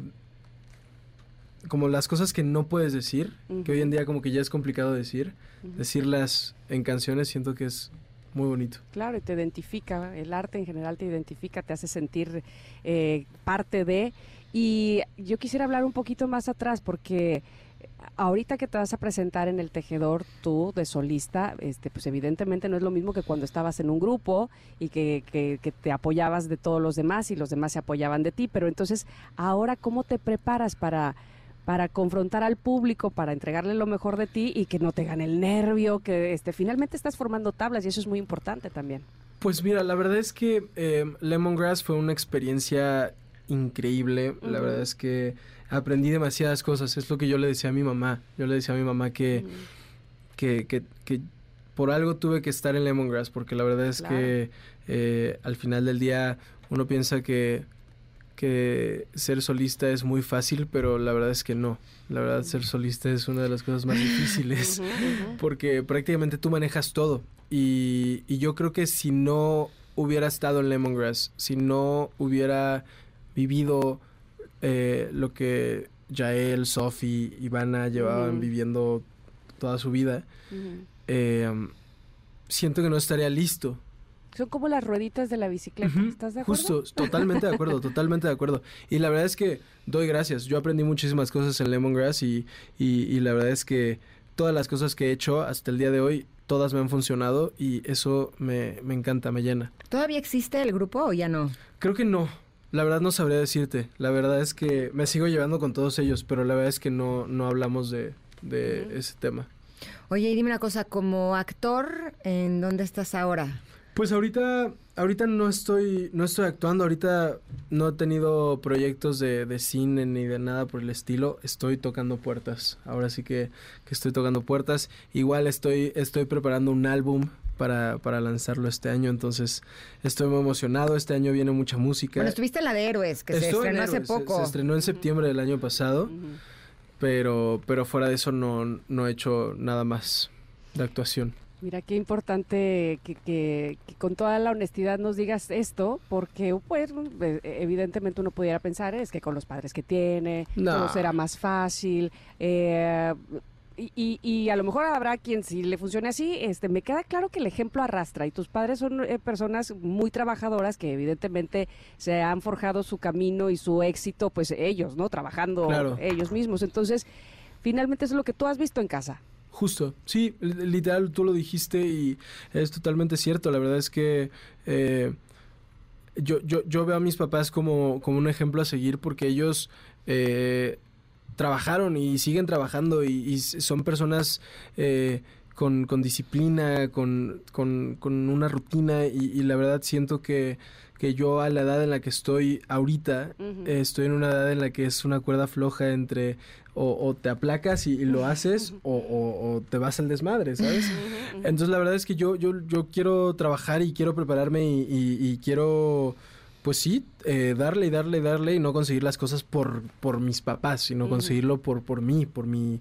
como las cosas que no puedes decir, que hoy en día como que ya es complicado decir, decirlas en canciones siento que es muy bonito. Claro, y te identifica, el arte en general te identifica, te hace sentir eh, parte de. Y yo quisiera hablar un poquito más atrás porque ahorita que te vas a presentar en el tejedor tú de solista, este, pues evidentemente no es lo mismo que cuando estabas en un grupo y que, que- que te apoyabas de todos los demás y los demás se apoyaban de ti, pero entonces ahora cómo te preparas para para confrontar al público, para entregarle lo mejor de ti y que no te gane el nervio, que este, finalmente estás formando tablas y eso es muy importante también. Pues mira, la verdad es que eh, Lemongrass fue una experiencia increíble. La verdad es que aprendí demasiadas cosas. Es lo que yo le decía a mi mamá. Yo le decía a mi mamá que, que, que, que por algo tuve que estar en Lemongrass, porque la verdad es Claro. que eh, al final del día uno piensa que, que ser solista es muy fácil, pero la verdad es que no. La verdad, ser solista es una de las cosas más difíciles *laughs* porque prácticamente tú manejas todo. Y, y yo creo que si no hubiera estado en Lemongrass, si no hubiera vivido eh, lo que Jael, Sophie, Ivana llevaban viviendo toda su vida, eh, siento que no estaría listo. Son como las rueditas de la bicicleta, ¿estás de acuerdo? Justo, totalmente de acuerdo, *laughs* totalmente de acuerdo. Y la verdad es que doy gracias. Yo aprendí muchísimas cosas en Lemongrass y, y, y la verdad es que todas las cosas que he hecho hasta el día de hoy, todas me han funcionado y eso me, me encanta, me llena. ¿Todavía existe el grupo o ya no? Creo que no. La verdad no sabría decirte. La verdad es que me sigo llevando con todos ellos, pero la verdad es que no, no hablamos de, de ese tema. Oye, y dime una cosa, como actor, ¿en dónde estás ahora? Pues ahorita, ahorita no estoy, no estoy actuando, ahorita no he tenido proyectos de, de cine ni de nada por el estilo. Estoy tocando puertas. Ahora sí que, que estoy tocando puertas. Igual estoy, estoy preparando un álbum para, para lanzarlo este año. Entonces estoy muy emocionado. Este año viene mucha música. Bueno, estuviste en la de Héroes, que se estrenó hace Héroes, poco. Se, estrenó en septiembre del año pasado. Pero, pero fuera de eso no, no he hecho nada más de actuación. Mira, qué importante que, que- que con toda la honestidad nos digas esto, porque pues eh, evidentemente uno pudiera pensar es que con los padres que tiene, No. todo será más fácil. eh, y, y- y a lo mejor habrá quien sí le funcione así, este, me queda claro que el ejemplo arrastra y tus padres son eh, personas muy trabajadoras que evidentemente se han forjado su camino y su éxito, pues ellos, ¿no? Trabajando Claro. ellos mismos. Entonces, finalmente eso es lo que tú has visto en casa. Justo, sí, li- literal, tú lo dijiste y es totalmente cierto. La verdad es que eh, yo, yo, yo veo a mis papás como, como un ejemplo a seguir porque ellos eh, trabajaron y siguen trabajando y, son personas eh, con, con disciplina, con, con, con una rutina y la verdad siento que, que yo a la edad en la que estoy ahorita, eh, estoy en una edad en la que es una cuerda floja entre o, o te aplacas y, y lo haces o, o- o te vas al desmadre, ¿sabes? Entonces la verdad es que yo, yo, yo quiero trabajar y quiero prepararme y, y- y quiero, pues sí, eh, darle y darle y darle y no conseguir las cosas por, por mis papás, sino conseguirlo por, por mí, por mi,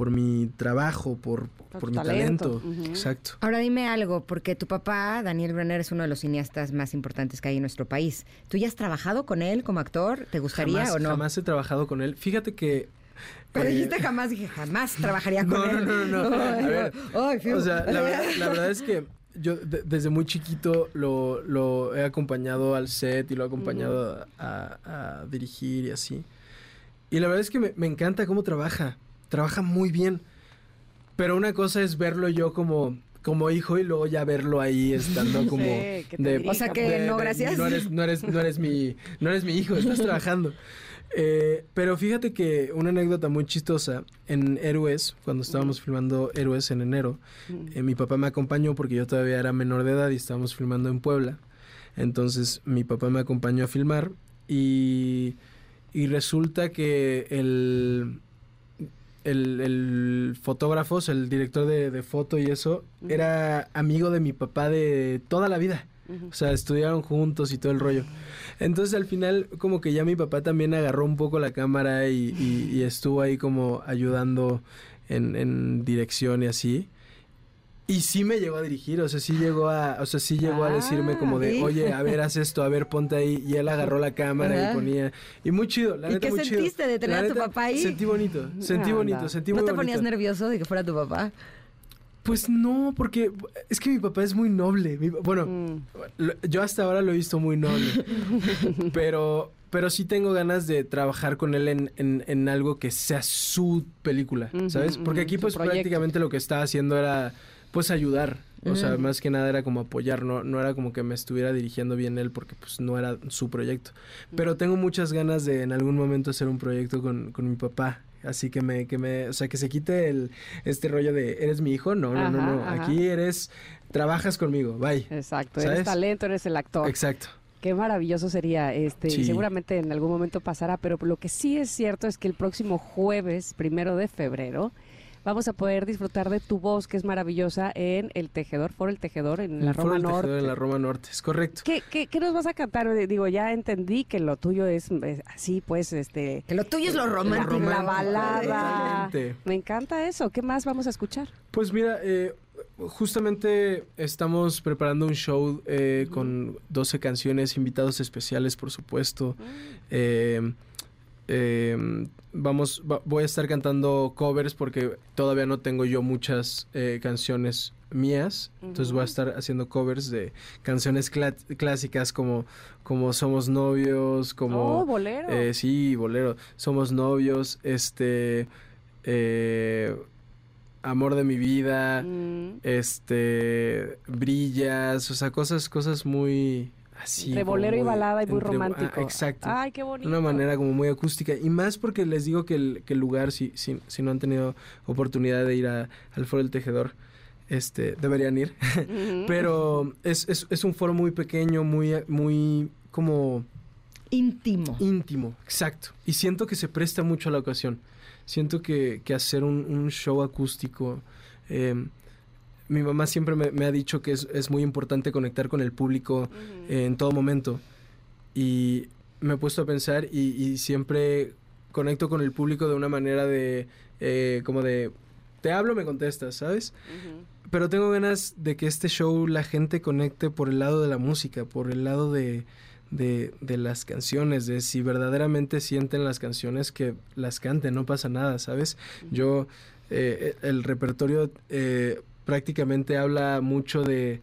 por mi trabajo, por, por, mi talento. Exacto. Ahora dime algo, porque tu papá, Daniel Brenner, es uno de los cineastas más importantes que hay en nuestro país. ¿Tú ya has trabajado con él como actor? ¿Te gustaría Jamás, o no? jamás he trabajado con él. Fíjate que... Pero eh, dijiste jamás, dije, jamás trabajaría *laughs* con No, no, él. no, no, no. Ay, A ver. O sea, la verdad, la verdad es que yo de- desde muy chiquito lo, lo he acompañado al set y lo he acompañado a, a dirigir y así. Y la verdad es que me, me encanta cómo trabaja. Trabaja muy bien. Pero una cosa es verlo yo como, como hijo y luego ya verlo ahí estando *laughs* como... Sí, que te de- dirija, O sea que no, gracias. No eres, no, eres, no, eres mi, no eres mi hijo, estás trabajando. Eh, pero fíjate que una anécdota muy chistosa, en Héroes, cuando estábamos filmando Héroes en enero, eh, mi papá me acompañó porque yo todavía era menor de edad y estábamos filmando en Puebla. Entonces mi papá me acompañó a filmar y, y resulta que el, el, el fotógrafo, el director de, de foto y eso, era amigo de mi papá de toda la vida. O sea, estudiaron juntos y todo el rollo. Entonces al final como que ya mi papá también agarró un poco la cámara y, y- y estuvo ahí como ayudando en, en dirección y así. Y sí me llegó a dirigir, o sea, sí llegó a, o sea, sí llegó a decirme como de, Ah, oye, a ver, *laughs* haz esto, a ver, ponte ahí. Y él agarró la cámara Ajá. y ponía. Y muy chido, la ¿Y neta, qué muy chido. sentiste de tener La a tu neta, papá ahí? Sentí bonito, sentí Anda. bonito, sentí ¿No muy te ponías bonito. nervioso de que fuera tu papá? Pues no, porque es que mi papá es muy noble. Mi- bueno, Mm. lo- yo hasta ahora lo he visto muy noble. *laughs* pero, pero sí tengo ganas de trabajar con él en, en- en algo que sea su película, ¿sabes? Porque aquí pues prácticamente lo que estaba haciendo era pues ayudar. O sea, más que nada era como apoyar, no, no era como que me estuviera dirigiendo bien él porque pues no era su proyecto. Pero tengo muchas ganas de en algún momento hacer un proyecto con, con mi papá. Así que me, que me, o sea, que se quite el, este rollo de, ¿eres mi hijo? No, no, no, Ajá, no. ajá. Aquí eres, trabajas conmigo, bye. Exacto, ¿Sabes? eres talento, eres el actor. Exacto. Qué maravilloso sería, este, y seguramente en algún momento pasará, pero lo que sí es cierto es que el próximo jueves, primero de febrero, vamos a poder disfrutar de tu voz, que es maravillosa, en El Tejedor, Foro El Tejedor, en la El Foro Roma del Tejedor Norte. En la Roma Norte, es correcto. ¿Qué, qué, qué nos vas a cantar? Eh, Digo, ya entendí que lo tuyo es, es así, pues, este... Que lo tuyo es lo la- romántico. La, balada. Totalmente. Me encanta eso. ¿Qué más vamos a escuchar? Pues mira, eh, justamente estamos preparando un show eh, con 12 canciones, invitados especiales, por supuesto. Eh, eh, vamos, va- voy a estar cantando covers porque todavía no tengo yo muchas eh, canciones mías. Entonces voy a estar haciendo covers de canciones clásicas como, como Somos Novios, como... oh, bolero. Eh, sí, bolero. Somos novios, este... eh, amor de mi vida, Mm. este... Brillas, o sea, cosas, cosas muy así. Entre y balada y muy entre- ah, romántico. exacto. Ay, qué bonito. Una manera como muy acústica. Y más porque les digo que el, que el lugar, si, si, si no han tenido oportunidad de ir a- al Foro del Tejedor, este, deberían ir. *laughs* Pero es, es, es un foro muy pequeño, muy, muy como Íntimo. íntimo, exacto. Y siento que se presta mucho a la ocasión. Siento que, que hacer un, un show acústico. eh, mi mamá siempre me, me ha dicho que es, es muy importante conectar con el público eh, en todo momento. Y me he puesto a pensar y, y siempre conecto con el público de una manera de, eh, como de, te hablo, me contestas, ¿sabes? Pero tengo ganas de que este show la gente conecte por el lado de la música, por el lado de, de, de las canciones, de si verdaderamente sienten las canciones que las canten, no pasa nada, ¿sabes? Yo eh, el repertorio eh, prácticamente habla mucho de,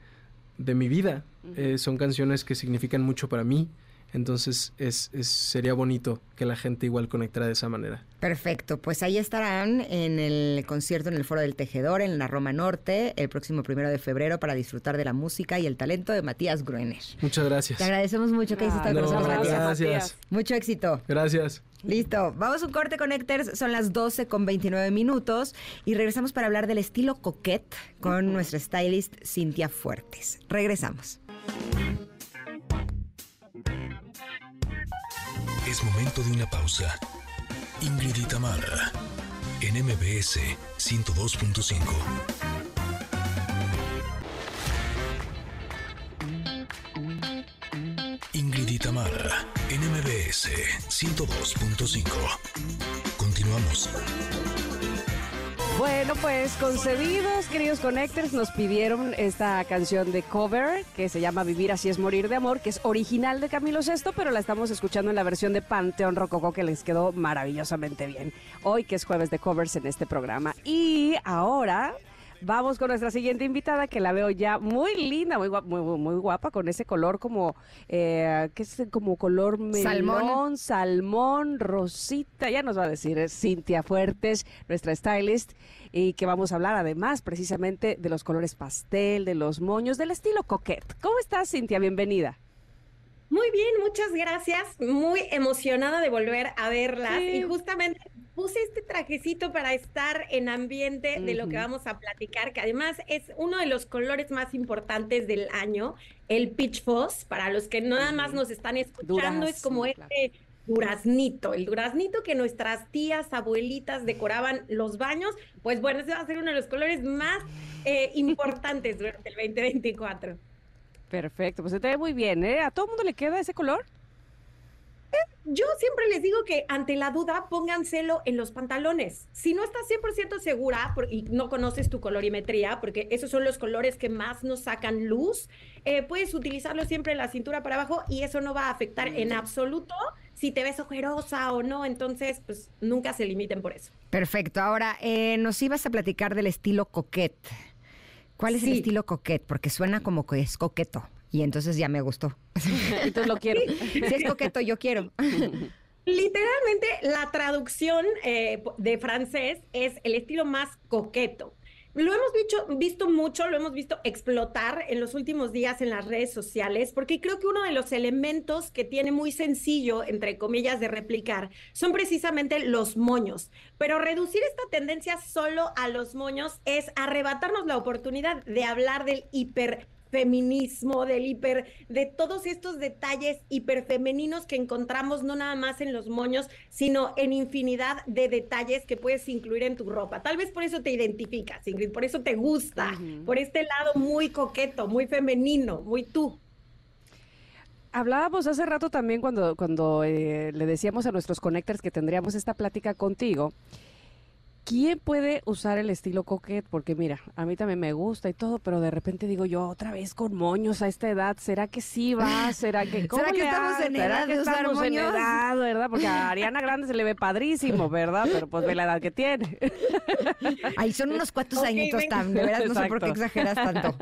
de mi vida. Eh, son canciones que significan mucho para mí. Entonces es, es- sería bonito que la gente igual conectara de esa manera. Perfecto, pues ahí estarán en el concierto en el Foro del Tejedor en la Roma Norte el próximo primero de febrero para disfrutar de la música y el talento de Matías Gruener. Muchas gracias. Te agradecemos mucho que hayas estado No, con nosotros, Matías. gracias. Mucho éxito. Gracias. Listo, vamos a un corte Connectors, son las 12 con 29 minutos y regresamos para hablar del estilo coquette con nuestra stylist Cintia Fuertes. Regresamos. Es momento de una pausa. Ingrid y Tamara, en MBS 102.5. Ingrid y Tamara, en MBS 102.5. Continuamos. Bueno, pues concebidos, queridos Connectors, nos pidieron esta canción de cover que se llama Vivir así es morir de amor, que es original de Camilo Sesto, pero la estamos escuchando en la versión de Panteón Rococó que les quedó maravillosamente bien. Hoy que es jueves de covers en este programa. Y ahora vamos con nuestra siguiente invitada que la veo ya muy linda, muy guapa, muy, guapa con ese color como, eh, ¿qué es? Como color melón, Salmón. salmón, rosita, ya nos va a decir es Cintia Fuertes, nuestra stylist, y que vamos a hablar además precisamente de los colores pastel, de los moños, del estilo coquette. ¿Cómo estás, Cintia? Bienvenida. Muy bien, muchas gracias. Muy emocionada de volver a verlas. Sí. Y justamente puse este trajecito para estar en ambiente de lo que vamos a platicar, que además es uno de los colores más importantes del año, el peach fuzz. Para los que nada más nos están escuchando, es como este duraznito, el duraznito que nuestras tías, abuelitas decoraban los baños. Pues bueno, ese va a ser uno de los colores más eh, importantes durante el 2024. Perfecto, pues se te ve muy bien, ¿eh? ¿A todo el mundo le queda ese color? Yo siempre les digo que ante la duda pónganselo en los pantalones. Si no estás 100% segura por- y no conoces tu colorimetría, porque esos son los colores que más nos sacan luz, eh, puedes utilizarlo siempre en la cintura para abajo y eso no va a afectar en absoluto si te ves ojerosa o no. Entonces, pues nunca se limiten por eso. Perfecto, ahora eh, nos ibas a platicar del estilo coquette. ¿Cuál es el estilo coquette? Porque suena como que es coqueto y entonces ya me gustó. *laughs* Entonces lo quiero. Si es coqueto, yo quiero. *laughs* Literalmente, la traducción eh, de francés es el estilo más coqueto. Lo hemos visto, visto mucho, lo hemos visto explotar en los últimos días en las redes sociales, porque creo que uno de los elementos que tiene muy sencillo, entre comillas, de replicar, son precisamente los moños. Pero reducir esta tendencia solo a los moños es arrebatarnos la oportunidad de hablar del hiper feminismo, del hiper, de todos estos detalles hiperfemeninos que encontramos no nada más en los moños, sino en infinidad de detalles que puedes incluir en tu ropa. Tal vez por eso te identificas, Ingrid, por eso te gusta, por este lado muy coqueto, muy femenino, muy tú. Hablábamos hace rato también cuando, cuando eh, le decíamos a nuestros connectors que tendríamos esta plática contigo. ¿Quién puede usar el estilo coquette? Porque mira, a mí también me gusta y todo, pero de repente digo yo, otra vez con moños a esta edad, ¿será que sí va? ¿Será que *laughs* cómo ¿Será que estamos en ¿Será edad que de usar estamos en moños? edad, verdad? Porque a Ariana Grande se le ve padrísimo, *laughs* ¿verdad? Pero pues ve la edad que tiene. *laughs* Ay, son unos cuantos añitos tan, de veras no sé por qué exageras tanto.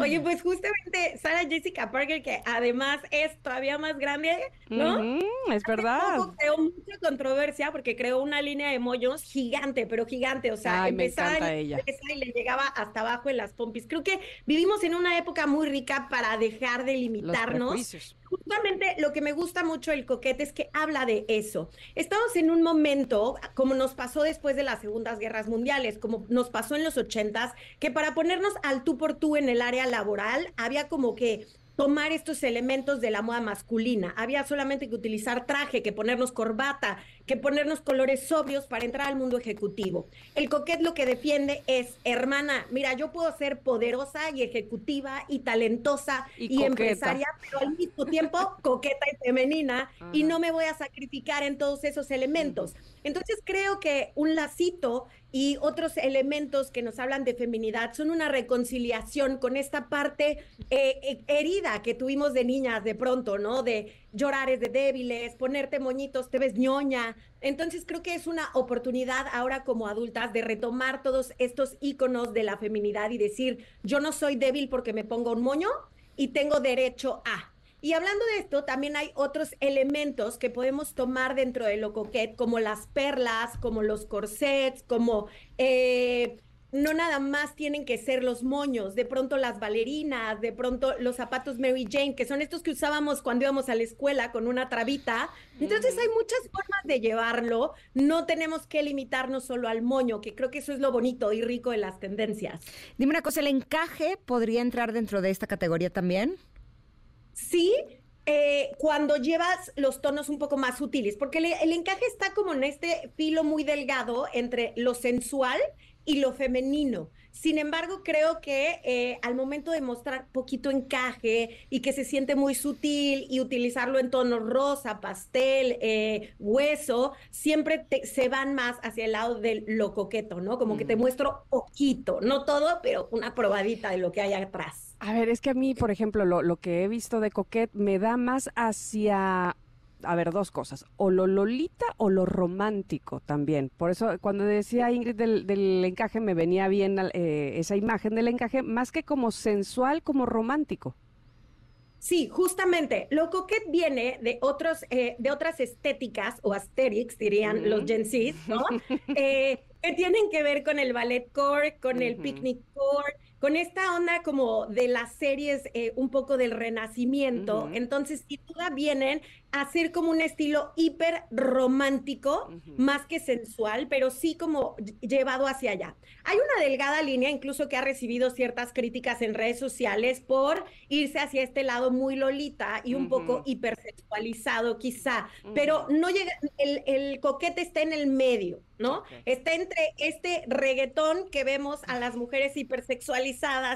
Oye, pues justamente Sarah Jessica Parker, que además es todavía más grande, ¿no? Es Hace verdad. poco creó mucha controversia porque creó una línea de mollos gigante, pero gigante. O sea, Ay, me empezaba en ella. y le llegaba hasta abajo en las pompis. Creo que vivimos en una época muy rica para dejar de limitarnos. Justamente lo que me gusta mucho el coquete es que habla de eso. Estamos en un momento, como nos pasó después de las segundas guerras mundiales, como nos pasó en los ochentas, que para ponernos al tú por tú en el área laboral, había como que tomar estos elementos de la moda masculina. Había solamente que utilizar traje, que ponernos corbata, que ponernos colores sobrios para entrar al mundo ejecutivo. El coquet lo que defiende es, hermana, mira, yo puedo ser poderosa y ejecutiva y talentosa Y empresaria, pero al mismo tiempo *laughs* coqueta y femenina y no me voy a sacrificar en todos esos elementos. Entonces creo que un lacito y otros elementos que nos hablan de feminidad son una reconciliación con esta parte eh, eh, herida que tuvimos de niñas de pronto, ¿no? De llorar es de débiles, ponerte moñitos, te ves ñoña, Entonces creo que es una oportunidad ahora como adultas de retomar todos estos íconos de la feminidad y decir, yo no soy débil porque me pongo un moño y tengo derecho a. Y hablando de esto, también hay otros elementos que podemos tomar dentro de lo coquet, como las perlas, como los corsets, como eh, no nada más tienen que ser los moños, de pronto las bailarinas, de pronto los zapatos Mary Jane, que son estos que usábamos cuando íbamos a la escuela con una trabita. Entonces hay muchas formas de llevarlo, no tenemos que limitarnos solo al moño, que creo que eso es lo bonito y rico de las tendencias. Dime una cosa, ¿el encaje podría entrar dentro de esta categoría también? Sí, eh, cuando llevas los tonos un poco más sutiles, porque el, el encaje está como en este filo muy delgado entre lo sensual y lo femenino. Sin embargo, creo que eh, al momento de mostrar poquito encaje y que se siente muy sutil y utilizarlo en tonos rosa, pastel, eh, hueso, siempre te- se van más hacia el lado de lo coqueto, ¿no? Como que te muestro poquito, no todo, pero una probadita de lo que hay atrás. A ver, es que a mí, por ejemplo, lo, lo que he visto de Coquette me da más hacia, a ver, dos cosas, o lo lolita o lo romántico también. Por eso, cuando decía Ingrid del, del encaje, me venía bien eh, esa imagen del encaje, más que como sensual, como romántico. Sí, justamente, lo coquet viene de otros, eh, de otras estéticas o aesthetics, dirían los Gen Zs, ¿no? *laughs* Eh, que tienen que ver con el ballet core, con el picnic core, con esta onda como de las series eh, un poco del renacimiento. Entonces, sin duda vienen a ser como un estilo hiper romántico, más que sensual, pero sí como ll- llevado hacia allá. Hay una delgada línea incluso que ha recibido ciertas críticas en redes sociales por irse hacia este lado muy lolita y un poco hipersexualizado quizá, pero no llega, el, el coquete está en el medio, ¿no? Está entre este reggaetón que vemos a las mujeres hipersexualizadas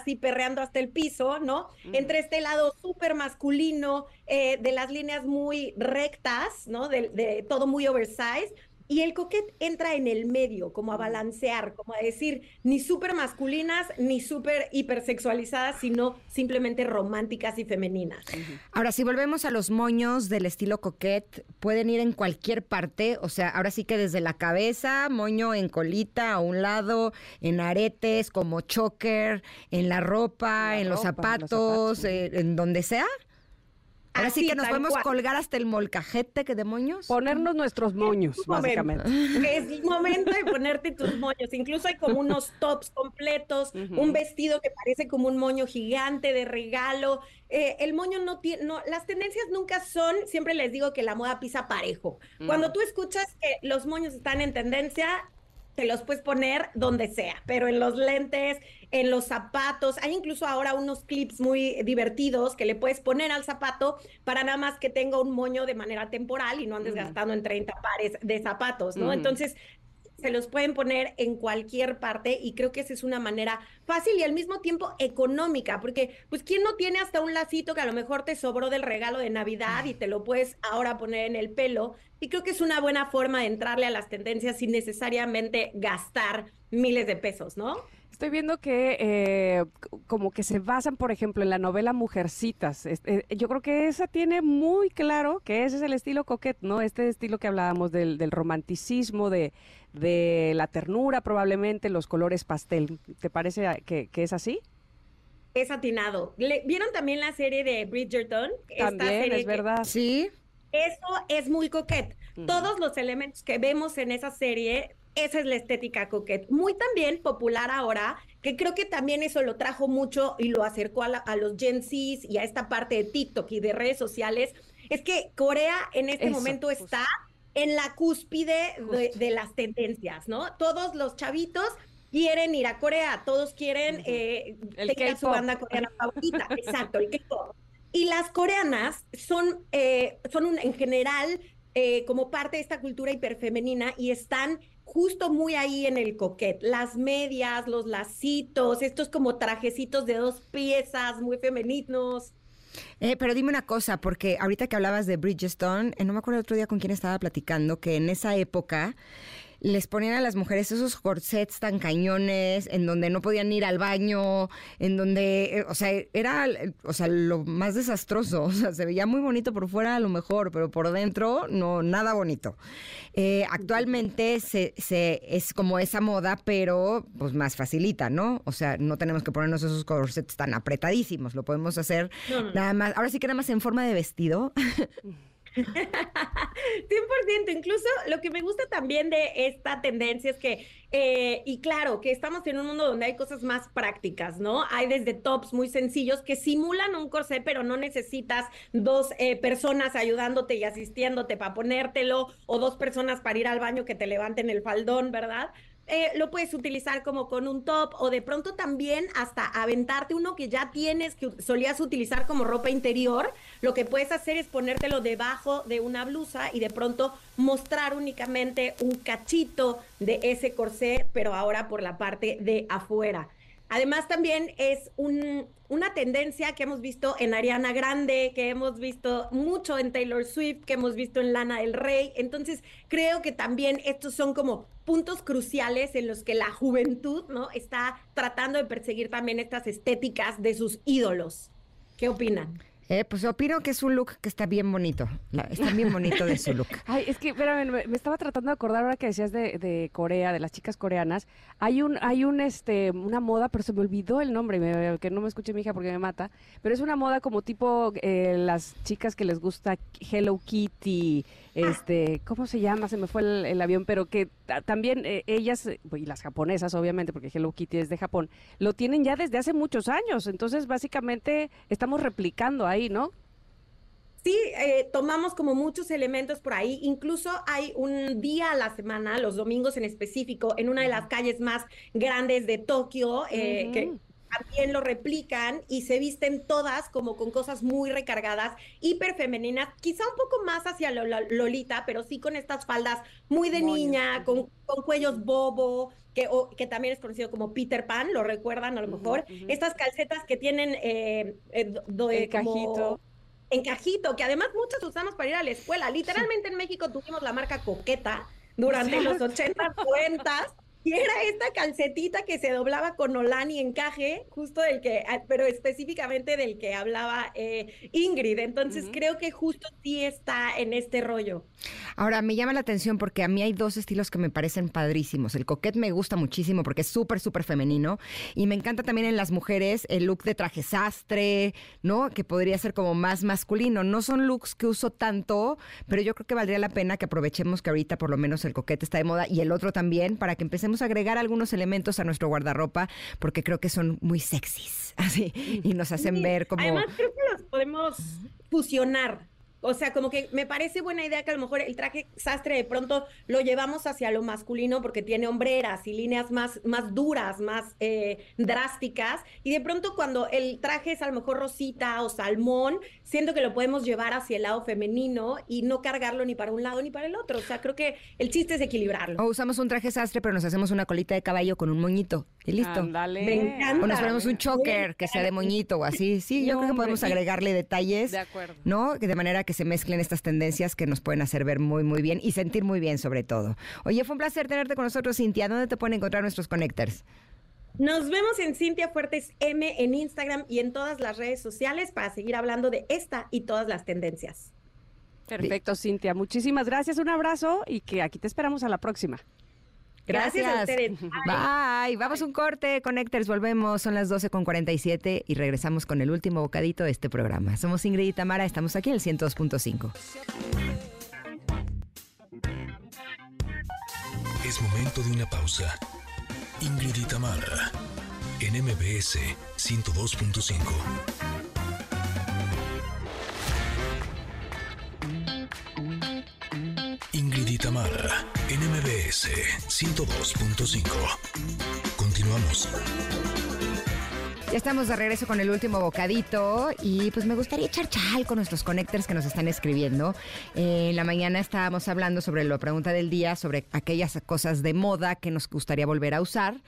y perreando hasta el piso, ¿no? Entre este lado súper masculino, eh, de las líneas muy rectas, ¿no? De, de todo muy oversize. Y el coquet entra en el medio, como a balancear, como a decir, ni súper masculinas, ni súper hipersexualizadas, sino simplemente románticas y femeninas. Ahora, si volvemos a los moños del estilo coquette, pueden ir en cualquier parte, o sea, ahora sí que desde la cabeza, moño en colita, a un lado, en aretes, como choker, en la ropa, En la en los ropa, en los zapatos, zapatos. eh, en donde sea. Ahora sí Así, que nos podemos cual. colgar hasta el molcajete que de moños. Ponernos nuestros moños, básicamente. *laughs* Es el momento de ponerte tus moños. Incluso hay como unos tops completos, un vestido que parece como un moño gigante de regalo. Eh, el moño no tiene, no, las tendencias nunca son, siempre les digo que la moda pisa parejo. Cuando tú escuchas que los moños están en tendencia, te los puedes poner donde sea, pero en los lentes, en los zapatos, hay incluso ahora unos clips muy divertidos que le puedes poner al zapato para nada más que tenga un moño de manera temporal y no andes gastando en 30 pares de zapatos, ¿no? Entonces, se los pueden poner en cualquier parte y creo que esa es una manera fácil y al mismo tiempo económica, porque pues quién no tiene hasta un lacito que a lo mejor te sobró del regalo de Navidad y te lo puedes ahora poner en el pelo y creo que es una buena forma de entrarle a las tendencias sin necesariamente gastar miles de pesos, ¿no? Estoy viendo que eh, como que se basan, por ejemplo, en la novela Mujercitas. Eh, yo creo que esa tiene muy claro que ese es el estilo coquet, ¿no? Este estilo que hablábamos del, del romanticismo, de, de la ternura probablemente, los colores pastel. ¿Te parece a- que, que es así? Es atinado. Le- ¿Vieron también la serie de Bridgerton? Esta También, serie es que- verdad. Sí. Eso es muy coquet. Todos los elementos que vemos en esa serie, esa es la estética coquet. Muy también popular ahora, que creo que también eso lo trajo mucho y lo acercó a, la- a los Gen Zs y a esta parte de TikTok y de redes sociales, es que Corea en este Eso, momento justo. está en la cúspide de, de las tendencias, ¿no? Todos los chavitos quieren ir a Corea, todos quieren eh, tener su banda coreana favorita, *laughs* exacto, el K-pop. Y las coreanas son, eh, son un- en general eh, como parte de esta cultura hiperfemenina y están justo muy ahí en el coquet. Las medias, los lacitos, estos como trajecitos de dos piezas muy femeninos. Eh, pero dime una cosa, porque ahorita que hablabas de Bridgestone, eh, no me acuerdo el otro día con quién estaba platicando, que en esa época les ponían a las mujeres esos corsets tan cañones, en donde no podían ir al baño, en donde, eh, o sea, era o sea, lo más desastroso. *laughs* O sea, se veía muy bonito por fuera a lo mejor, pero por dentro no, nada bonito. Eh, actualmente se, se, es como esa moda, pero pues más facilita, ¿no? O sea, no tenemos que ponernos esos corsets tan apretadísimos, lo podemos hacer No, no, no. nada más, ahora sí que nada más en forma de vestido. *laughs* *laughs* 100%, incluso lo que me gusta también de esta tendencia es que, eh, y claro, que estamos en un mundo donde hay cosas más prácticas, ¿no? Hay desde tops muy sencillos que simulan un corsé, pero no necesitas dos eh, personas ayudándote y asistiéndote para ponértelo, o dos personas para ir al baño que te levanten el faldón, ¿verdad? Eh, lo puedes utilizar como con un top o de pronto también hasta aventarte uno que ya tienes, que solías utilizar como ropa interior. Lo que puedes hacer es ponértelo debajo de una blusa y de pronto mostrar únicamente un cachito de ese corsé, pero ahora por la parte de afuera. Además también es un- una tendencia que hemos visto en Ariana Grande, que hemos visto mucho en Taylor Swift, que hemos visto en Lana del Rey. Entonces creo que también estos son como puntos cruciales en los que la juventud ¿no? está tratando de perseguir también estas estéticas de sus ídolos. ¿Qué opinan? Eh, pues opino que es un look que está bien bonito. Está bien bonito de su look. *laughs* Ay, es que, espérame, me, me estaba tratando de acordar ahora que decías de, Corea, de las chicas coreanas. Hay un, hay un, este, una moda, pero se me olvidó el nombre, me- que no me escuche mi hija porque me mata. Pero es una moda como tipo eh, las chicas que les gusta Hello Kitty, este, ¿cómo se llama? Se me fue el, avión, pero que ta- también eh, ellas, y las japonesas obviamente, porque Hello Kitty es de Japón, lo tienen ya desde hace muchos años. Entonces, básicamente, estamos replicando ahí, ¿no? Sí, eh, tomamos como muchos elementos por ahí. Incluso hay un día a la semana, los domingos en específico, en una de las calles más grandes de Tokio, eh, que también lo replican y se visten todas como con cosas muy recargadas, hiper femeninas, quizá un poco más hacia lo- lo- Lolita, pero sí con estas faldas muy de niña, con, con cuellos bobo. Que, o- que también es conocido como Peter Pan, lo recuerdan a lo mejor. Estas calcetas que tienen eh, eh, do- El como- cajito. encajito, que además muchos usamos para ir a la escuela. Literalmente en México tuvimos la marca Coqueta durante los 80, 90 y era esta calcetita que se doblaba con olán y encaje, justo del que, ah, pero específicamente del que hablaba eh, Ingrid. Entonces creo que justo sí está en este rollo. Ahora, me llama la atención porque a mí hay dos estilos que me parecen padrísimos. El coquet me gusta muchísimo porque es súper, súper femenino. Y me encanta también en las mujeres el look de traje sastre, ¿no? Que podría ser como más masculino. No son looks que uso tanto, pero yo creo que valdría la pena que aprovechemos que ahorita por lo menos el coquete está de moda y el otro también para que empecemos a agregar algunos elementos a nuestro guardarropa porque creo que son muy sexys. *laughs* Así. Y nos hacen Sí, ver como... Además, creo que los podemos fusionar. O sea, como que me parece buena idea que a lo mejor el traje sastre de pronto lo llevamos hacia lo masculino porque tiene hombreras y líneas más, más duras, más eh, drásticas. Y de pronto cuando el traje es a lo mejor rosita o salmón, siento que lo podemos llevar hacia el lado femenino y no cargarlo ni para un lado ni para el otro. O sea, creo que el chiste es equilibrarlo. O usamos un traje sastre, pero nos hacemos una colita de caballo con un moñito. Y listo. Ándale. Me encanta. O nos ponemos un choker que sea de moñito o así. Sí, yo No, creo que podemos agregarle detalles, De acuerdo. ¿no? Que de manera que se mezclen estas tendencias que nos pueden hacer ver muy, muy bien y sentir muy bien sobre todo. Oye, fue un placer tenerte con nosotros, Cintia. ¿Dónde te pueden encontrar nuestros connectors? Nos vemos en Cintia Fuertes M en Instagram y en todas las redes sociales para seguir hablando de esta y todas las tendencias. Perfecto, Cintia. Muchísimas gracias, un abrazo y que aquí te esperamos a la próxima. Gracias, a ustedes. Bye. Vamos un corte, Connectors. Volvemos. Son las 12 con 47 y regresamos con el último bocadito de este programa. Somos Ingrid y Tamara. Estamos aquí en el 102.5. Es momento de una pausa. Ingrid y Tamara, en MBS 102.5. Tamara, en MBS 102.5. Continuamos. Ya estamos de regreso con el último bocadito y pues me gustaría echar chal con nuestros connectors que nos están escribiendo. Eh, en la mañana estábamos hablando sobre la pregunta del día, sobre aquellas cosas de moda que nos gustaría volver a usar.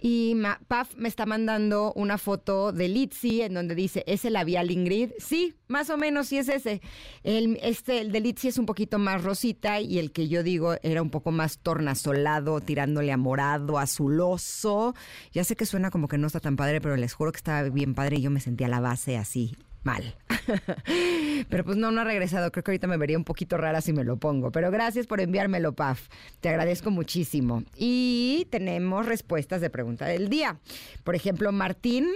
Y ma- Paf me está mandando una foto de Litzy en donde dice, ¿es el labial Ingrid? Sí, más o menos sí es ese. El, este, el es un poquito más rosita y el que yo digo era un poco más tornasolado, tirándole a morado, azuloso. Ya sé que suena como que no está tan padre, pero les juro que estaba bien padre y yo me sentía la base así, mal. *laughs* Pero pues no, no ha regresado. Creo que ahorita me vería un poquito rara si me lo pongo. Pero gracias por enviármelo, Paf. Te agradezco muchísimo. Y tenemos respuestas de pregunta del día. Por ejemplo, Martín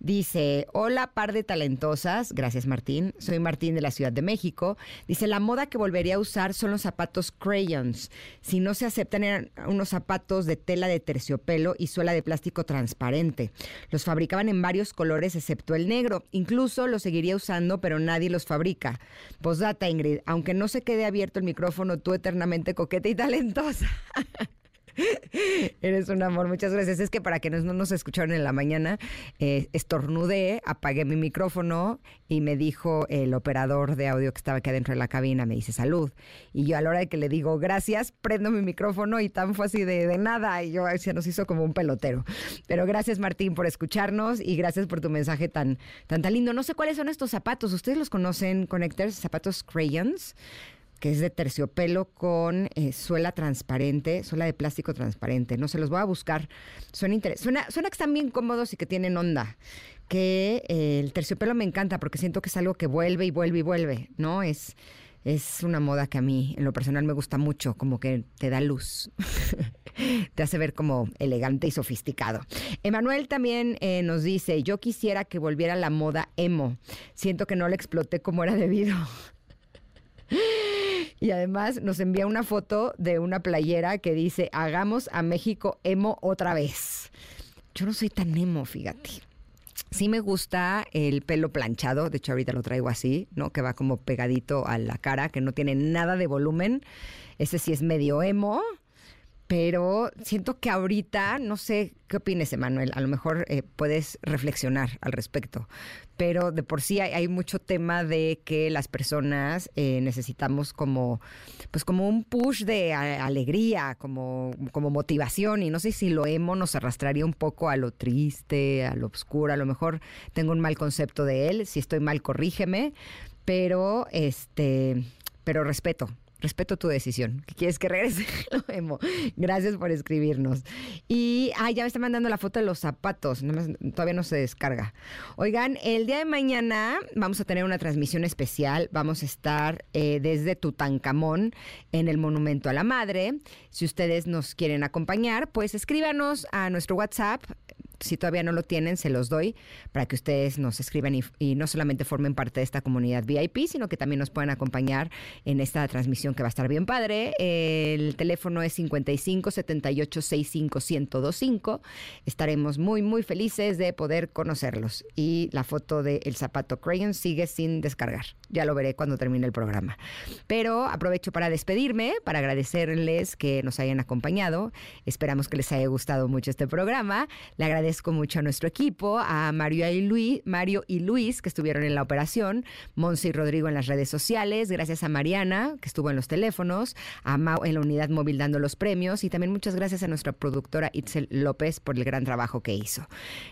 Dice, hola par de talentosas, gracias Martín, soy Martín de la Ciudad de México. Dice, la moda que volvería a usar son los zapatos crayons. Si no se aceptan eran unos zapatos de tela de terciopelo y suela de plástico transparente. Los fabricaban en varios colores excepto el negro. Incluso los seguiría usando, pero nadie los fabrica. Posdata Ingrid, aunque no se quede abierto el micrófono, tú eternamente coqueta y talentosa. *laughs* *laughs* Eres un amor, muchas gracias. Es que para quienes no nos escucharon en la mañana, eh, estornudé, apagué mi micrófono y me dijo el operador de audio que estaba aquí adentro de la cabina, me dice salud. Y yo a la hora de que le digo gracias, prendo mi micrófono y tan fue así de, de nada. Y yo se nos hizo como un pelotero. Pero gracias Martín por escucharnos y gracias por tu mensaje tan, tan, tan lindo. No sé cuáles son estos zapatos. ¿Ustedes los conocen, Connectors? Zapatos crayons que es de terciopelo con eh, suela transparente, suela de plástico transparente. No se los voy a buscar. Suena, suena, suena que están bien cómodos y que tienen onda. Que eh, el terciopelo me encanta porque siento que es algo que vuelve y vuelve y vuelve, ¿no? Es, es una moda que a mí en lo personal me gusta mucho, como que te da luz. *laughs* te hace ver como elegante y sofisticado. Emanuel también eh, nos dice, yo quisiera que volviera la moda emo. Siento que no la exploté como era debido. Y además nos envía una foto de una playera que dice, hagamos a México emo otra vez. Yo no soy tan emo, fíjate. Sí me gusta el pelo planchado, de hecho ahorita lo traigo así, ¿no? Que va como pegadito a la cara, que no tiene nada de volumen. Ese sí es medio emo pero siento que ahorita, no sé qué opines, Emanuel, a lo mejor eh, puedes reflexionar al respecto, pero de por sí hay, mucho tema de que las personas eh, necesitamos como, pues como un push de alegría, como, como motivación, y no sé si lo emo nos arrastraría un poco a lo triste, a lo oscuro, a lo mejor tengo un mal concepto de él, si estoy mal, corrígeme, pero este, pero respeto, respeto tu decisión. ¿Qué quieres que regrese? *laughs* Lo emo. Gracias por escribirnos. Y, ah, ya me está mandando la foto de los zapatos. todavía no se descarga. Oigan, el día de mañana vamos a tener una transmisión especial. Vamos a estar eh, desde Tutankamón en el Monumento a la Madre. Si ustedes nos quieren acompañar, pues escríbanos a nuestro WhatsApp si todavía no lo tienen, se los doy para que ustedes nos escriban y, no solamente formen parte de esta comunidad VIP, sino que también nos puedan acompañar en esta transmisión que va a estar bien padre. El teléfono es 55 78 65 1025. Estaremos muy, muy felices de poder conocerlos. Y la foto del zapato Crayon sigue sin descargar. Ya lo veré cuando termine el programa. Pero aprovecho para despedirme, para agradecerles que nos hayan acompañado. Esperamos que les haya gustado mucho este programa. Le agradezco agradezco mucho a nuestro equipo, a Mario y Luis, Mario y Luis que estuvieron en la operación, Monse y Rodrigo en las redes sociales, gracias a Mariana que estuvo en los teléfonos, a Mau en la unidad móvil dando los premios y también muchas gracias a nuestra productora Itzel López por el gran trabajo que hizo.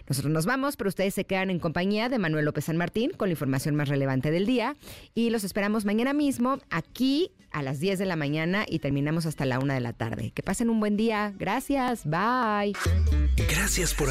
Nosotros nos vamos, pero ustedes se quedan en compañía de Manuel López San Martín con la información más relevante del día y los esperamos mañana mismo aquí a las 10 de la mañana y terminamos hasta la 1 de la tarde. Que pasen un buen día. Gracias. Bye. Gracias por